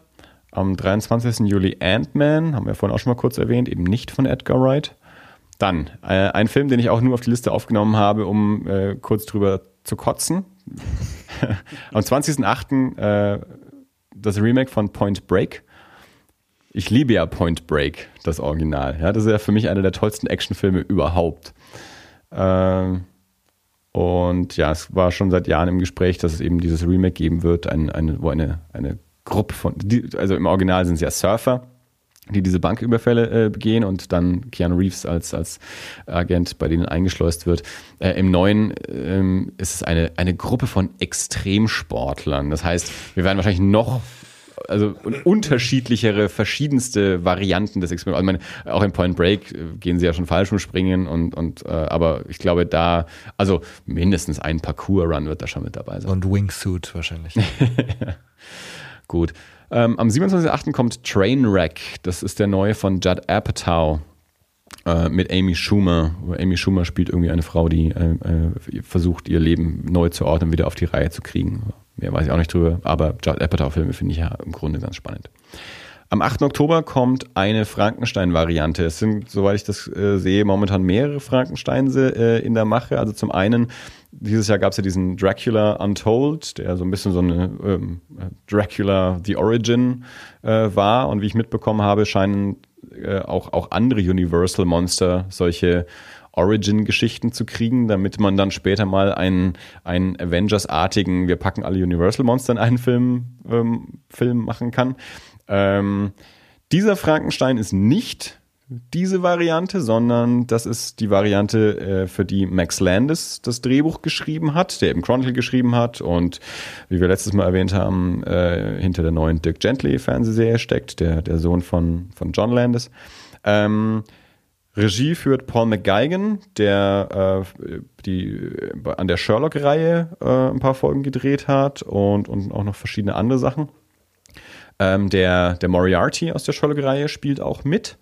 Am 23. Juli Ant-Man, haben wir vorhin auch schon mal kurz erwähnt, eben nicht von Edgar Wright. Dann äh, ein Film, den ich auch nur auf die Liste aufgenommen habe, um äh, kurz drüber zu kotzen. Am 20.08. Äh, das Remake von Point Break. Ich liebe ja Point Break, das Original. Ja, das ist ja für mich einer der tollsten Actionfilme überhaupt. Äh, und ja, es war schon seit Jahren im Gespräch, dass es eben dieses Remake geben wird, ein, eine, wo eine, eine Gruppe von, die, also im Original sind es ja Surfer, die diese Banküberfälle äh, begehen und dann Keanu Reeves als, als Agent bei denen eingeschleust wird. Äh, Im neuen ähm, ist es eine, eine Gruppe von Extremsportlern. Das heißt, wir werden wahrscheinlich noch also unterschiedlichere, verschiedenste Varianten des Experiments. Also meine, auch im Point Break äh, gehen sie ja schon falsch springen und, und äh, aber ich glaube da, also mindestens ein Parkour-Run wird da schon mit dabei sein. Und Wingsuit wahrscheinlich. Gut. Ähm, am 27.08. kommt Trainwreck. Das ist der neue von Judd Apatow äh, mit Amy Schumer. Amy Schumer spielt irgendwie eine Frau, die äh, äh, versucht, ihr Leben neu zu ordnen, wieder auf die Reihe zu kriegen. Mehr weiß ich auch nicht drüber, aber Judd Apatow-Filme finde ich ja im Grunde ganz spannend. Am 8. Oktober kommt eine Frankenstein-Variante. Es sind, soweit ich das äh, sehe, momentan mehrere Frankensteins äh, in der Mache. Also zum einen dieses Jahr gab es ja diesen Dracula Untold, der so ein bisschen so eine ähm, Dracula The Origin äh, war. Und wie ich mitbekommen habe, scheinen äh, auch, auch andere Universal Monster solche Origin-Geschichten zu kriegen, damit man dann später mal einen, einen Avengers-artigen, wir packen alle Universal Monster in einen Film, ähm, Film machen kann. Ähm, dieser Frankenstein ist nicht diese Variante, sondern das ist die Variante, äh, für die Max Landis das Drehbuch geschrieben hat, der eben Chronicle geschrieben hat und wie wir letztes Mal erwähnt haben, äh, hinter der neuen Dirk Gently Fernsehserie steckt, der, der Sohn von, von John Landis. Ähm, Regie führt Paul McGuigan, der äh, die äh, an der Sherlock-Reihe äh, ein paar Folgen gedreht hat und, und auch noch verschiedene andere Sachen. Ähm, der, der Moriarty aus der Sherlock-Reihe spielt auch mit.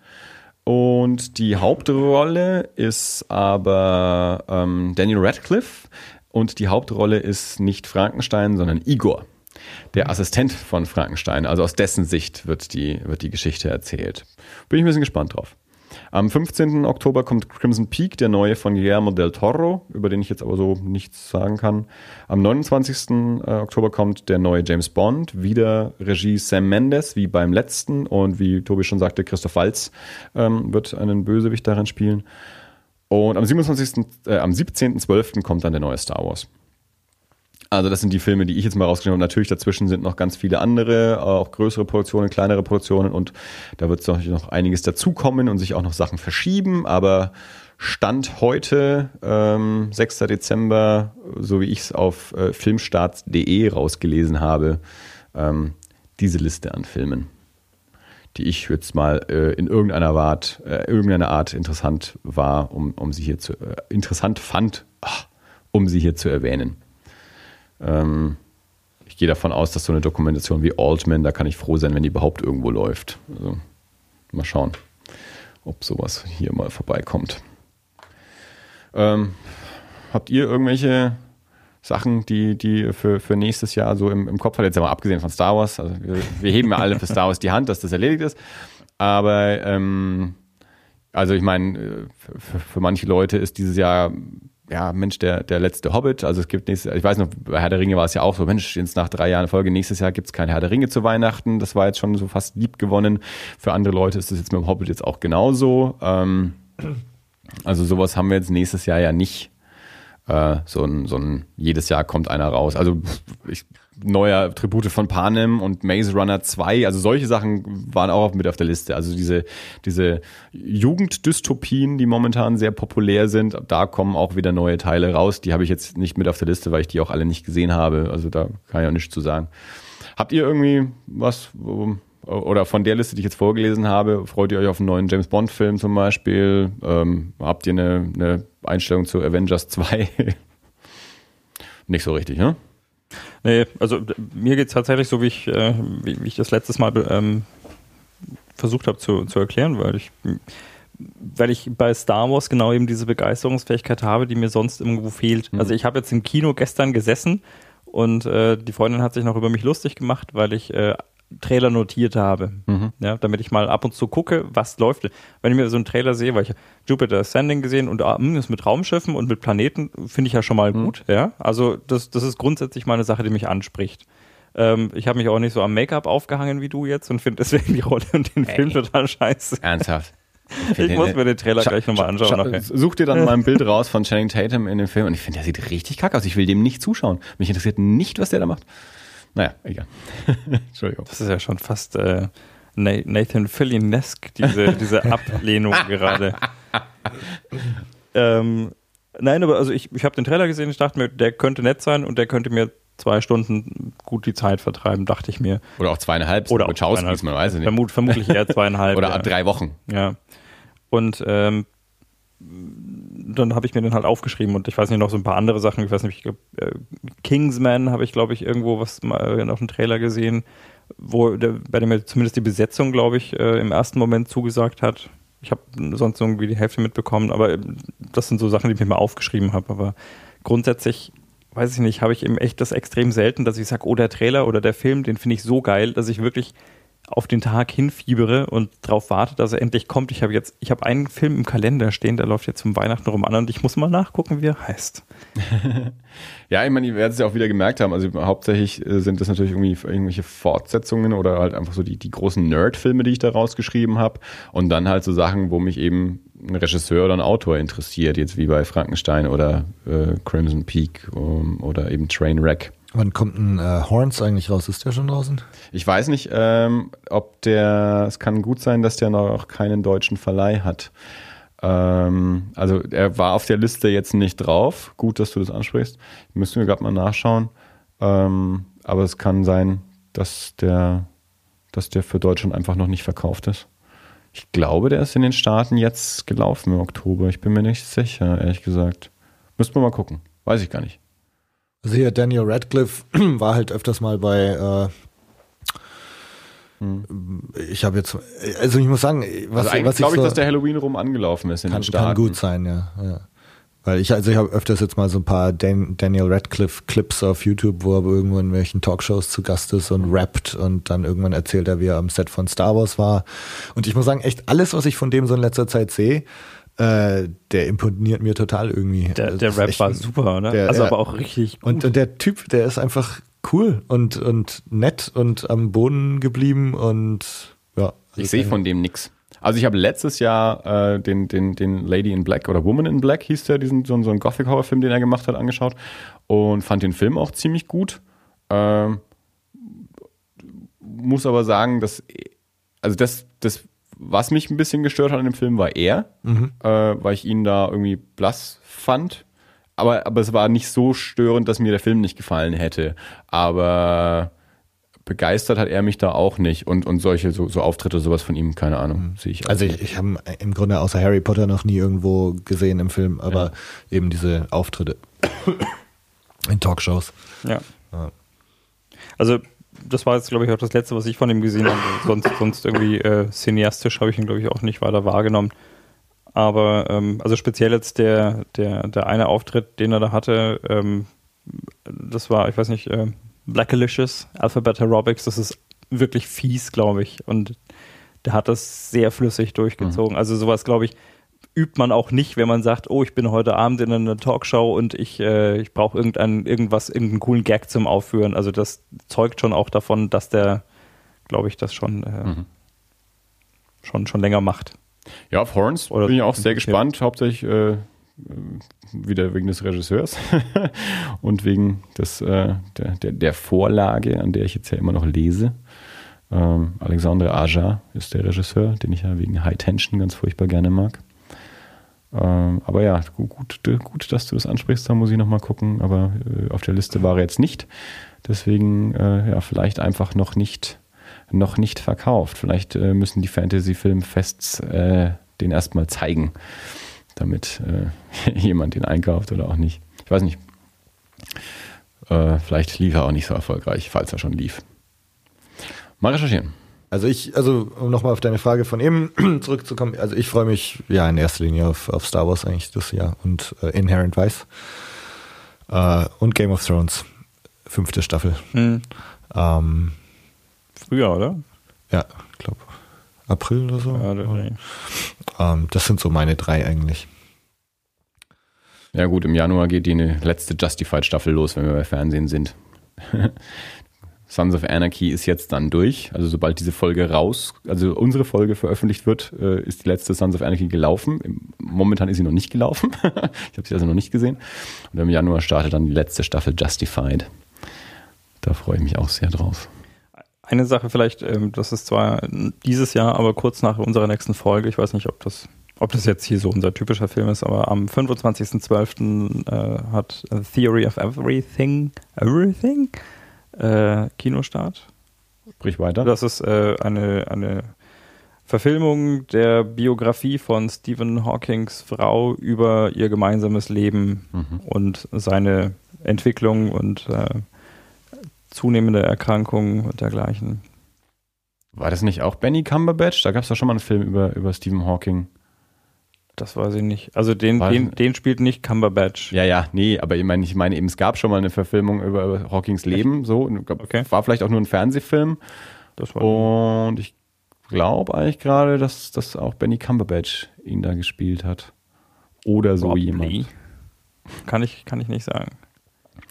Und die Hauptrolle ist aber ähm, Daniel Radcliffe. Und die Hauptrolle ist nicht Frankenstein, sondern Igor, der Assistent von Frankenstein. Also aus dessen Sicht wird die, wird die Geschichte erzählt. Bin ich ein bisschen gespannt drauf. Am 15. Oktober kommt Crimson Peak, der neue von Guillermo del Toro, über den ich jetzt aber so nichts sagen kann. Am 29. Äh, Oktober kommt der neue James Bond, wieder Regie Sam Mendes, wie beim letzten. Und wie Tobi schon sagte, Christoph Waltz ähm, wird einen Bösewicht darin spielen. Und am 27. Äh, am 17.12. kommt dann der neue Star Wars. Also das sind die Filme, die ich jetzt mal rausgenommen habe. Natürlich dazwischen sind noch ganz viele andere, auch größere Produktionen, kleinere Produktionen und da wird noch einiges dazukommen und sich auch noch Sachen verschieben, aber Stand heute, ähm, 6. Dezember, so wie ich es auf äh, filmstarts.de rausgelesen habe, ähm, diese Liste an Filmen, die ich jetzt mal äh, in irgendeiner Art, äh, irgendeiner Art interessant war, um, um sie hier zu äh, interessant fand, ach, um sie hier zu erwähnen. Ähm, ich gehe davon aus, dass so eine Dokumentation wie Altman, da kann ich froh sein, wenn die überhaupt irgendwo läuft. Also, mal schauen, ob sowas hier mal vorbeikommt. Ähm, habt ihr irgendwelche Sachen, die, die für, für nächstes Jahr so im, im Kopf hat? Jetzt mal abgesehen von Star Wars. Also wir, wir heben ja alle für Star Wars die Hand, dass das erledigt ist. Aber ähm, also ich meine, für, für manche Leute ist dieses Jahr ja, Mensch, der, der letzte Hobbit. Also es gibt nächstes, ich weiß noch, bei Herr der Ringe war es ja auch so, Mensch, jetzt nach drei Jahren Folge, nächstes Jahr gibt es kein Herr der Ringe zu Weihnachten. Das war jetzt schon so fast lieb gewonnen. Für andere Leute ist das jetzt mit dem Hobbit jetzt auch genauso. Ähm, also sowas haben wir jetzt nächstes Jahr ja nicht. Äh, so ein, so ein, jedes Jahr kommt einer raus. Also ich, neuer Tribute von Panem und Maze Runner 2, also solche Sachen waren auch mit auf der Liste. Also diese, diese Jugenddystopien, die momentan sehr populär sind, da kommen auch wieder neue Teile raus. Die habe ich jetzt nicht mit auf der Liste, weil ich die auch alle nicht gesehen habe. Also da kann ich auch nichts zu sagen. Habt ihr irgendwie was, oder von der Liste, die ich jetzt vorgelesen habe, freut ihr euch auf einen neuen James Bond-Film zum Beispiel? Ähm, habt ihr eine, eine Einstellung zu Avengers 2? Nicht so richtig, ne? Nee, also mir geht es tatsächlich so, wie ich, äh, wie, wie, ich das letztes Mal ähm, versucht habe zu, zu erklären, weil ich, weil ich bei Star Wars genau eben diese Begeisterungsfähigkeit habe, die mir sonst irgendwo fehlt. Mhm. Also ich habe jetzt im Kino gestern gesessen und äh, die Freundin hat sich noch über mich lustig gemacht, weil ich äh, Trailer notiert habe. Mhm. Ja, damit ich mal ab und zu gucke, was läuft. Wenn ich mir so einen Trailer sehe, weil ich Jupiter Ascending gesehen und ah, hm, ist mit Raumschiffen und mit Planeten, finde ich ja schon mal mhm. gut. Ja, also das, das ist grundsätzlich mal eine Sache, die mich anspricht. Ähm, ich habe mich auch nicht so am Make-up aufgehangen wie du jetzt und finde deswegen die Rolle und den hey. Film total scheiße. Ernsthaft? Ich, ich muss mir den Trailer gleich nochmal anschauen. Such dir dann mal ein Bild raus von Channing Tatum in dem Film und ich finde, der sieht richtig kacke aus. Ich will dem nicht zuschauen. Mich interessiert nicht, was der da macht. Naja, egal. Entschuldigung. Das ist ja schon fast äh, Nathan Fillion-esque, diese, diese Ablehnung gerade. ähm, nein, aber also ich, ich habe den Trailer gesehen, ich dachte mir, der könnte nett sein und der könnte mir zwei Stunden gut die Zeit vertreiben, dachte ich mir. Oder auch zweieinhalb, oder auch zweieinhalb. man weiß nicht. Vermut, vermutlich eher zweieinhalb. oder ja. drei Wochen. Ja. Und ähm, dann habe ich mir den halt aufgeschrieben und ich weiß nicht, noch so ein paar andere Sachen. Ich weiß nicht, ich glaub, äh, Kingsman habe ich, glaube ich, irgendwo was mal auf dem Trailer gesehen, wo der, bei dem mir zumindest die Besetzung, glaube ich, äh, im ersten Moment zugesagt hat. Ich habe sonst irgendwie die Hälfte mitbekommen, aber das sind so Sachen, die ich mir mal aufgeschrieben habe. Aber grundsätzlich, weiß ich nicht, habe ich eben echt das extrem selten, dass ich sage, oh, der Trailer oder der Film, den finde ich so geil, dass ich wirklich auf den Tag hinfiebere und darauf warte, dass er endlich kommt. Ich habe jetzt, ich habe einen Film im Kalender stehen, der läuft jetzt zum Weihnachten rum an und ich muss mal nachgucken, wie er heißt. ja, ich meine, ihr werdet es ja auch wieder gemerkt haben. Also hauptsächlich äh, sind das natürlich irgendwie irgendwelche Fortsetzungen oder halt einfach so die, die großen Nerd-Filme, die ich da rausgeschrieben habe. Und dann halt so Sachen, wo mich eben ein Regisseur oder ein Autor interessiert, jetzt wie bei Frankenstein oder äh, Crimson Peak um, oder eben Trainwreck. Wann kommt ein äh, Horns eigentlich raus? Ist der schon draußen? Ich weiß nicht, ähm, ob der, es kann gut sein, dass der noch keinen deutschen Verleih hat. Ähm, also er war auf der Liste jetzt nicht drauf. Gut, dass du das ansprichst. Müssen wir gerade mal nachschauen. Ähm, aber es kann sein, dass der, dass der für Deutschland einfach noch nicht verkauft ist. Ich glaube, der ist in den Staaten jetzt gelaufen im Oktober. Ich bin mir nicht sicher, ehrlich gesagt. Müssen wir mal gucken. Weiß ich gar nicht. Also hier Daniel Radcliffe war halt öfters mal bei äh, hm. ich habe jetzt, also ich muss sagen, was, also was glaube ich, so, dass der Halloween rum angelaufen ist in kann, den Staaten. Kann gut sein, ja. ja. Weil ich, also ich habe öfters jetzt mal so ein paar Dan, Daniel Radcliffe Clips auf YouTube, wo er irgendwo in welchen Talkshows zu Gast ist und rappt und dann irgendwann erzählt er, wie er am Set von Star Wars war. Und ich muss sagen, echt alles, was ich von dem so in letzter Zeit sehe, äh, der imponiert mir total irgendwie. Der, also der Rap war super, oder? Der, also aber auch richtig gut. Und, und der Typ, der ist einfach cool und, und nett und am Boden geblieben und ja. Ich sehe von dem nix. Also ich habe letztes Jahr äh, den, den, den Lady in Black oder Woman in Black hieß der, diesen so, so einen Gothic-Horror-Film, den er gemacht hat, angeschaut und fand den Film auch ziemlich gut. Ähm, muss aber sagen, dass also das, das was mich ein bisschen gestört hat an dem Film, war er, mhm. äh, weil ich ihn da irgendwie blass fand. Aber, aber es war nicht so störend, dass mir der Film nicht gefallen hätte. Aber begeistert hat er mich da auch nicht. Und, und solche so, so Auftritte, sowas von ihm, keine Ahnung, mhm. sehe ich. Also ich, ich habe im Grunde außer Harry Potter noch nie irgendwo gesehen im Film, aber ja. eben diese Auftritte in Talkshows. Ja. ja. Also das war jetzt, glaube ich, auch das Letzte, was ich von ihm gesehen habe. sonst, sonst irgendwie äh, cineastisch habe ich ihn, glaube ich, auch nicht weiter wahrgenommen. Aber ähm, also speziell jetzt der, der, der eine Auftritt, den er da hatte, ähm, das war, ich weiß nicht, äh, Blackalicious, Alphabet Aerobics, das ist wirklich fies, glaube ich. Und der hat das sehr flüssig durchgezogen. Mhm. Also sowas, glaube ich, übt man auch nicht, wenn man sagt, oh, ich bin heute Abend in einer Talkshow und ich, äh, ich brauche irgendein, irgendwas, irgendeinen coolen Gag zum Aufführen. Also das zeugt schon auch davon, dass der, glaube ich, das schon, äh, mhm. schon, schon länger macht. Ja, auf Horns Oder bin ich auch sehr gespannt, hauptsächlich äh, wieder wegen des Regisseurs und wegen des, äh, der, der, der, Vorlage, an der ich jetzt ja immer noch lese. Ähm, Alexandre Aja ist der Regisseur, den ich ja wegen High Tension ganz furchtbar gerne mag. Ähm, aber ja, gut, gut, dass du das ansprichst, da muss ich nochmal gucken. Aber äh, auf der Liste war er jetzt nicht. Deswegen, äh, ja, vielleicht einfach noch nicht, noch nicht verkauft. Vielleicht äh, müssen die Fantasy-Filmfests äh, den erstmal zeigen, damit äh, jemand den einkauft oder auch nicht. Ich weiß nicht. Äh, vielleicht lief er auch nicht so erfolgreich, falls er schon lief. Mal recherchieren. Also ich, also um nochmal auf deine Frage von eben zurückzukommen, also ich freue mich ja in erster Linie auf, auf Star Wars eigentlich das Jahr und äh, Inherent Vice äh, und Game of Thrones, fünfte Staffel. Hm. Ähm, Früher, oder? Ja, ich glaube April oder so. Ja, das, ähm, das sind so meine drei eigentlich. Ja gut, im Januar geht die letzte Justified-Staffel los, wenn wir bei Fernsehen sind. Sons of Anarchy ist jetzt dann durch. Also sobald diese Folge raus, also unsere Folge veröffentlicht wird, äh, ist die letzte Sons of Anarchy gelaufen. Momentan ist sie noch nicht gelaufen. ich habe sie also noch nicht gesehen. Und im Januar startet dann die letzte Staffel Justified. Da freue ich mich auch sehr drauf. Eine Sache vielleicht, ähm, das ist zwar dieses Jahr, aber kurz nach unserer nächsten Folge, ich weiß nicht, ob das, ob das jetzt hier so unser typischer Film ist, aber am 25.12. Äh, hat Theory of Everything, Everything äh, Kinostart. Sprich weiter. Das ist äh, eine, eine Verfilmung der Biografie von Stephen Hawkings Frau über ihr gemeinsames Leben mhm. und seine Entwicklung und äh, zunehmende Erkrankungen und dergleichen. War das nicht auch Benny Cumberbatch? Da gab es doch schon mal einen Film über, über Stephen Hawking. Das weiß ich nicht. Also den, den, den, spielt nicht Cumberbatch. Ja, ja, nee, aber ich meine, ich meine eben, es gab schon mal eine Verfilmung über, über Hawkings Leben, so. Okay. War vielleicht auch nur ein Fernsehfilm. Das war Und ich glaube eigentlich gerade, dass, dass auch Benny Cumberbatch ihn da gespielt hat. Oder so Probably. jemand. Kann ich, kann ich nicht sagen.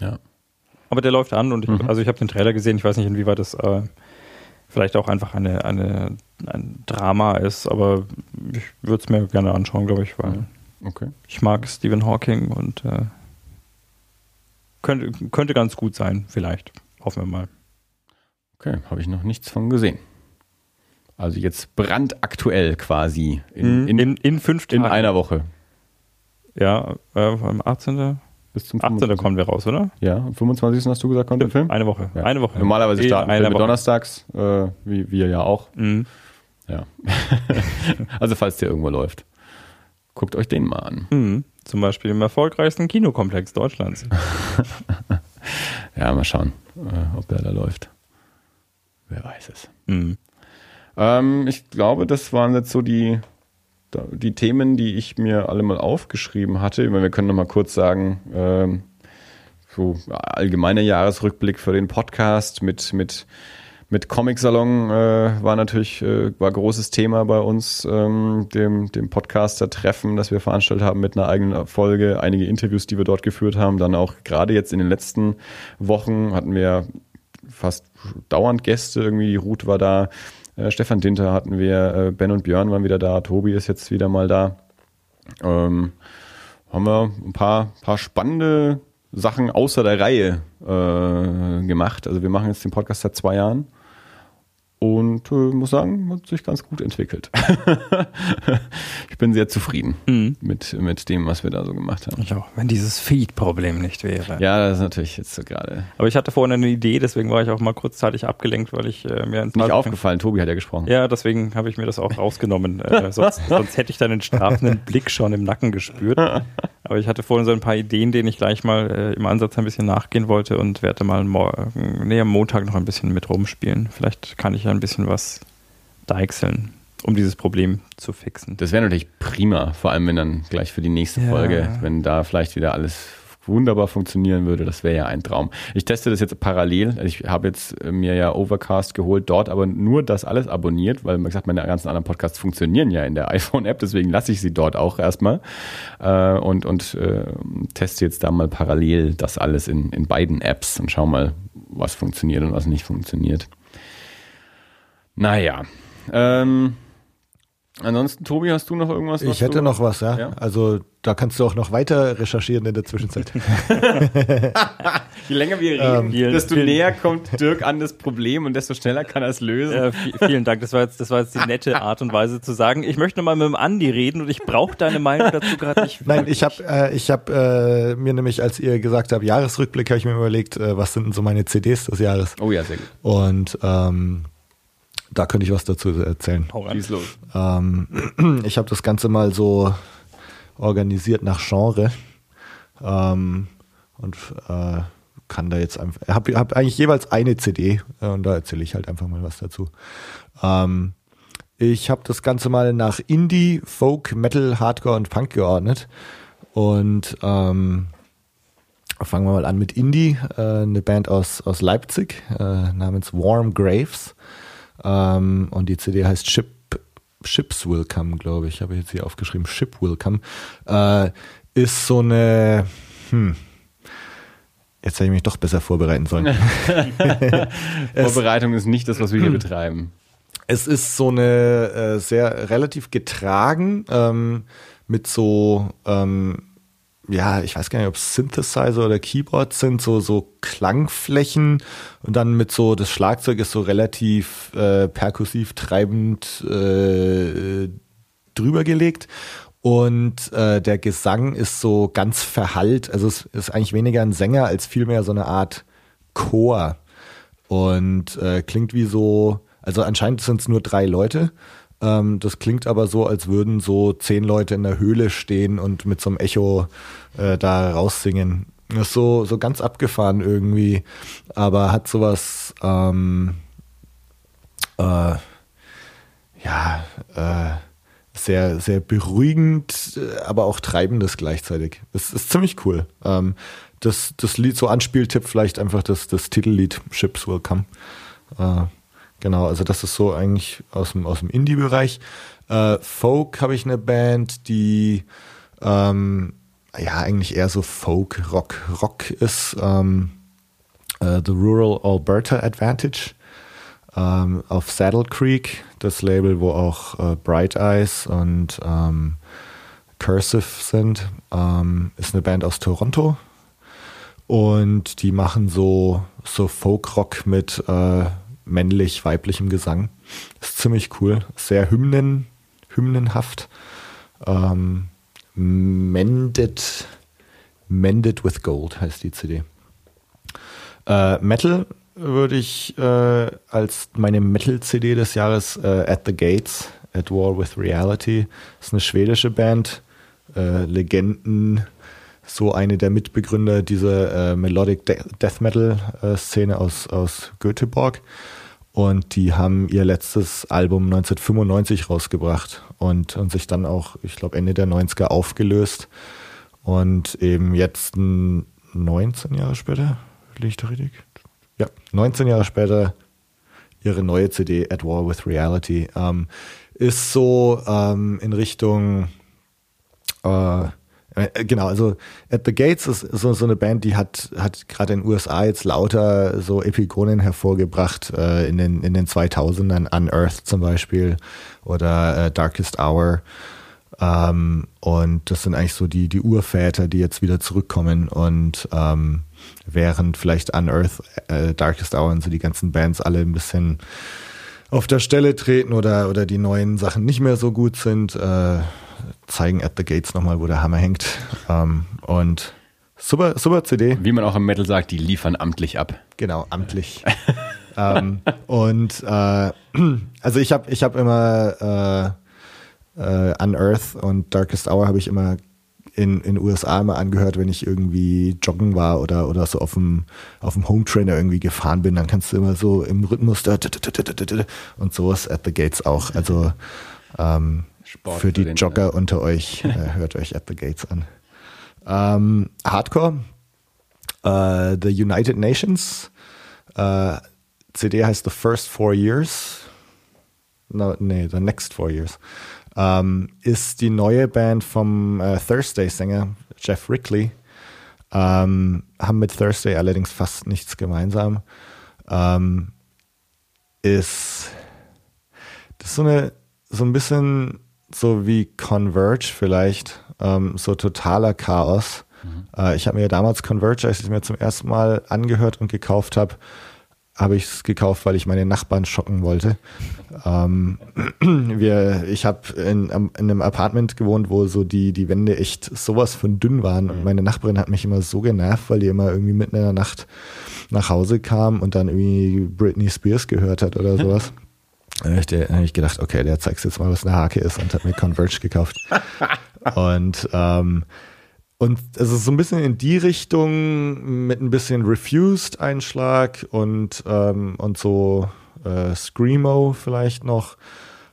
Ja. Aber der läuft an und ich, mhm. also ich habe den Trailer gesehen, ich weiß nicht, inwieweit das äh, vielleicht auch einfach eine, eine, ein Drama ist, aber ich würde es mir gerne anschauen, glaube ich, weil okay. ich mag Stephen Hawking und äh, könnte, könnte ganz gut sein, vielleicht. Hoffen wir mal. Okay, habe ich noch nichts von gesehen. Also jetzt brandaktuell quasi. In, mhm. in, in, in fünf Tagen. In einer Woche. Ja, äh, am 18. Bis zum 18. kommen wir raus, oder? Ja, am 25. hast du gesagt, kommt der Film? Eine Woche. Ja. Eine Woche. Normalerweise starten Filme donnerstags, äh, wie wir ja auch. Mhm. Ja. also falls der irgendwo läuft. Guckt euch den mal an. Mhm. Zum Beispiel im erfolgreichsten Kinokomplex Deutschlands. ja, mal schauen, äh, ob der da läuft. Wer weiß es. Mhm. Ähm, ich glaube, das waren jetzt so die die Themen, die ich mir alle mal aufgeschrieben hatte, ich meine, wir können noch mal kurz sagen, ähm, so allgemeiner Jahresrückblick für den Podcast mit, mit, mit Comic-Salon äh, war natürlich äh, war großes Thema bei uns, ähm, dem, dem Podcaster-Treffen, das wir veranstaltet haben mit einer eigenen Folge, einige Interviews, die wir dort geführt haben, dann auch gerade jetzt in den letzten Wochen hatten wir fast dauernd Gäste, irgendwie die Ruth war da, äh, Stefan Dinter hatten wir, äh, Ben und Björn waren wieder da, Tobi ist jetzt wieder mal da. Ähm, haben wir ein paar, paar spannende Sachen außer der Reihe äh, gemacht. Also wir machen jetzt den Podcast seit zwei Jahren und äh, muss sagen, hat sich ganz gut entwickelt. ich bin sehr zufrieden mhm. mit, mit dem, was wir da so gemacht haben. Ich auch, wenn dieses Feed-Problem nicht wäre. Ja, das ist natürlich jetzt so gerade. Aber ich hatte vorhin eine Idee, deswegen war ich auch mal kurzzeitig abgelenkt, weil ich äh, mir ins Nicht aufgefallen, Tobi hat ja gesprochen. Ja, deswegen habe ich mir das auch rausgenommen. äh, sonst, sonst hätte ich deinen strafenden Blick schon im Nacken gespürt. Aber ich hatte vorhin so ein paar Ideen, denen ich gleich mal äh, im Ansatz ein bisschen nachgehen wollte und werde mal morgen, nee, am Montag noch ein bisschen mit rumspielen. Vielleicht kann ich ja ein bisschen was deichseln, um dieses Problem zu fixen. Das wäre natürlich prima, vor allem wenn dann gleich für die nächste ja. Folge, wenn da vielleicht wieder alles wunderbar funktionieren würde, das wäre ja ein Traum. Ich teste das jetzt parallel. Ich habe jetzt äh, mir ja Overcast geholt, dort aber nur das alles abonniert, weil man gesagt, meine ganzen anderen Podcasts funktionieren ja in der iPhone-App, deswegen lasse ich sie dort auch erstmal äh, und, und äh, teste jetzt da mal parallel das alles in, in beiden Apps und schau mal, was funktioniert und was nicht funktioniert. Naja. Ähm, ansonsten, Tobi, hast du noch irgendwas? Ich hätte noch was, ja? ja. Also da kannst du auch noch weiter recherchieren in der Zwischenzeit. Je länger wir reden, ähm, desto näher kommt Dirk an das Problem und desto schneller kann er es lösen. Äh, vielen Dank, das war, jetzt, das war jetzt die nette Art und Weise zu sagen, ich möchte mal mit dem Andi reden und ich brauche deine Meinung dazu gerade nicht. Nein, ich habe äh, hab, äh, mir nämlich, als ihr gesagt habt, Jahresrückblick, habe ich mir überlegt, äh, was sind denn so meine CDs des Jahres? Oh ja, sehr gut. Und ähm, da könnte ich was dazu erzählen. Hau ran. los. Ähm, ich habe das Ganze mal so organisiert nach Genre ähm, und äh, kann da jetzt einfach, Ich habe hab eigentlich jeweils eine CD äh, und da erzähle ich halt einfach mal was dazu. Ähm, ich habe das Ganze mal nach Indie, Folk, Metal, Hardcore und Punk geordnet und ähm, fangen wir mal an mit Indie, äh, eine Band aus, aus Leipzig äh, namens Warm Graves. Ähm, und die CD heißt Ship, Ships Will Come, glaube ich. Habe ich jetzt hier aufgeschrieben. Ship Will Come. Äh, ist so eine, hm, Jetzt hätte ich mich doch besser vorbereiten sollen. Vorbereitung ist nicht das, was wir hier betreiben. Es ist so eine äh, sehr relativ getragen ähm, mit so ähm, ja, ich weiß gar nicht, ob es Synthesizer oder Keyboards sind, so, so Klangflächen und dann mit so, das Schlagzeug ist so relativ äh, perkussiv treibend äh, drüber gelegt und äh, der Gesang ist so ganz verhallt, also es ist eigentlich weniger ein Sänger als vielmehr so eine Art Chor und äh, klingt wie so, also anscheinend sind es nur drei Leute ähm, das klingt aber so, als würden so zehn Leute in der Höhle stehen und mit so einem Echo äh, da raussingen. Das ist so, so ganz abgefahren irgendwie, aber hat sowas, ähm, äh, ja, äh, sehr, sehr beruhigend, aber auch treibendes gleichzeitig. Es ist ziemlich cool. Ähm, das, das Lied, so Anspieltipp vielleicht einfach das, das Titellied Ships Will Come. Äh, Genau, also das ist so eigentlich aus dem, aus dem Indie-Bereich. Äh, Folk habe ich eine Band, die ähm, ja eigentlich eher so Folk, Rock, Rock ist. Ähm, äh, The Rural Alberta Advantage ähm, auf Saddle Creek, das Label, wo auch äh, Bright Eyes und ähm, Cursive sind, ähm, ist eine Band aus Toronto. Und die machen so, so Folk-Rock mit äh, männlich-weiblichem Gesang. Ist ziemlich cool. Sehr Hymnen, hymnenhaft. Ähm, Mended, Mended with Gold heißt die CD. Äh, Metal würde ich äh, als meine Metal-CD des Jahres äh, At the Gates, At War with Reality. Ist eine schwedische Band. Äh, Legenden, so eine der Mitbegründer dieser äh, Melodic De Death Metal äh, aus, aus Göteborg. Und die haben ihr letztes Album 1995 rausgebracht und, und sich dann auch, ich glaube, Ende der 90er aufgelöst. Und eben jetzt 19 Jahre später, liege ich da richtig? Ja, 19 Jahre später ihre neue CD At War with Reality. Ähm, ist so ähm, in Richtung äh, genau, also At the Gates ist so, so eine Band, die hat, hat gerade in den USA jetzt lauter so Epigonen hervorgebracht, äh, in, den, in den 2000ern, Unearthed zum Beispiel oder äh, Darkest Hour. Ähm, und das sind eigentlich so die, die Urväter, die jetzt wieder zurückkommen und ähm, während vielleicht Unearthed, äh, Darkest Hour und so die ganzen Bands alle ein bisschen auf der Stelle treten oder, oder die neuen Sachen nicht mehr so gut sind, äh, zeigen at the Gates nochmal, wo der Hammer hängt. Ähm, und super, super CD. Wie man auch im Metal sagt, die liefern amtlich ab. Genau, amtlich. ähm, und äh, also ich habe ich hab immer äh, äh, Unearth und Darkest Hour habe ich immer in den USA immer angehört, wenn ich irgendwie joggen war oder, oder so auf dem, auf dem Home Trainer irgendwie gefahren bin, dann kannst du immer so im Rhythmus da und sowas at the Gates auch. Also ähm, für die Jogger unter euch, äh, hört euch at the Gates an. Ähm, Hardcore, äh, The United Nations, äh, CD heißt The First Four Years. No, nee, The Next Four Years ähm, ist die neue Band vom äh, Thursday-Sänger Jeff Rickley. Ähm, haben mit Thursday allerdings fast nichts gemeinsam. Ähm, ist das ist so eine so ein bisschen so wie Converge vielleicht, ähm, so totaler Chaos. Mhm. Äh, ich habe mir damals Converge, als ich es mir zum ersten Mal angehört und gekauft habe, habe ich es gekauft, weil ich meine Nachbarn schocken wollte. Ähm, wir, ich habe in, in, einem Apartment gewohnt, wo so die, die Wände echt sowas von dünn waren. Und mhm. meine Nachbarin hat mich immer so genervt, weil die immer irgendwie mitten in der Nacht nach Hause kam und dann irgendwie Britney Spears gehört hat oder sowas. Dann habe ich, gedacht, okay, der zeigt jetzt mal, was eine Hake ist und hat mir Converge gekauft. und ähm, und es ist so ein bisschen in die Richtung mit ein bisschen Refused-Einschlag und, ähm, und so äh, Screamo vielleicht noch.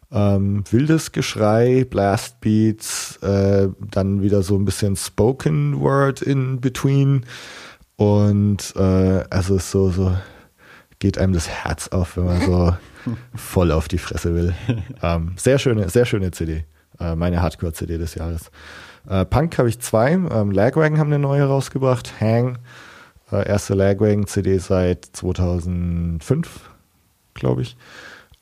Ähm, wildes Geschrei, Blast Beats, äh, dann wieder so ein bisschen Spoken Word in between. Und äh, also es so, so geht einem das Herz auf, wenn man so voll auf die Fresse will. Ähm, sehr schöne, sehr schöne CD. Äh, meine Hardcore-CD des Jahres. Äh, Punk habe ich zwei. Ähm, Lagwagon haben eine neue rausgebracht. Hang, äh, erste Lagwagon-CD seit 2005, glaube ich.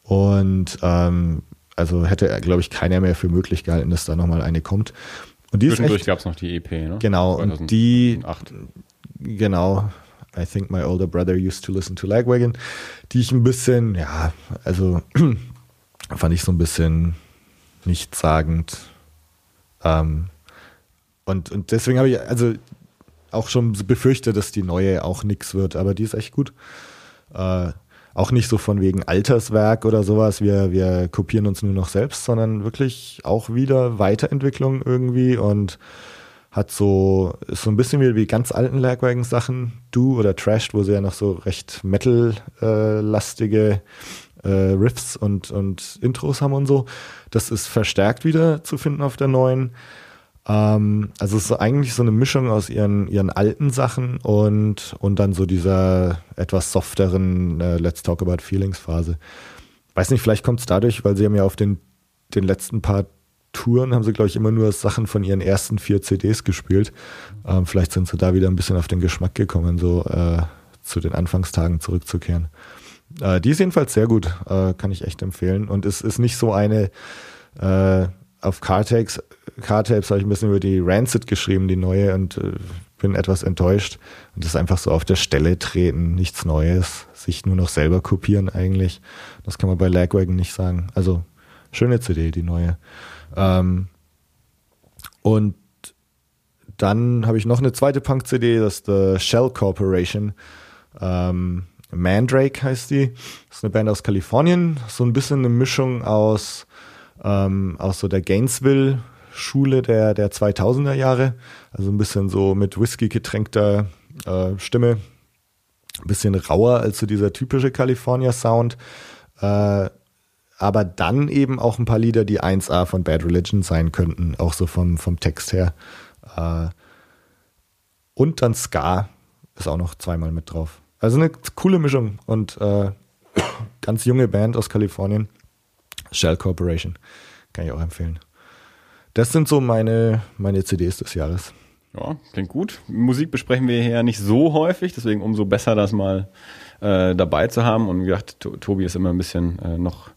Und ähm, also hätte, glaube ich, keiner mehr für möglich gehalten, dass da nochmal eine kommt. Und die Zwischendurch gab es noch die EP, ne? Genau, 2008. und die, genau, I think my older brother used to listen to Lagwagon, die ich ein bisschen, ja, also fand ich so ein bisschen nichtssagend. Ähm, und, und deswegen habe ich also auch schon befürchtet, dass die neue auch nix wird, aber die ist echt gut. Äh, auch nicht so von wegen Alterswerk oder sowas, wir, wir kopieren uns nur noch selbst, sondern wirklich auch wieder Weiterentwicklung irgendwie und hat so, ist so ein bisschen wie die ganz alten Lagwagon-Sachen, Do oder Trashed, wo sie ja noch so recht Metal-lastige äh, Riffs und, und Intros haben und so. Das ist verstärkt wieder zu finden auf der neuen. Ähm, also es ist eigentlich so eine Mischung aus ihren, ihren alten Sachen und, und dann so dieser etwas softeren äh, Let's Talk About Feelings Phase. Weiß nicht, vielleicht kommt es dadurch, weil sie haben ja auf den, den letzten paar Touren haben sie, glaube ich, immer nur Sachen von ihren ersten vier CDs gespielt. Ähm, vielleicht sind sie da wieder ein bisschen auf den Geschmack gekommen, so äh, zu den Anfangstagen zurückzukehren. Äh, die ist jedenfalls sehr gut, äh, kann ich echt empfehlen. Und es ist nicht so eine äh, auf Cartapes, Cartapes habe ich ein bisschen über die Rancid geschrieben, die neue, und äh, bin etwas enttäuscht. Und das ist einfach so auf der Stelle treten, nichts Neues, sich nur noch selber kopieren eigentlich. Das kann man bei Lagwagon nicht sagen. Also schöne CD, die neue. Ähm, und dann habe ich noch eine zweite Punk-CD, das ist The Shell Corporation. Ähm, Mandrake heißt die. Das ist eine Band aus Kalifornien. So ein bisschen eine Mischung aus ähm, aus so der Gainesville-Schule der, der 2000er Jahre. Also ein bisschen so mit Whisky getränkter äh, Stimme. Ein bisschen rauer als so dieser typische California-Sound. Äh, aber dann eben auch ein paar Lieder, die 1A von Bad Religion sein könnten, auch so vom, vom Text her. Äh, und dann Ska ist auch noch zweimal mit drauf. Also eine coole Mischung und äh, ganz junge Band aus Kalifornien. Shell Corporation. Kann ich auch empfehlen. Das sind so meine, meine CDs des Jahres. Ja, klingt gut. Musik besprechen wir hier ja nicht so häufig, deswegen umso besser, das mal äh, dabei zu haben. Und wie gesagt, Tobi ist immer ein bisschen äh, noch,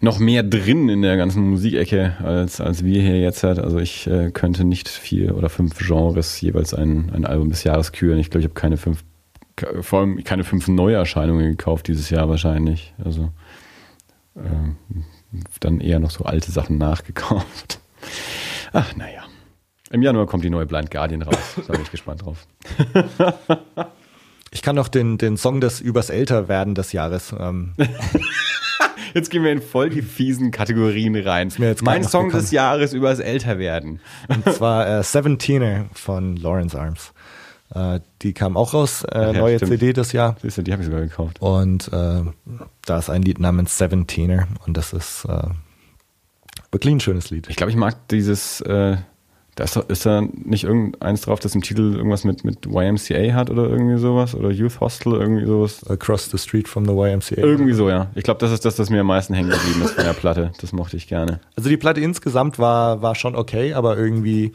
noch mehr drin in der ganzen Musikecke als, als wir hier jetzt hat. Also ich äh, könnte nicht vier oder fünf Genres jeweils ein, ein Album des Jahres küren. Ich glaube, ich habe keine fünf, vor allem keine fünf Neuerscheinungen gekauft dieses Jahr wahrscheinlich. Also äh, dann eher noch so alte Sachen nachgekauft. Ach, naja. Im Januar kommt die neue Blind Guardian raus. Da bin ich gespannt drauf. Ich kann noch den, den Song des übers Älterwerden des Jahres. Ähm. Jetzt gehen wir in voll die fiesen Kategorien rein. mein Song des Jahres übers Älterwerden. Und zwar äh, Seventeener von Lawrence Arms. Äh, die kam auch raus, äh, ja, neue stimmt. CD das Jahr. Siehst du, die habe ich sogar gekauft. Und äh, da ist ein Lied namens Seventeener und das ist äh, wirklich ein schönes Lied. Ich glaube, ich mag dieses äh, da ist, ist da nicht irgendeins drauf, das im Titel irgendwas mit, mit YMCA hat oder irgendwie sowas? Oder Youth Hostel, irgendwie sowas? Across the Street from the YMCA. Irgendwie so, ja. Ich glaube, das ist das, das mir am meisten hängen geblieben ist von der Platte. Das mochte ich gerne. Also die Platte insgesamt war, war schon okay, aber irgendwie,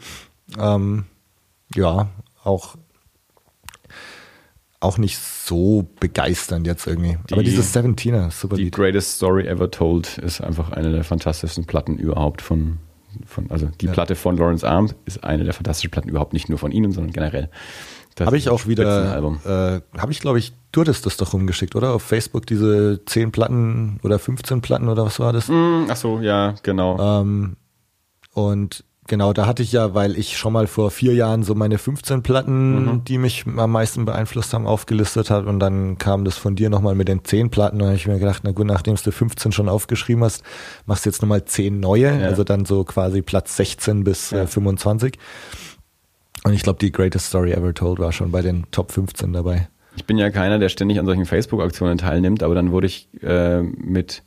ähm, ja, auch, auch nicht so begeisternd jetzt irgendwie. Die, aber dieses Seventeener, super Die Lied. Greatest Story Ever Told ist einfach eine der fantastischsten Platten überhaupt von, von, also die ja. Platte von Lawrence Arms ist eine der fantastischen Platten, überhaupt nicht nur von ihnen, sondern generell. Habe ich auch wieder, äh, habe ich glaube ich, du hattest das doch rumgeschickt, oder? Auf Facebook diese 10 Platten oder 15 Platten oder was war das? Mm, ach so, ja, genau. Ähm, und Genau, da hatte ich ja, weil ich schon mal vor vier Jahren so meine 15 Platten, mhm. die mich am meisten beeinflusst haben, aufgelistet hat und dann kam das von dir nochmal mit den 10 Platten und dann habe ich mir gedacht, na gut, nachdem du 15 schon aufgeschrieben hast, machst du jetzt nochmal 10 neue, ja. also dann so quasi Platz 16 bis ja. äh, 25. Und ich glaube, die Greatest Story Ever Told war schon bei den Top 15 dabei. Ich bin ja keiner, der ständig an solchen Facebook-Aktionen teilnimmt, aber dann wurde ich äh, mit,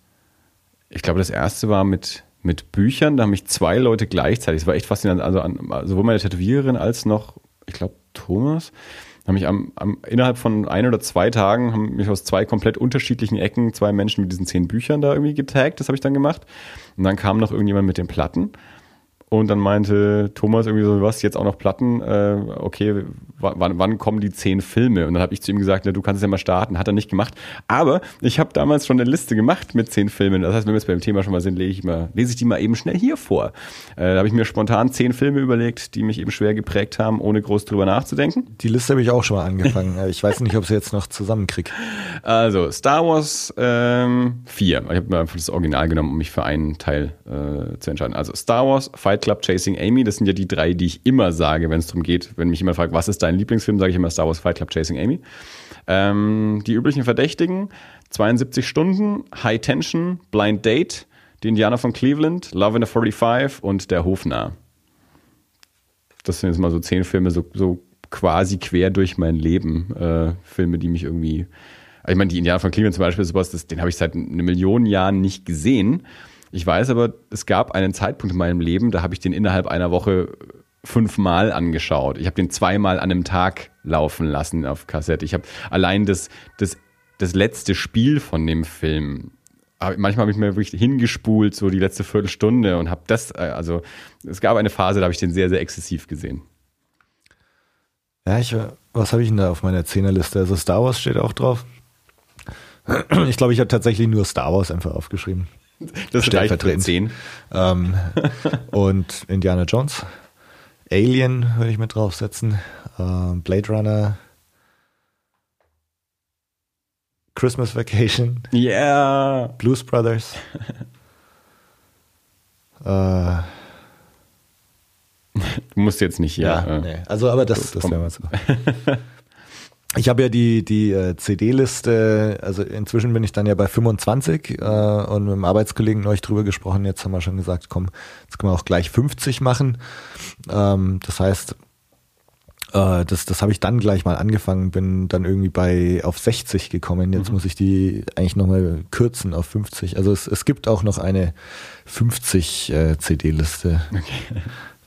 ich glaube, das erste war mit mit Büchern. Da haben mich zwei Leute gleichzeitig. Das war echt faszinierend. Also an, sowohl meine Tätowiererin als noch, ich glaube, Thomas, haben mich am, am, innerhalb von ein oder zwei Tagen haben mich aus zwei komplett unterschiedlichen Ecken zwei Menschen mit diesen zehn Büchern da irgendwie getaggt. Das habe ich dann gemacht. Und dann kam noch irgendjemand mit den Platten. Und dann meinte Thomas irgendwie so, was, jetzt auch noch Platten? Äh, okay, wann, wann kommen die zehn Filme? Und dann habe ich zu ihm gesagt, na, du kannst es ja mal starten. Hat er nicht gemacht. Aber ich habe damals schon eine Liste gemacht mit zehn Filmen. Das heißt, wenn wir jetzt beim Thema schon mal sind, lese ich, mal, lese ich die mal eben schnell hier vor. Äh, da habe ich mir spontan zehn Filme überlegt, die mich eben schwer geprägt haben, ohne groß drüber nachzudenken. Die Liste habe ich auch schon mal angefangen. ich weiß nicht, ob ich sie jetzt noch zusammenkriege. Also, Star Wars ähm, 4. Ich habe mir einfach das Original genommen, um mich für einen Teil äh, zu entscheiden. Also Star Wars, Fight Club Chasing Amy. Das sind ja die drei, die ich immer sage, wenn es darum geht. Wenn mich jemand fragt, was ist dein Lieblingsfilm, sage ich immer Star Wars Fight Club Chasing Amy. Ähm, die üblichen Verdächtigen: 72 Stunden, High Tension, Blind Date, die Indianer von Cleveland, Love in a 45 und Der Hofnarr. Das sind jetzt mal so zehn Filme, so, so quasi quer durch mein Leben. Äh, Filme, die mich irgendwie. Ich meine, die Indianer von Cleveland zum Beispiel, sowas, das, den habe ich seit eine Million Jahren nicht gesehen. Ich weiß aber, es gab einen Zeitpunkt in meinem Leben, da habe ich den innerhalb einer Woche fünfmal angeschaut. Ich habe den zweimal an einem Tag laufen lassen auf Kassette. Ich habe allein das, das, das letzte Spiel von dem Film manchmal habe ich mir wirklich hingespult, so die letzte Viertelstunde und habe das, äh, also es gab eine Phase, da habe ich den sehr, sehr exzessiv gesehen. Ja, ich, was habe ich denn da auf meiner Zehnerliste? Also Star Wars steht auch drauf. Ich glaube, ich habe tatsächlich nur Star Wars einfach aufgeschrieben. Das stellvertretend. Zehn. Ähm, und Indiana Jones. Alien würde ich mit draufsetzen. Ähm, Blade Runner. Christmas Vacation. Yeah. Blues Brothers. äh, du musst jetzt nicht hier. Ja, äh, nee. Also, aber das, das wäre mal so. Ich habe ja die, die äh, CD-Liste, also inzwischen bin ich dann ja bei 25 äh, und mit dem Arbeitskollegen euch drüber gesprochen. Jetzt haben wir schon gesagt, komm, jetzt können wir auch gleich 50 machen. Ähm, das heißt, äh, das, das habe ich dann gleich mal angefangen, bin dann irgendwie bei auf 60 gekommen. Jetzt mhm. muss ich die eigentlich nochmal kürzen auf 50. Also es, es gibt auch noch eine 50 äh, CD-Liste, okay.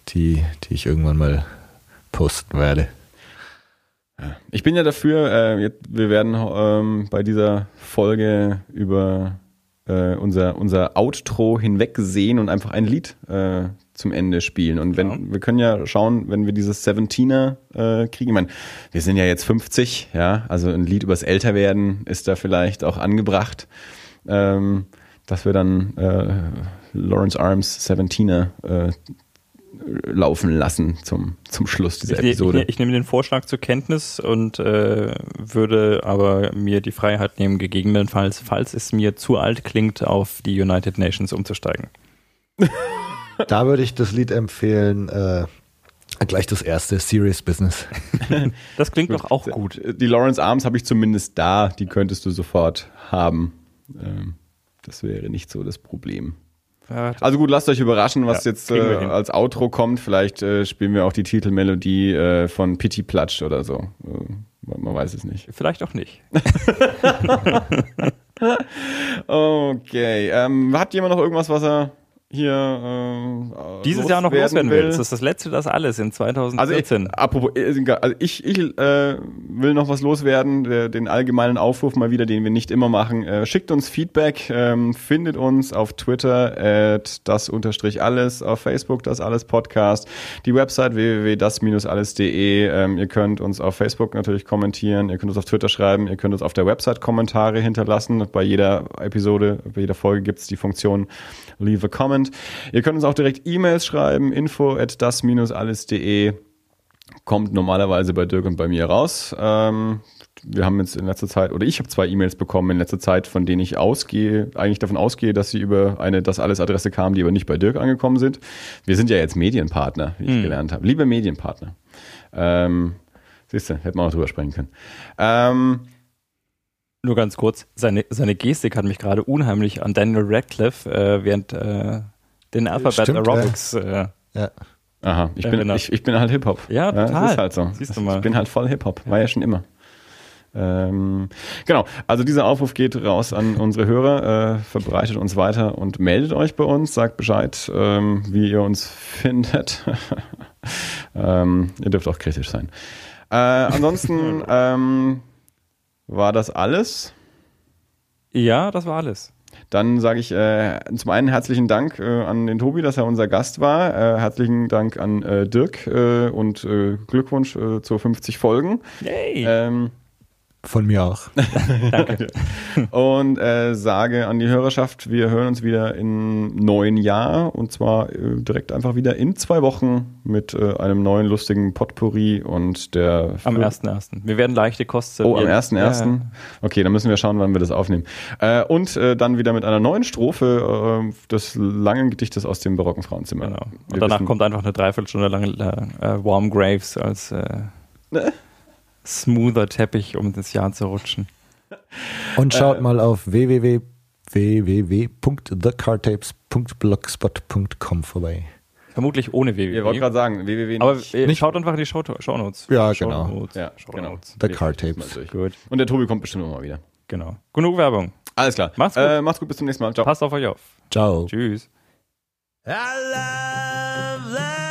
die, die ich irgendwann mal posten werde. Ich bin ja dafür, äh, wir werden ähm, bei dieser Folge über äh, unser, unser Outro hinwegsehen und einfach ein Lied äh, zum Ende spielen. Und wenn, ja. wir können ja schauen, wenn wir dieses Seventeener äh, kriegen. Ich meine, wir sind ja jetzt 50, ja, also ein Lied übers Älterwerden ist da vielleicht auch angebracht, ähm, dass wir dann äh, Lawrence Arms Seventeener äh, laufen lassen zum, zum Schluss dieser ich, ne- Episode. Ich, ich, nehme den Vorschlag zur Kenntnis und äh, würde aber mir die Freiheit nehmen, gegebenenfalls, falls es mir zu alt klingt, auf die United Nations umzusteigen. da würde ich das Lied empfehlen, äh, gleich das erste, Serious Business. das klingt doch auch gut. Die Lawrence Arms habe ich zumindest da, die könntest du sofort haben. Ähm, das wäre nicht so das Problem. Also gut, lasst euch überraschen, was ja, jetzt äh, als Outro kommt. Vielleicht äh, spielen wir auch die Titelmelodie äh, von Pity Platsch oder so. Äh, man weiß es nicht. Vielleicht auch nicht. okay. Ähm, hat jemand noch irgendwas, was er hier äh, dieses Jahr noch loswerden will. Das ist das letzte, das alles in 2014. Also ich, apropos, äh, also ich, ich äh, will noch was loswerden, der, den allgemeinen Aufruf mal wieder, den wir nicht immer machen. Äh, schickt uns Feedback, ähm, findet uns auf Twitter at das unterstrich alles, auf Facebook das alles Podcast, die Website www.das-alles.de. Ähm, ihr könnt uns auf Facebook natürlich kommentieren, ihr könnt uns auf Twitter schreiben, ihr könnt uns auf der Website Kommentare hinterlassen. Bei jeder Episode, bei jeder Folge gibt es die Funktion Leave a Comment. Comment. Ihr könnt uns auch direkt E-Mails schreiben, info at das-alles.de. Kommt normalerweise bei Dirk und bei mir raus. Ähm, wir haben jetzt in letzter Zeit, oder ich habe zwei E-Mails bekommen in letzter Zeit, von denen ich ausgehe, eigentlich davon ausgehe, dass sie über eine Das alles Adresse kamen, die aber nicht bei Dirk angekommen sind. Wir sind ja jetzt Medienpartner, wie ich hm. gelernt habe. Liebe Medienpartner. Ähm, siehst du, hätten wir auch drüber sprechen können. Ähm, nur ganz kurz, seine, seine Gestik hat mich gerade unheimlich an Daniel Radcliffe äh, während äh, den Alphabet Stimmt, Aerobics. Ja. Äh, ja. Aha, ich bin, ich, ich, bin halt Hip-Hop. Ja, total. Ja, das ist halt so. Siehst du mal. Ich bin halt voll Hip-Hop. War ja schon immer. Ähm, genau, also dieser Aufruf geht raus an unsere Hörer, äh, verbreitet uns weiter und meldet euch bei uns, sagt Bescheid, ähm, wie ihr uns findet. ähm, ihr dürft auch kritisch sein. Äh, ansonsten ähm, war das alles? Ja, das war alles. Dann sage ich äh, zum einen herzlichen Dank äh, an den Tobi, dass er unser Gast war. Äh, herzlichen Dank an äh, Dirk äh, und äh, Glückwunsch zu 50 Folgen. Yay. Ähm, von mir auch. Danke. Und äh, sage an die Hörerschaft, wir hören uns wieder im neuen Jahr und zwar äh, direkt einfach wieder in zwei Wochen mit äh, einem neuen lustigen Potpourri und der. Am 1.1. Wir werden leichte Kosten. Oh, am 1.1. Ja. Okay, dann müssen wir schauen, wann wir das aufnehmen. Äh, und äh, dann wieder mit einer neuen Strophe äh, des langen Gedichtes aus dem barocken Frauenzimmer. Genau. Und wir danach kommt einfach eine Dreiviertelstunde lange Warm Graves als. Ne? Smoother Teppich, um ins Jahr zu rutschen. Und schaut äh, mal auf www.thecartapes.blogspot.com vorbei. Vermutlich ohne www. Ihr wollt gerade sagen, www. Aber nicht. nicht. schaut einfach in die Show, Show Notes. Ja, Show genau. Notes. Ja, Show genau. Notes. The Car Tapes. Gut. Und der Tobi kommt bestimmt immer wieder. Genau. Genug Werbung. Alles klar. Macht's gut. Äh, macht's gut, bis zum nächsten Mal. Ciao. Passt auf euch auf. Ciao. Tschüss. I love, love,